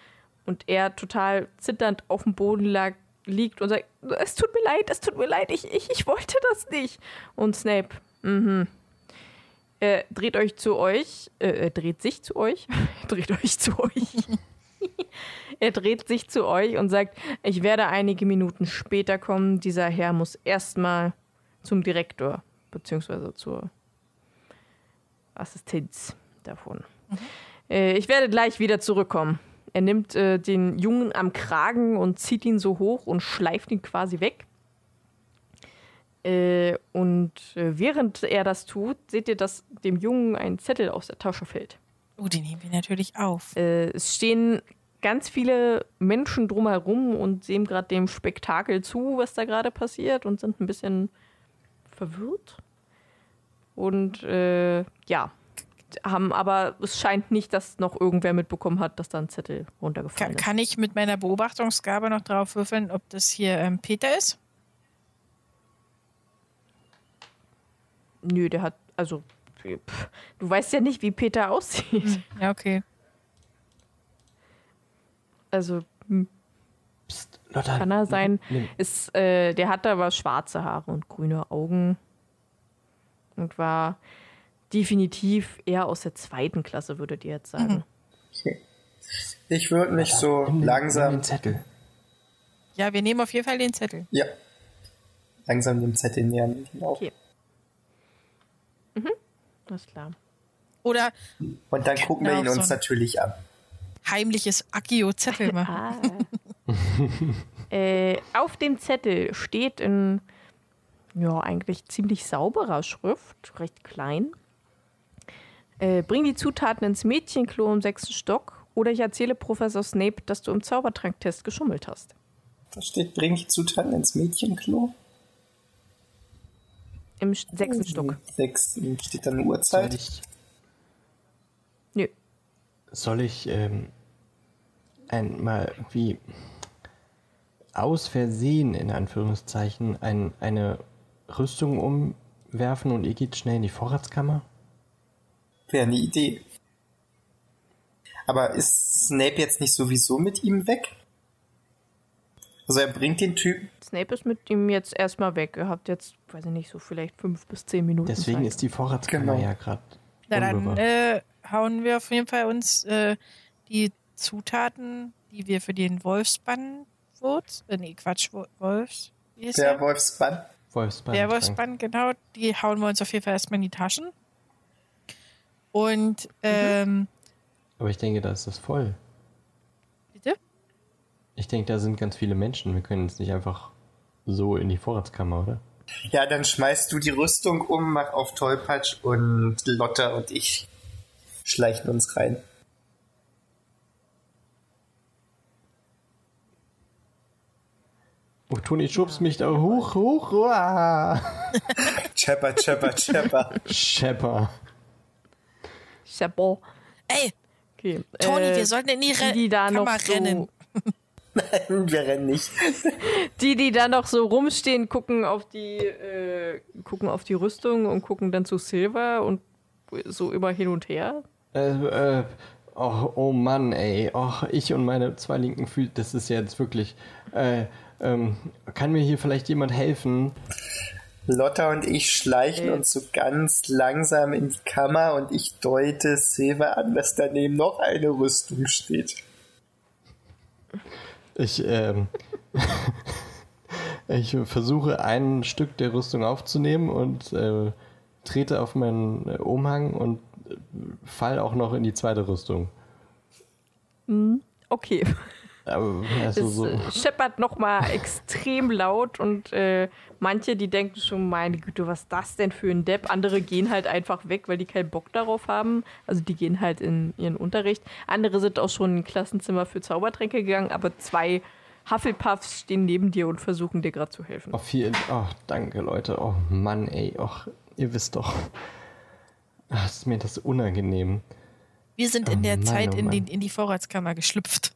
Und er total zitternd auf dem Boden lag, liegt und sagt, es tut mir leid, es tut mir leid, ich, ich, ich wollte das nicht. Und Snape, mhm. Er dreht euch zu euch, äh, er dreht sich zu euch, dreht euch zu euch. er dreht sich zu euch und sagt, ich werde einige Minuten später kommen. Dieser Herr muss erstmal zum Direktor, beziehungsweise zur Assistenz davon. Mhm. Äh, ich werde gleich wieder zurückkommen. Er nimmt äh, den Jungen am Kragen und zieht ihn so hoch und schleift ihn quasi weg. Äh, und äh, während er das tut, seht ihr, dass dem Jungen ein Zettel aus der Tasche fällt. Oh, den nehmen wir natürlich auf. Äh, es stehen ganz viele Menschen drumherum und sehen gerade dem Spektakel zu, was da gerade passiert und sind ein bisschen verwirrt. Und äh, ja, haben aber es scheint nicht, dass noch irgendwer mitbekommen hat, dass da ein Zettel runtergefallen kann, ist. Kann ich mit meiner Beobachtungsgabe noch drauf würfeln, ob das hier ähm, Peter ist? Nö, der hat, also, pff, du weißt ja nicht, wie Peter aussieht. Hm, ja, okay. Also, hm. Psst, Lotta, kann er sein. Ist, äh, der hatte aber schwarze Haare und grüne Augen. Und war definitiv eher aus der zweiten Klasse, würdet ihr jetzt sagen. Okay. Ich würde mich so nimm, langsam. den Zettel. Ja, wir nehmen auf jeden Fall den Zettel. Ja. Langsam den Zettel nähern. Okay. Mhm. Alles klar. Oder. Und dann gucken wir ihn uns so natürlich an. Heimliches Akio-Zettel machen. ah. äh, auf dem Zettel steht in ja, eigentlich ziemlich sauberer Schrift, recht klein. Äh, bring die Zutaten ins Mädchenklo im sechsten Stock oder ich erzähle Professor Snape, dass du im Zaubertranktest geschummelt hast. Da steht, bring die Zutaten ins Mädchenklo. Im sechsten Stock. Sechsten. Steht da eine Uhrzeit? Soll ich, Nö. Soll ich ähm, einmal irgendwie aus Versehen, in Anführungszeichen, ein, eine Rüstung umwerfen und ihr geht schnell in die Vorratskammer? Wäre eine Idee. Aber ist Snape jetzt nicht sowieso mit ihm weg? Also er bringt den Typen. Snape ist mit ihm jetzt erstmal weg. Er hat jetzt, weiß ich nicht, so vielleicht fünf bis zehn Minuten. Deswegen Zeit. ist die Vorratskammer genau. ja gerade. Na dann äh, hauen wir auf jeden Fall uns äh, die Zutaten, die wir für den Wolfsbann Wurz, äh, nee, Quatsch, Wolfs. Wie ist der, der? Wolfsbann. Wolfsbann. Der Wolfsbann, genau. Die hauen wir uns auf jeden Fall erstmal in die Taschen. Und, mhm. ähm. Aber ich denke, da ist das voll. Ich denke, da sind ganz viele Menschen. Wir können jetzt nicht einfach so in die Vorratskammer, oder? Ja, dann schmeißt du die Rüstung um, mach auf Tollpatsch und Lotta und ich schleichen uns rein. Oh, Toni, schubst mich da hoch, hoch, uah. Chepper, Chepper, Chepper. Chepper. Chepper. Ey, okay. Toni, äh, wir sollten in ihre die, die Kammer rennen. So Nein, wir rennen nicht. Die, die da noch so rumstehen, gucken auf die, äh, gucken auf die Rüstung und gucken dann zu Silver und so über hin und her. Äh, äh, oh, oh Mann, ey. Oh, ich und meine zwei linken Füße, das ist jetzt wirklich. Äh, ähm, kann mir hier vielleicht jemand helfen? Lotta und ich schleichen okay. uns so ganz langsam in die Kammer und ich deute Silver an, dass daneben noch eine Rüstung steht. Ich, ähm, ich versuche ein Stück der Rüstung aufzunehmen und äh, trete auf meinen äh, Umhang und äh, fall auch noch in die zweite Rüstung. Hm, okay. Aber, also es so. Scheppert nochmal extrem laut und äh, manche, die denken schon, meine Güte, was ist das denn für ein Depp? Andere gehen halt einfach weg, weil die keinen Bock darauf haben. Also die gehen halt in ihren Unterricht. Andere sind auch schon in Klassenzimmer für Zaubertränke gegangen, aber zwei Hufflepuffs stehen neben dir und versuchen dir gerade zu helfen. Oh, vielen, oh, danke Leute. Oh Mann, ey, oh, ihr wisst doch. Ach, ist mir das unangenehm. Wir sind in oh, der Mann, Zeit oh, in, die, in die Vorratskammer geschlüpft.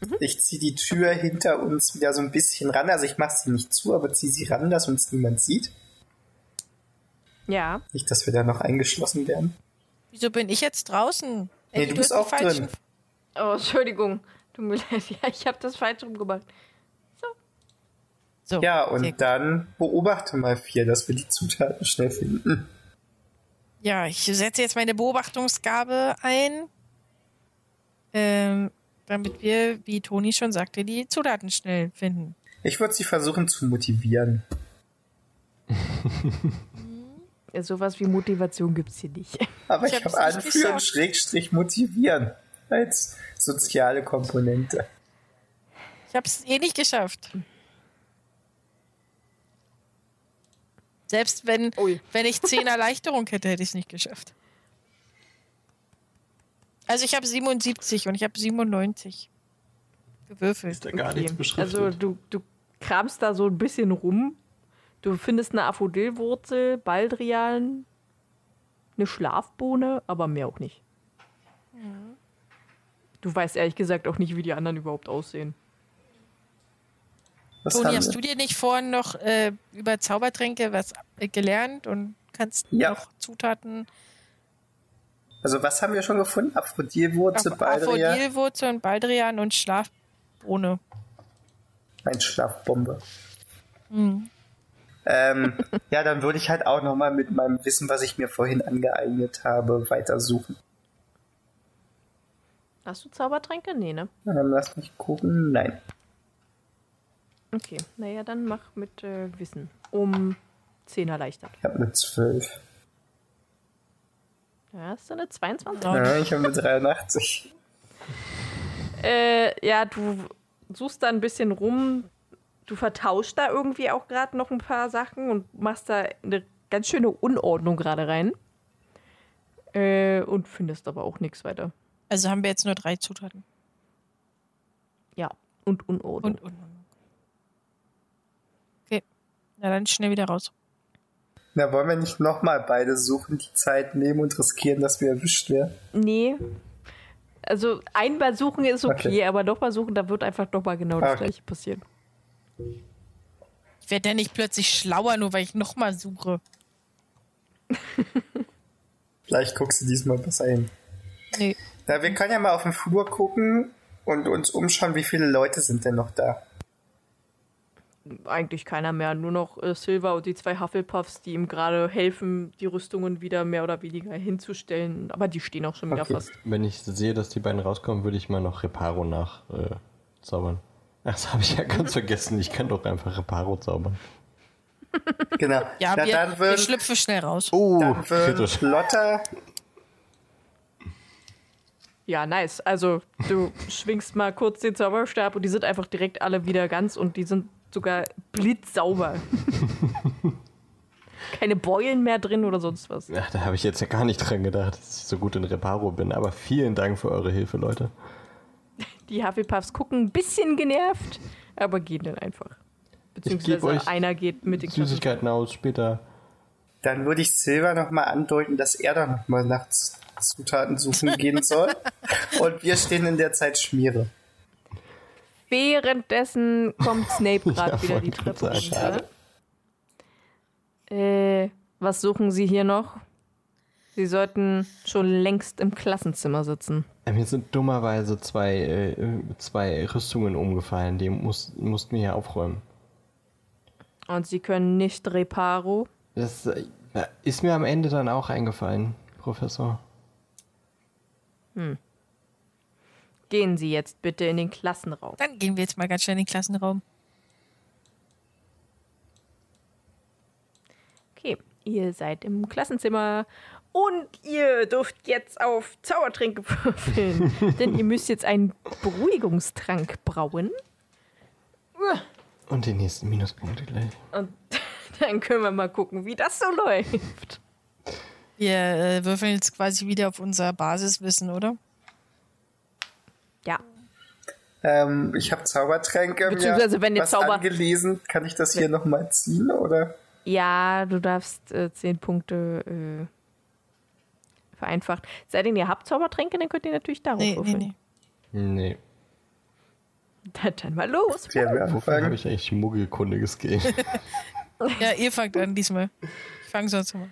Mhm. Ich ziehe die Tür hinter uns wieder so ein bisschen ran. Also ich mache sie nicht zu, aber ziehe sie ran, dass uns niemand sieht. Ja. Nicht, dass wir da noch eingeschlossen werden. Wieso bin ich jetzt draußen? Nee, Ey, du hast bist auch falschen- drin. Oh, Entschuldigung. Tut mir leid. Ja, ich habe das falsch rumgemacht. So, Ja, sehr und dann beobachte mal vier, dass wir die Zutaten schnell finden. Ja, ich setze jetzt meine Beobachtungsgabe ein, ähm, damit wir, wie Toni schon sagte, die Zutaten schnell finden. Ich würde sie versuchen zu motivieren. Ja, sowas wie Motivation gibt's hier nicht. Aber Ich ich, habe anführen. Schrägstrich motivieren als soziale Komponente. Ich habe es eh nicht geschafft. Selbst wenn, Ui. wenn ich 10 Erleichterung hätte, hätte ich es nicht geschafft. Also ich habe 77 und ich habe 97 gewürfelt. da gar nichts beschriftet. Also du, du kramst da so ein bisschen rum. Du findest eine Aphodilwurzel, Baldrian, eine Schlafbohne, aber mehr auch nicht. Du weißt ehrlich gesagt auch nicht, wie die anderen überhaupt aussehen. Was Toni, hast du dir nicht vorhin noch äh, über Zaubertränke was äh, gelernt und kannst Ja. noch Zutaten Also was haben wir schon gefunden? Aphrodilwurzel, Baldrian, Aphodilwurzel und Baldrian und Schlafbohne. ein Schlafbombe. Hm. Ähm, ja, dann würde ich halt auch nochmal mit meinem Wissen, was ich mir vorhin angeeignet habe, weitersuchen. Hast du Zaubertränke? Nee, ne? Ähm, lass mich gucken. Nein. Okay, naja, dann mach mit äh, Wissen. Um 10 erleichtert. Ich habe eine 12. Ja, hast du eine 22? Oh, Ja, ich habe eine 83. Äh, ja, du suchst da ein bisschen rum. Du vertauschst da irgendwie auch gerade noch ein paar Sachen und machst da eine ganz schöne Unordnung gerade rein. Äh, und findest aber auch nichts weiter. Also haben wir jetzt nur drei Zutaten. Ja, und Unordnung. Und, und. Okay. Na dann schnell wieder raus. Na, wollen wir nicht nochmal beide suchen, die Zeit nehmen und riskieren, dass wir erwischt werden? nee. Also einmal suchen ist okay, Okay. aber nochmal suchen, da wird einfach nochmal genau das Okay. gleiche passieren. Ich werde ja nicht plötzlich schlauer, nur weil ich nochmal suche. Vielleicht guckst du diesmal besser hin. Nee. Na, wir können ja mal auf den Flur gucken und uns umschauen, wie viele Leute sind denn noch da. Eigentlich keiner mehr, nur noch äh, Silver und die zwei Hufflepuffs, die ihm gerade helfen, die Rüstungen wieder mehr oder weniger hinzustellen. Aber die stehen auch schon wieder Okay. fast. Wenn ich sehe, dass die beiden rauskommen, würde ich mal noch Reparo nach äh. Ach, das habe ich ja ganz vergessen. Ich kann doch einfach Reparo zaubern. Genau. Ja, Na, wir, dann wir würden, schlüpfen schnell raus. Oh, dann würden. Lotta, Ja, nice. Also, du schwingst mal kurz den Zauberstab und die sind einfach direkt alle wieder ganz und die sind sogar blitzsauber. Keine Beulen mehr drin oder sonst was. Ach, da habe ich jetzt ja gar nicht dran gedacht, dass ich so gut in Reparo bin. Aber vielen Dank für eure Hilfe, Leute. Die Hufflepuffs gucken ein bisschen genervt, aber gehen dann einfach. Beziehungsweise euch einer geht mit den Klassen. Süßigkeiten aus, später. dann würde ich Silver nochmal andeuten, dass er dann nochmal nach Z- Zutaten suchen gehen soll. und wir stehen in der Zeit Schmiere. Währenddessen kommt Snape gerade Ja, wieder die Treppe runter. Äh, was suchen Sie hier noch? Sie sollten schon längst im Klassenzimmer sitzen. Äh, Mir sind dummerweise zwei, äh, zwei Rüstungen umgefallen. Die muss, mussten wir hier aufräumen. Und Sie können nicht Reparo. Das äh, ist mir am Ende dann auch eingefallen, Professor. Gehen Sie jetzt bitte in den Klassenraum. Dann gehen wir jetzt mal ganz schnell in den Klassenraum. Okay, ihr seid im Klassenzimmer und ihr dürft jetzt auf Zaubertränke würfeln. denn ihr müsst jetzt einen Beruhigungstrank brauen. Und die nächsten Minuspunkte gleich. Und dann können wir mal gucken, wie das so läuft. Wir äh, würfeln jetzt quasi wieder auf unser Basiswissen, oder? Ähm, ich habe Zaubertränke Beziehungsweise, wenn ihr was Zauber- angelesen. Kann ich das hier nochmal ziehen, oder? ja, du darfst äh, zehn Punkte äh, vereinfacht. Sei denn, ihr habt Zaubertränke, dann könnt ihr natürlich darauf Nee, nee, würfeln. nee. Nee. Dann, dann mal los. Ja, Wofür habe ich eigentlich Muggelkundiges Game? Ja, ihr fangt an diesmal. Ich fange sonst mal.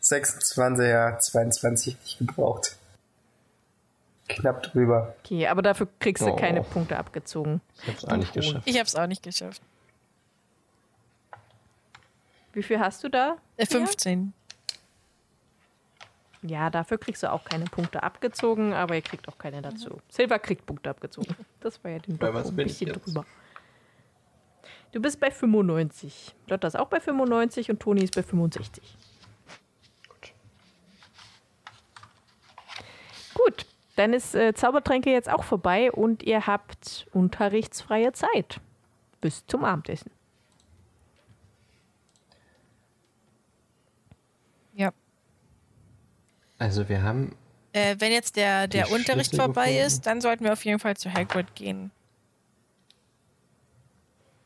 26, ja, 22 nicht gebraucht. Knapp drüber. Okay, aber dafür kriegst du Oh. keine Punkte abgezogen. Ich hab's auch nicht geschafft. Ich habe es auch nicht geschafft. Wie viel hast du da? Äh, 15. Ja, dafür kriegst du auch keine Punkte abgezogen, aber ihr kriegt auch keine dazu. Silver kriegt Punkte abgezogen. Das war ja den Bei was ein bisschen drüber. Du bist bei 95. Lotta ist auch bei 95 und Toni ist bei 65. Gut. Gut, dann ist äh, Zaubertränke jetzt auch vorbei und ihr habt unterrichtsfreie Zeit. Bis zum Abendessen. Ja. Also wir haben. Äh, wenn jetzt der, der Unterricht Schlüssel vorbei gefunden. ist, dann sollten wir auf jeden Fall zu Hagrid gehen.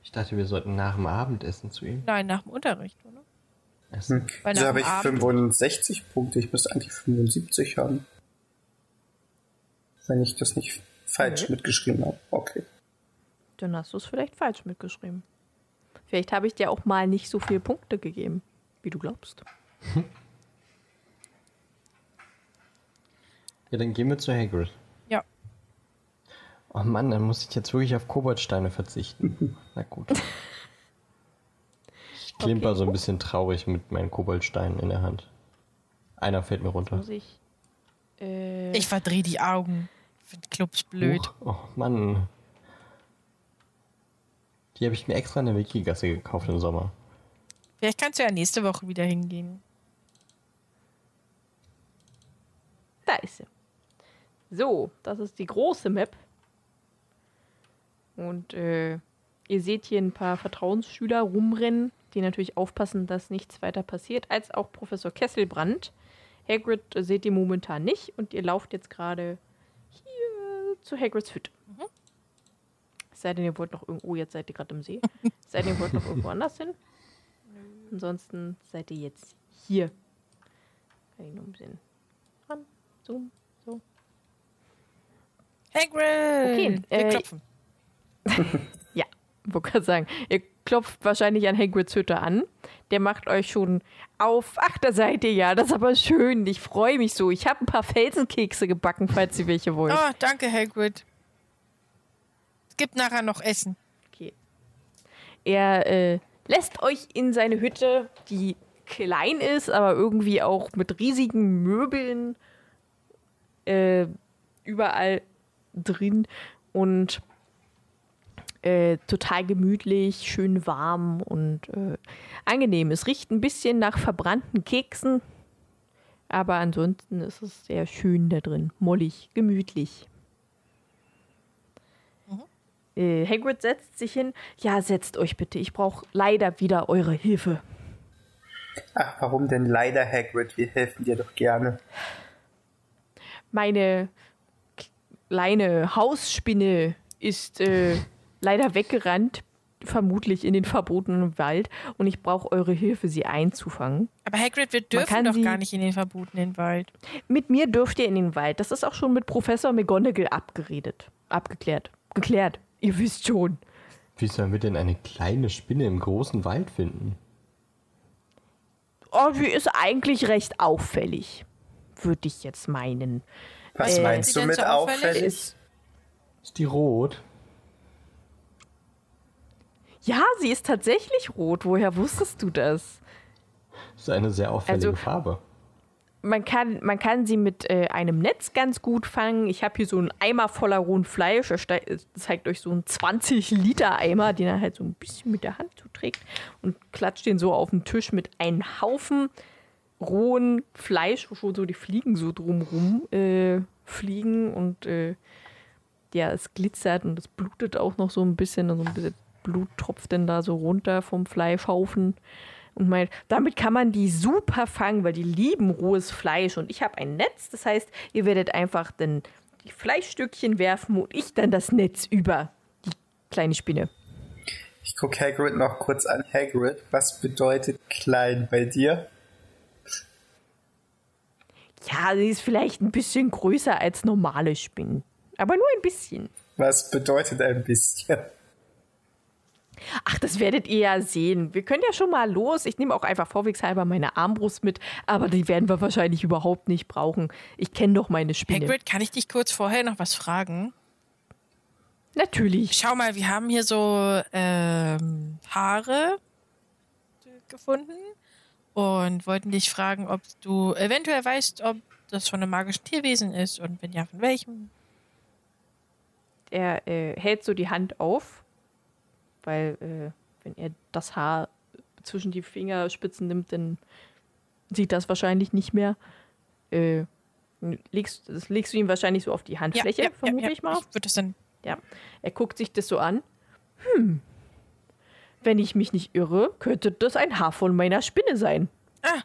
Ich dachte, wir sollten nach dem Abendessen zu ihm. Nein, nach dem Unterricht, oder? essen. Wieso nach habe ich Abend- 65 Punkte? Ich müsste eigentlich 75 haben. Wenn ich das nicht falsch mitgeschrieben habe. Okay. Dann hast du es vielleicht falsch mitgeschrieben. Vielleicht habe ich dir auch mal nicht so viele Punkte gegeben, wie du glaubst. Ja, dann gehen wir zu Hagrid. Ja. Oh Mann, dann muss ich jetzt wirklich auf Koboldsteine verzichten. Na gut. Ich klimper Okay. so ein bisschen traurig mit meinen Koboldsteinen in der Hand. Einer fällt mir runter. Muss ich. Äh, Ich verdrehe die Augen. Ich finde Clubs blöd. Huch, oh Mann. Die habe ich mir extra in der Wikigasse gekauft im Sommer. Vielleicht kannst du ja nächste Woche wieder hingehen. Da ist sie. So, das ist die große Map. Und äh, ihr seht hier ein paar Vertrauensschüler rumrennen, die natürlich aufpassen, dass nichts weiter passiert, als auch Professor Kesselbrand. Hagrid äh, seht ihr momentan nicht und ihr lauft jetzt gerade zu Hagrids Hütte. Es sei denn, ihr wollt noch irgendwo, jetzt seid ihr gerade im See. Es sei denn, ihr wollt noch irgendwo anders hin. Ansonsten seid ihr jetzt hier. Kann ich noch ein bisschen ran, zoom, so. Hagrid! Okay, wir äh, klopfen. Ja, wollte gerade sagen. Ihr klopft wahrscheinlich an Hagrids Hütte an. Der macht euch schon auf. Ach, da seid ihr ja. Das ist aber schön. Ich freue mich so. Ich habe ein paar Felsenkekse gebacken, falls ihr welche wollt. Oh, danke, Hagrid. Es gibt nachher noch Essen. Okay. Er äh, lässt euch in seine Hütte, die klein ist, aber irgendwie auch mit riesigen Möbeln äh, überall drin und äh, total gemütlich, schön warm und äh, angenehm. Es riecht ein bisschen nach verbrannten Keksen, aber ansonsten ist es sehr schön da drin. Mollig, gemütlich. Äh, Hagrid setzt sich hin. Ja, setzt euch bitte. Ich brauche leider wieder eure Hilfe. Ach, warum denn leider, Hagrid? Wir helfen dir doch gerne. Meine kleine Hausspinne ist äh, leider weggerannt, vermutlich in den verbotenen Wald. Und ich brauche eure Hilfe, sie einzufangen. Aber Hagrid, wir kann dürfen doch gar nicht in den verbotenen Wald. Mit mir dürft ihr in den Wald. Das ist auch schon mit Professor McGonagall abgeredet. Abgeklärt. Geklärt. Ihr wisst schon. Wie sollen wir denn eine kleine Spinne im großen Wald finden? Oh, sie ist eigentlich recht auffällig. Würde ich jetzt meinen. Was Äh, meinst Sie du mit auffällig? auffällig? Ist, Ist die rot? Ja, sie ist tatsächlich rot. Woher wusstest du das? Ist eine sehr auffällige Also- Farbe. Man kann, man kann sie mit äh, einem Netz ganz gut fangen. Ich habe hier so einen Eimer voller rohen Fleisch. Äh, zeigt euch so einen 20-Liter-Eimer, den er halt so ein bisschen mit der Hand zuträgt und klatscht den so auf den Tisch mit einem Haufen rohen Fleisch, wo schon so die Fliegen so drumrum äh, fliegen und äh, ja, es glitzert und es blutet auch noch so ein bisschen und so ein bisschen Blut tropft dann da so runter vom Fleischhaufen und meint, damit kann man die super fangen, weil die lieben rohes Fleisch und ich habe ein Netz, das heißt, ihr werdet einfach dann die Fleischstückchen werfen und ich dann das Netz über die kleine Spinne. Ich guck Hagrid noch kurz an. Hagrid, was bedeutet klein bei dir? Ja, sie ist vielleicht ein bisschen größer als normale Spinnen, aber nur ein bisschen. Was bedeutet ein bisschen? Ach, das werdet ihr ja sehen. Wir können ja schon mal los. Ich nehme auch einfach vorwegshalber meine Armbrust mit, aber die werden wir wahrscheinlich überhaupt nicht brauchen. Ich kenne doch meine Spinne. Hagrid, kann ich dich kurz vorher noch was fragen? Natürlich. Schau mal, wir haben hier so ähm, Haare gefunden und wollten dich fragen, ob du eventuell weißt, ob das von einem magischen Tierwesen ist und wenn ja, von welchem. Er äh, hält so die Hand auf, weil äh, wenn er das Haar zwischen die Fingerspitzen nimmt, dann sieht das wahrscheinlich nicht mehr. Äh, legst, das legst du ihm wahrscheinlich so auf die Handfläche, vermute ich mal. Ich würde das dann Ja. Er guckt sich das so an. Hm. Wenn ich mich nicht irre, könnte das ein Haar von meiner Spinne sein. Ah.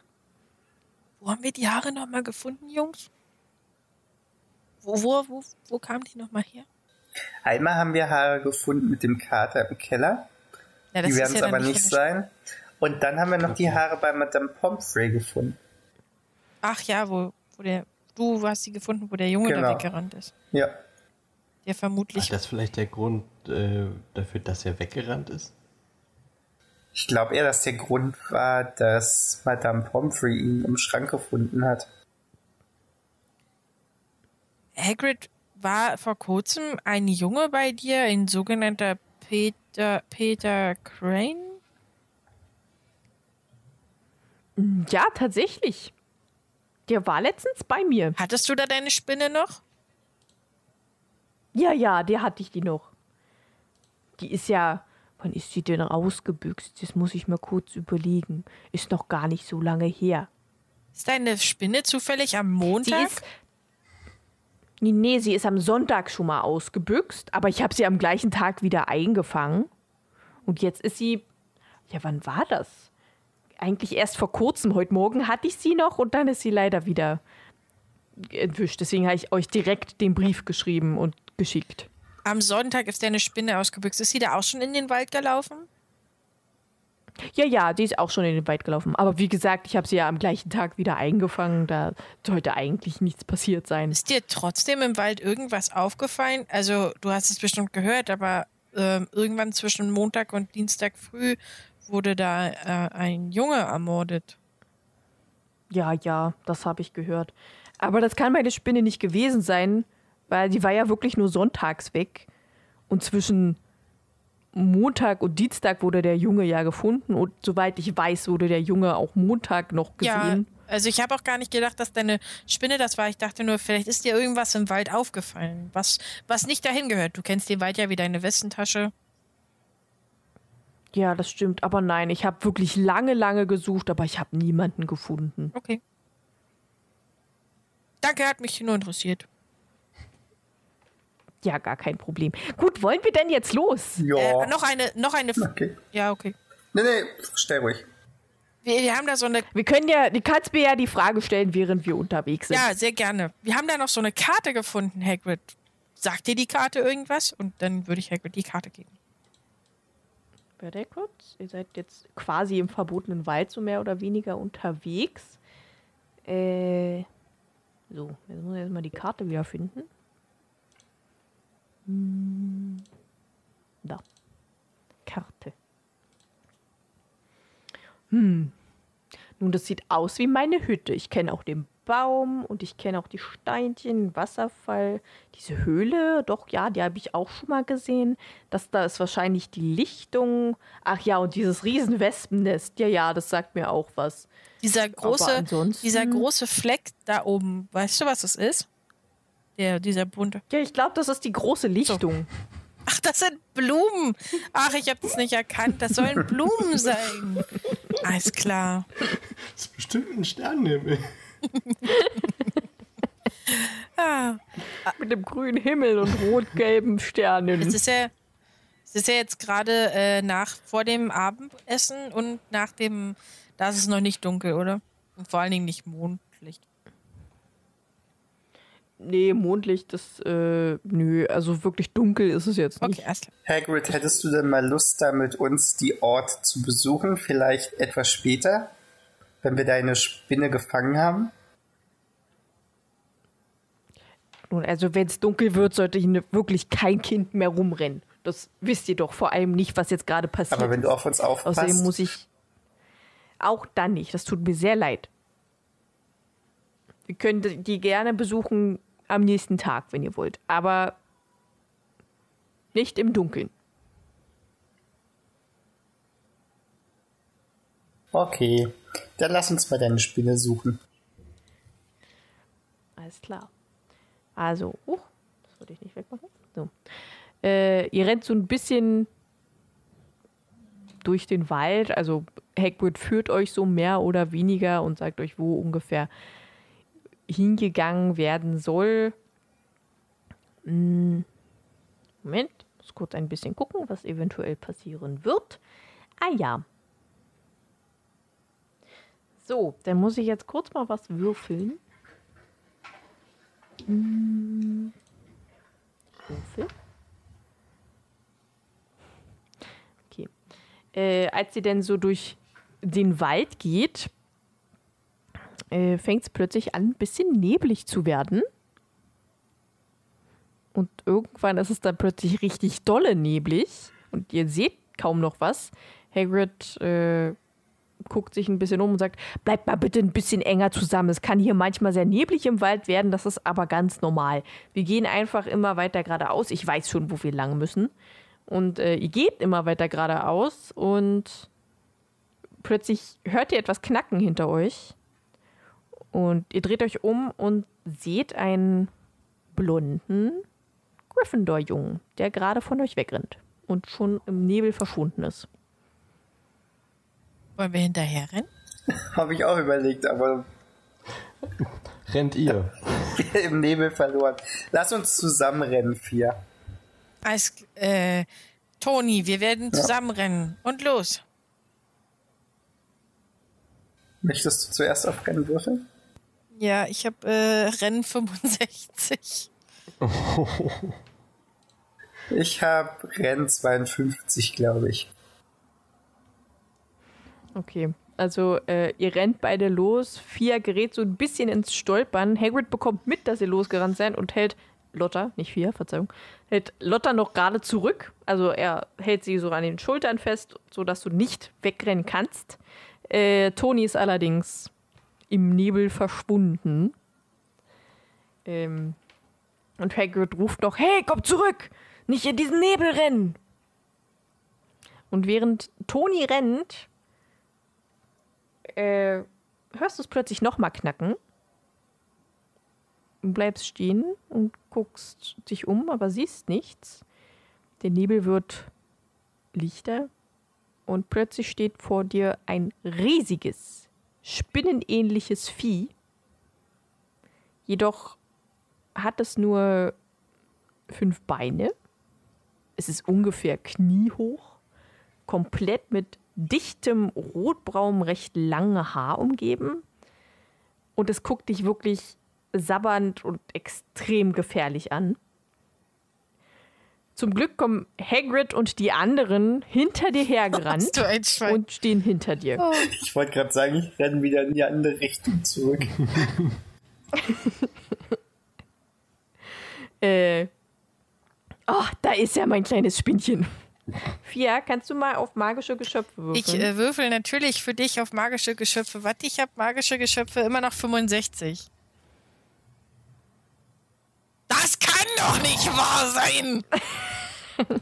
Wo haben wir die Haare nochmal gefunden, Jungs? Wo, wo, wo, wo kamen die nochmal her? Einmal haben wir Haare gefunden mit dem Kater im Keller. Ja, die werden es dann aber nicht sein. Und dann haben wir noch die Haare bei Madame Pomfrey gefunden. Ach ja, wo, wo der, du hast sie gefunden, wo der Junge da Genau. weggerannt ist. Ja. Der vermutlich. Ist das vielleicht der Grund äh, dafür, dass er weggerannt ist? Ich glaube eher, dass der Grund war, dass Madame Pomfrey ihn im Schrank gefunden hat. Hagrid war vor kurzem ein Junge bei dir, ein sogenannter Peter, Peter Crane? Ja, tatsächlich. Der war letztens bei mir. Hattest du da deine Spinne noch? Ja, ja, der hatte ich die noch. Die ist ja. Wann ist sie denn rausgebüxt? Das muss ich mal kurz überlegen. Ist noch gar nicht so lange her. Ist deine Spinne zufällig am Sie Montag? ist. Nee, sie ist am Sonntag schon mal ausgebüxt, aber ich habe sie am gleichen Tag wieder eingefangen. Und jetzt ist sie. Ja, wann war das? Eigentlich erst vor kurzem. Heute Morgen hatte ich sie noch und dann ist sie leider wieder entwischt. Deswegen habe ich euch direkt den Brief geschrieben und geschickt. Am Sonntag ist deine Spinne ausgebüxt. Ist sie da auch schon in den Wald gelaufen? Ja, ja, die ist auch schon in den Wald gelaufen. Aber wie gesagt, ich habe sie ja am gleichen Tag wieder eingefangen. Da sollte eigentlich nichts passiert sein. Ist dir trotzdem im Wald irgendwas aufgefallen? Also, du hast es bestimmt gehört, aber ähm, irgendwann zwischen Montag und Dienstag früh wurde da äh, ein Junge ermordet. Ja, ja, das habe ich gehört. Aber das kann meine Spinne nicht gewesen sein, weil die war ja wirklich nur sonntags weg. Und zwischen Montag und Dienstag wurde der Junge ja gefunden. Und soweit ich weiß, wurde der Junge auch Montag noch gesehen. Ja, also ich habe auch gar nicht gedacht, dass deine Spinne das war. Ich dachte nur, vielleicht ist dir irgendwas im Wald aufgefallen, was, was nicht dahin gehört. Du kennst den Wald ja wie deine Westentasche. Ja, das stimmt. Aber nein, ich habe wirklich lange, lange gesucht, aber ich habe niemanden gefunden. Okay. Danke, hat mich nur interessiert. Ja, gar kein Problem. Gut, wollen wir denn jetzt los? Ja. Äh, noch eine, noch eine. F- Okay. Ja, okay. Nee, nee, stell ruhig. Wir, wir haben da so eine. Wir können ja, du kannst mir ja die Frage stellen, während wir unterwegs sind. Ja, sehr gerne. Wir haben da noch so eine Karte gefunden, Hagrid. Sagt dir die Karte irgendwas? Und dann würde ich Hagrid die Karte geben. Warte kurz. Ihr seid jetzt quasi im verbotenen Wald so mehr oder weniger unterwegs. Äh, so, jetzt muss ich erstmal die Karte wieder finden. Da. Karte. Hm. Nun, das sieht aus wie meine Hütte. Ich kenne auch den Baum und ich kenne auch die Steinchen, den Wasserfall, diese Höhle. Doch, ja, die habe ich auch schon mal gesehen. Das da ist wahrscheinlich die Lichtung. Ach ja, und dieses riesen Wespennest. Ja, ja, das sagt mir auch was. Dieser große, dieser große Fleck da oben, weißt du, was das ist? Der, dieser bunte. Ja, ich glaube, das ist die große Lichtung. Ach, das sind Blumen. Ach, ich habe das nicht erkannt. Das sollen Blumen sein. Alles klar. Das ist bestimmt ein Sternenhimmel. Ah, Mit dem grünen Himmel und rot-gelben Sternen. es ist ja, es ist ja jetzt gerade äh, nach vor dem Abendessen und nach dem, da ist es noch nicht dunkel, oder? Und vor allen Dingen nicht Mondlicht. Nee, Mondlicht, das, äh, nö, also wirklich dunkel ist es jetzt nicht. Okay, klar. Hagrid, hättest du denn mal Lust, da mit uns die Orte zu besuchen? Vielleicht etwas später, wenn wir deine Spinne gefangen haben? Nun, also wenn es dunkel wird, sollte hier wirklich kein Kind mehr rumrennen. das wisst ihr doch vor allem nicht, was jetzt gerade passiert. Aber wenn du auf uns aufpasst. Außerdem muss ich auch dann nicht. Das tut mir sehr leid. Wir können die gerne besuchen am nächsten Tag, wenn ihr wollt. Aber nicht im Dunkeln. Okay, dann lass uns mal deine Spinne suchen. Alles klar. Also, uh, das wollte ich nicht wegmachen. So. Äh, ihr rennt so ein bisschen durch den Wald. Also Hagrid führt euch so mehr oder weniger und sagt euch, wo ungefähr hingegangen werden soll. Hm, Moment, muss kurz ein bisschen gucken, was eventuell passieren wird. Ah ja. So, dann muss ich jetzt kurz mal was würfeln. Hm. Würfel. Okay. Äh, als sie denn so durch den Wald geht, äh, fängt es plötzlich an, ein bisschen neblig zu werden. Und irgendwann ist es dann plötzlich richtig dolle neblig. Und ihr seht kaum noch was. Hagrid äh, guckt sich ein bisschen um und sagt, bleibt mal bitte ein bisschen enger zusammen. Es kann hier manchmal sehr neblig im Wald werden, das ist aber ganz normal. Wir gehen einfach immer weiter geradeaus. Ich weiß schon, wo wir lang müssen. Und äh, ihr geht immer weiter geradeaus und plötzlich hört ihr etwas knacken hinter euch. Und ihr dreht euch um und seht einen blonden Gryffindor-Jungen, der gerade von euch wegrennt und schon im Nebel verschwunden ist. Wollen wir hinterher rennen? Habe ich auch überlegt, aber Rennt ihr? im Nebel verloren. Lass uns zusammenrennen, vier. Als, äh, Toni, wir werden zusammenrennen. Und los. Möchtest du zuerst auf Rennen würfeln? Ja, ich habe äh, Rennen 65. Ich habe Rennen 52, glaube ich. Okay. Also äh, ihr rennt beide los. Fia gerät so ein bisschen ins Stolpern. Hagrid bekommt mit, dass ihr losgerannt seid und hält Lotta, nicht Fia, Verzeihung, hält Lotta noch gerade zurück. Also er hält sie so an den Schultern fest, sodass du nicht wegrennen kannst. Äh, Toni ist allerdings im Nebel verschwunden. Ähm, und Hagrid ruft noch, hey, komm zurück! Nicht in diesen Nebel rennen! Und während Toni rennt, äh, hörst du es plötzlich nochmal knacken. Und bleibst stehen und guckst dich um, aber siehst nichts. Der Nebel wird lichter und plötzlich steht vor dir ein riesiges, spinnenähnliches Vieh. Jedoch hat es nur fünf Beine. Es ist ungefähr kniehoch, komplett mit dichtem, rotbraunem, recht langen Haar umgeben. Und es guckt dich wirklich sabbernd und extrem gefährlich an. Zum Glück kommen Hagrid und die anderen hinter dir hergerannt und stehen hinter dir. Ich wollte gerade sagen, ich renne wieder in die andere Richtung zurück. Äh, oh, da ist ja mein kleines Spinnchen. Fia, kannst du mal auf magische Geschöpfe würfeln? Ich äh, würfel natürlich für dich auf magische Geschöpfe. Was? Ich habe magische Geschöpfe immer noch 65. Das kann doch nicht wahr sein!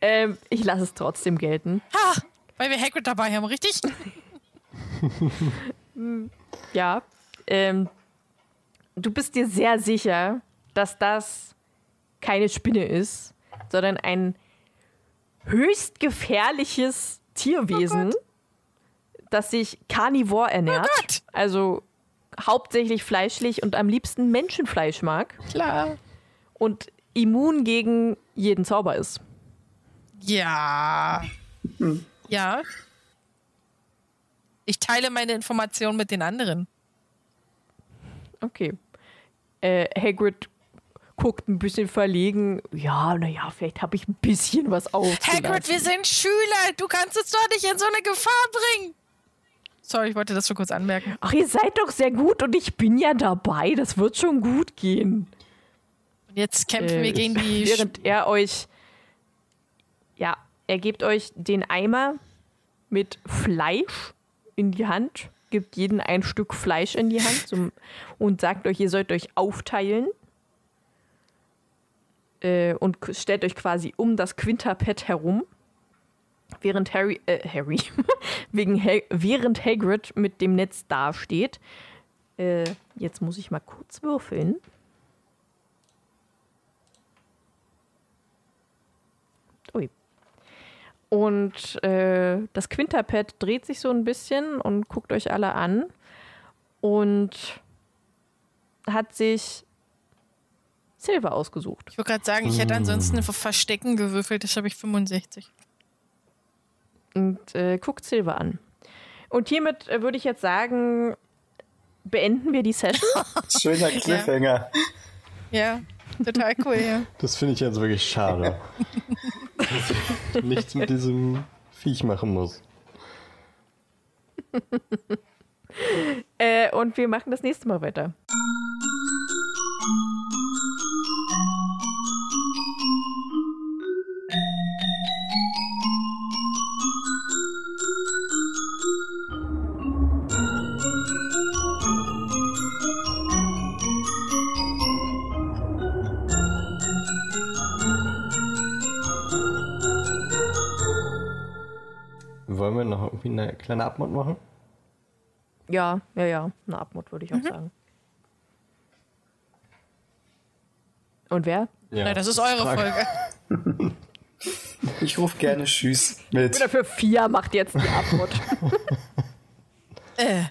ähm, ich lasse es trotzdem gelten. Ha! Weil wir Hagrid dabei haben, richtig? Ja. Ähm, du bist dir sehr sicher, dass das keine Spinne ist, sondern ein höchst gefährliches Tierwesen, das sich karnivor ernährt. Oh. Also hauptsächlich fleischlich und am liebsten Menschenfleisch mag Klar. und immun gegen jeden Zauber ist. Ja. Ja. Ich teile meine Informationen mit den anderen. Okay. Äh, Hagrid guckt ein bisschen verlegen. Ja, naja, vielleicht habe ich ein bisschen was ausgelassen. Hagrid, wir sind Schüler. Du kannst uns doch nicht in so eine Gefahr bringen. Sorry, ich wollte das schon kurz anmerken. Ach, ihr seid doch sehr gut und ich bin ja dabei. Das wird schon gut gehen. Und jetzt kämpfen wir Äh, gegen die. Während er euch Ja, er gibt euch den Eimer mit Fleisch in die Hand, gibt jeden ein Stück Fleisch in die Hand zum, und sagt euch, ihr sollt euch aufteilen. Äh, und stellt euch quasi um das Quinterpad herum. Während Harry, äh, Harry, wegen ha während Hagrid mit dem Netz dasteht. Äh, jetzt muss ich mal kurz würfeln. Ui. Und äh, das Quinterpad dreht sich so ein bisschen und guckt euch alle an und hat sich Silver ausgesucht. Ich wollte gerade sagen, ich hätte ansonsten auf Verstecken gewürfelt, das habe ich 65. und äh, guckt Silver an. Und hiermit äh, würde ich jetzt sagen, beenden wir die Session. Schöner Cliffhanger. Ja, total cool, ja. Das finde ich jetzt wirklich schade. Dass ich nichts mit diesem Viech machen muss. äh, und wir machen das nächste Mal weiter. Eine kleine Abmod machen? Ja, ja, ja. Eine Abmod würde ich auch sagen. Und wer? Ja, Na, das ist eure Frage. Folge. Ich rufe gerne Tschüss mit. Oder für vier macht jetzt die Abmod. Äh,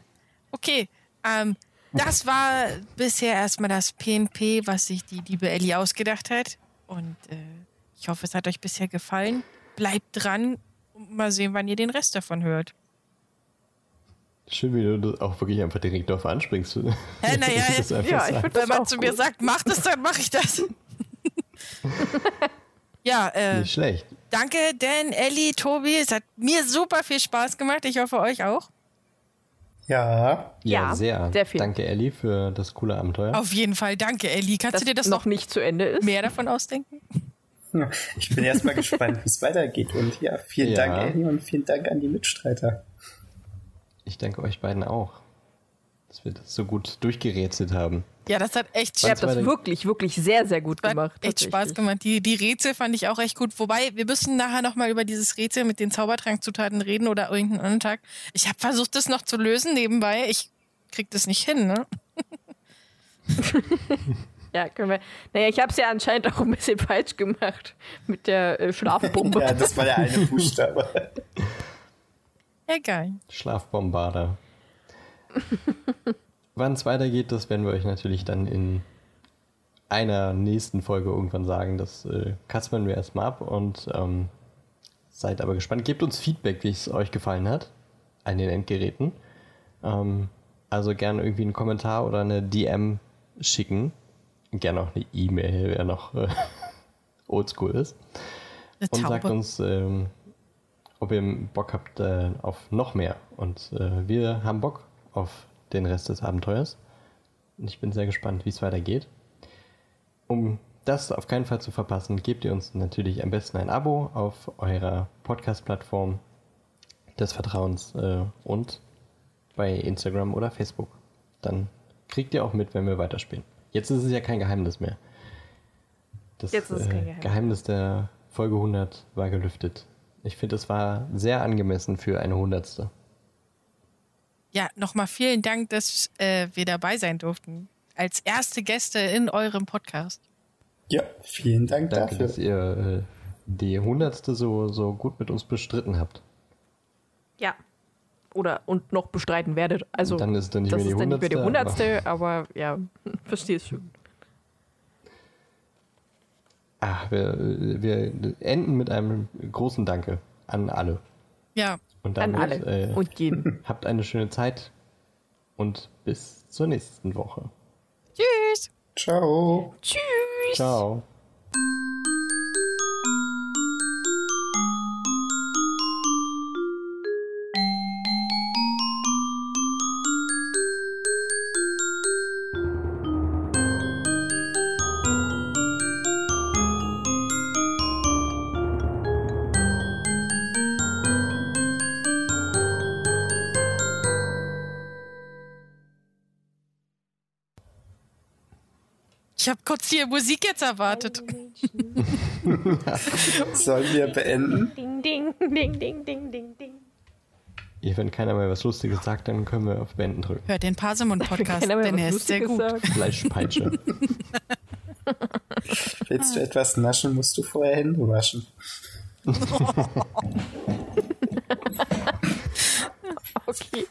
okay, ähm, das war bisher erstmal das PNP, was sich die liebe Ellie ausgedacht hat. Und äh, ich hoffe, es hat euch bisher gefallen. Bleibt dran und mal sehen, wann ihr den Rest davon hört. Schön, wie du das auch wirklich einfach direkt darauf anspringst. Hä, na ja, Das einfach ja, ich sagst. find Wenn man zu mir gut. sagt, mach das, dann mache ich das. ja, äh, Nicht schlecht. danke, Dan, Ellie, Tobi. Es hat mir super viel Spaß gemacht. Ich hoffe, euch auch. Ja. Ja, Ja, sehr. sehr viel. Danke, Ellie, für das coole Abenteuer. Auf jeden Fall, danke, Ellie. Kannst Das du dir das noch noch nicht zu Ende ist. mehr davon ausdenken? Ich bin erstmal gespannt, wie es weitergeht. Und ja, vielen Ja. Dank, Ellie, und vielen Dank an die Mitstreiter. Ich danke euch beiden auch, dass wir das so gut durchgerätselt haben. Ja, das hat echt Ihr habt das wirklich, wirklich sehr, sehr gut Hat gemacht. echt Spaß gemacht. Die, die Rätsel fand ich auch echt gut. Wobei, wir müssen nachher nochmal über dieses Rätsel mit den Zaubertrankzutaten reden oder irgendeinen anderen Tag. Ich habe versucht, das noch zu lösen nebenbei. Ich krieg das nicht hin, ne? Ja, können wir. Naja, ich habe es ja anscheinend auch ein bisschen falsch gemacht mit der äh, Schlafbombe. Ja, das war der eine Buchstabe. Egal. Schlafbombarder. Wann es weitergeht, das werden wir euch natürlich dann in einer nächsten Folge irgendwann sagen. Das äh, kaspern wir erstmal ab und ähm, seid aber gespannt. Gebt uns Feedback, wie es euch gefallen hat an den Endgeräten. Ähm, also gerne irgendwie einen Kommentar oder eine DM schicken. Gerne auch eine E-Mail, wer noch äh, oldschool ist. Eine Und sagt Taube. uns, ähm, ob ihr Bock habt äh, auf noch mehr. Und äh, wir haben Bock auf den Rest des Abenteuers. Und ich bin sehr gespannt, wie es weitergeht. Um das auf keinen Fall zu verpassen, gebt ihr uns natürlich am besten ein Abo auf eurer Podcast-Plattform des Vertrauens äh, und bei Instagram oder Facebook. Dann kriegt ihr auch mit, wenn wir weiterspielen. Jetzt ist es ja kein Geheimnis mehr. Das Jetzt ist es kein äh, Geheimnis. Geheimnis der Folge 100 war gelüftet. Ich finde, es war sehr angemessen für eine Hundertste. Ja, nochmal vielen Dank, dass äh, wir dabei sein durften. Als erste Gäste in eurem Podcast. Ja, vielen Dank Danke, dafür. dass ihr äh, die Hundertste so, so gut mit uns bestritten habt. Ja. Oder und noch bestreiten werdet. Also, Dann ist es dann nicht das mehr die ist dann nicht mehr die Hundertste, Hundertste, aber ja, verstehst schon. Ah, wir, wir enden mit einem großen Danke an alle. Ja, Und An damit alle Äh, und jeden. habt eine schöne Zeit und bis zur nächsten Woche. tschüss. Ciao. Tschüss. Ciao. Ich habe kurz hier Musik jetzt erwartet. Sollen wir beenden? Ding, ding, ding, ding, ding, ding, ding. Ja, wenn keiner mehr was Lustiges sagt, dann können wir auf Beenden drücken. Hört den mehr denn was er ist sehr Lustiges gut. Fleischpeitsche. Willst du etwas naschen, musst du vorher Hände waschen. Okay.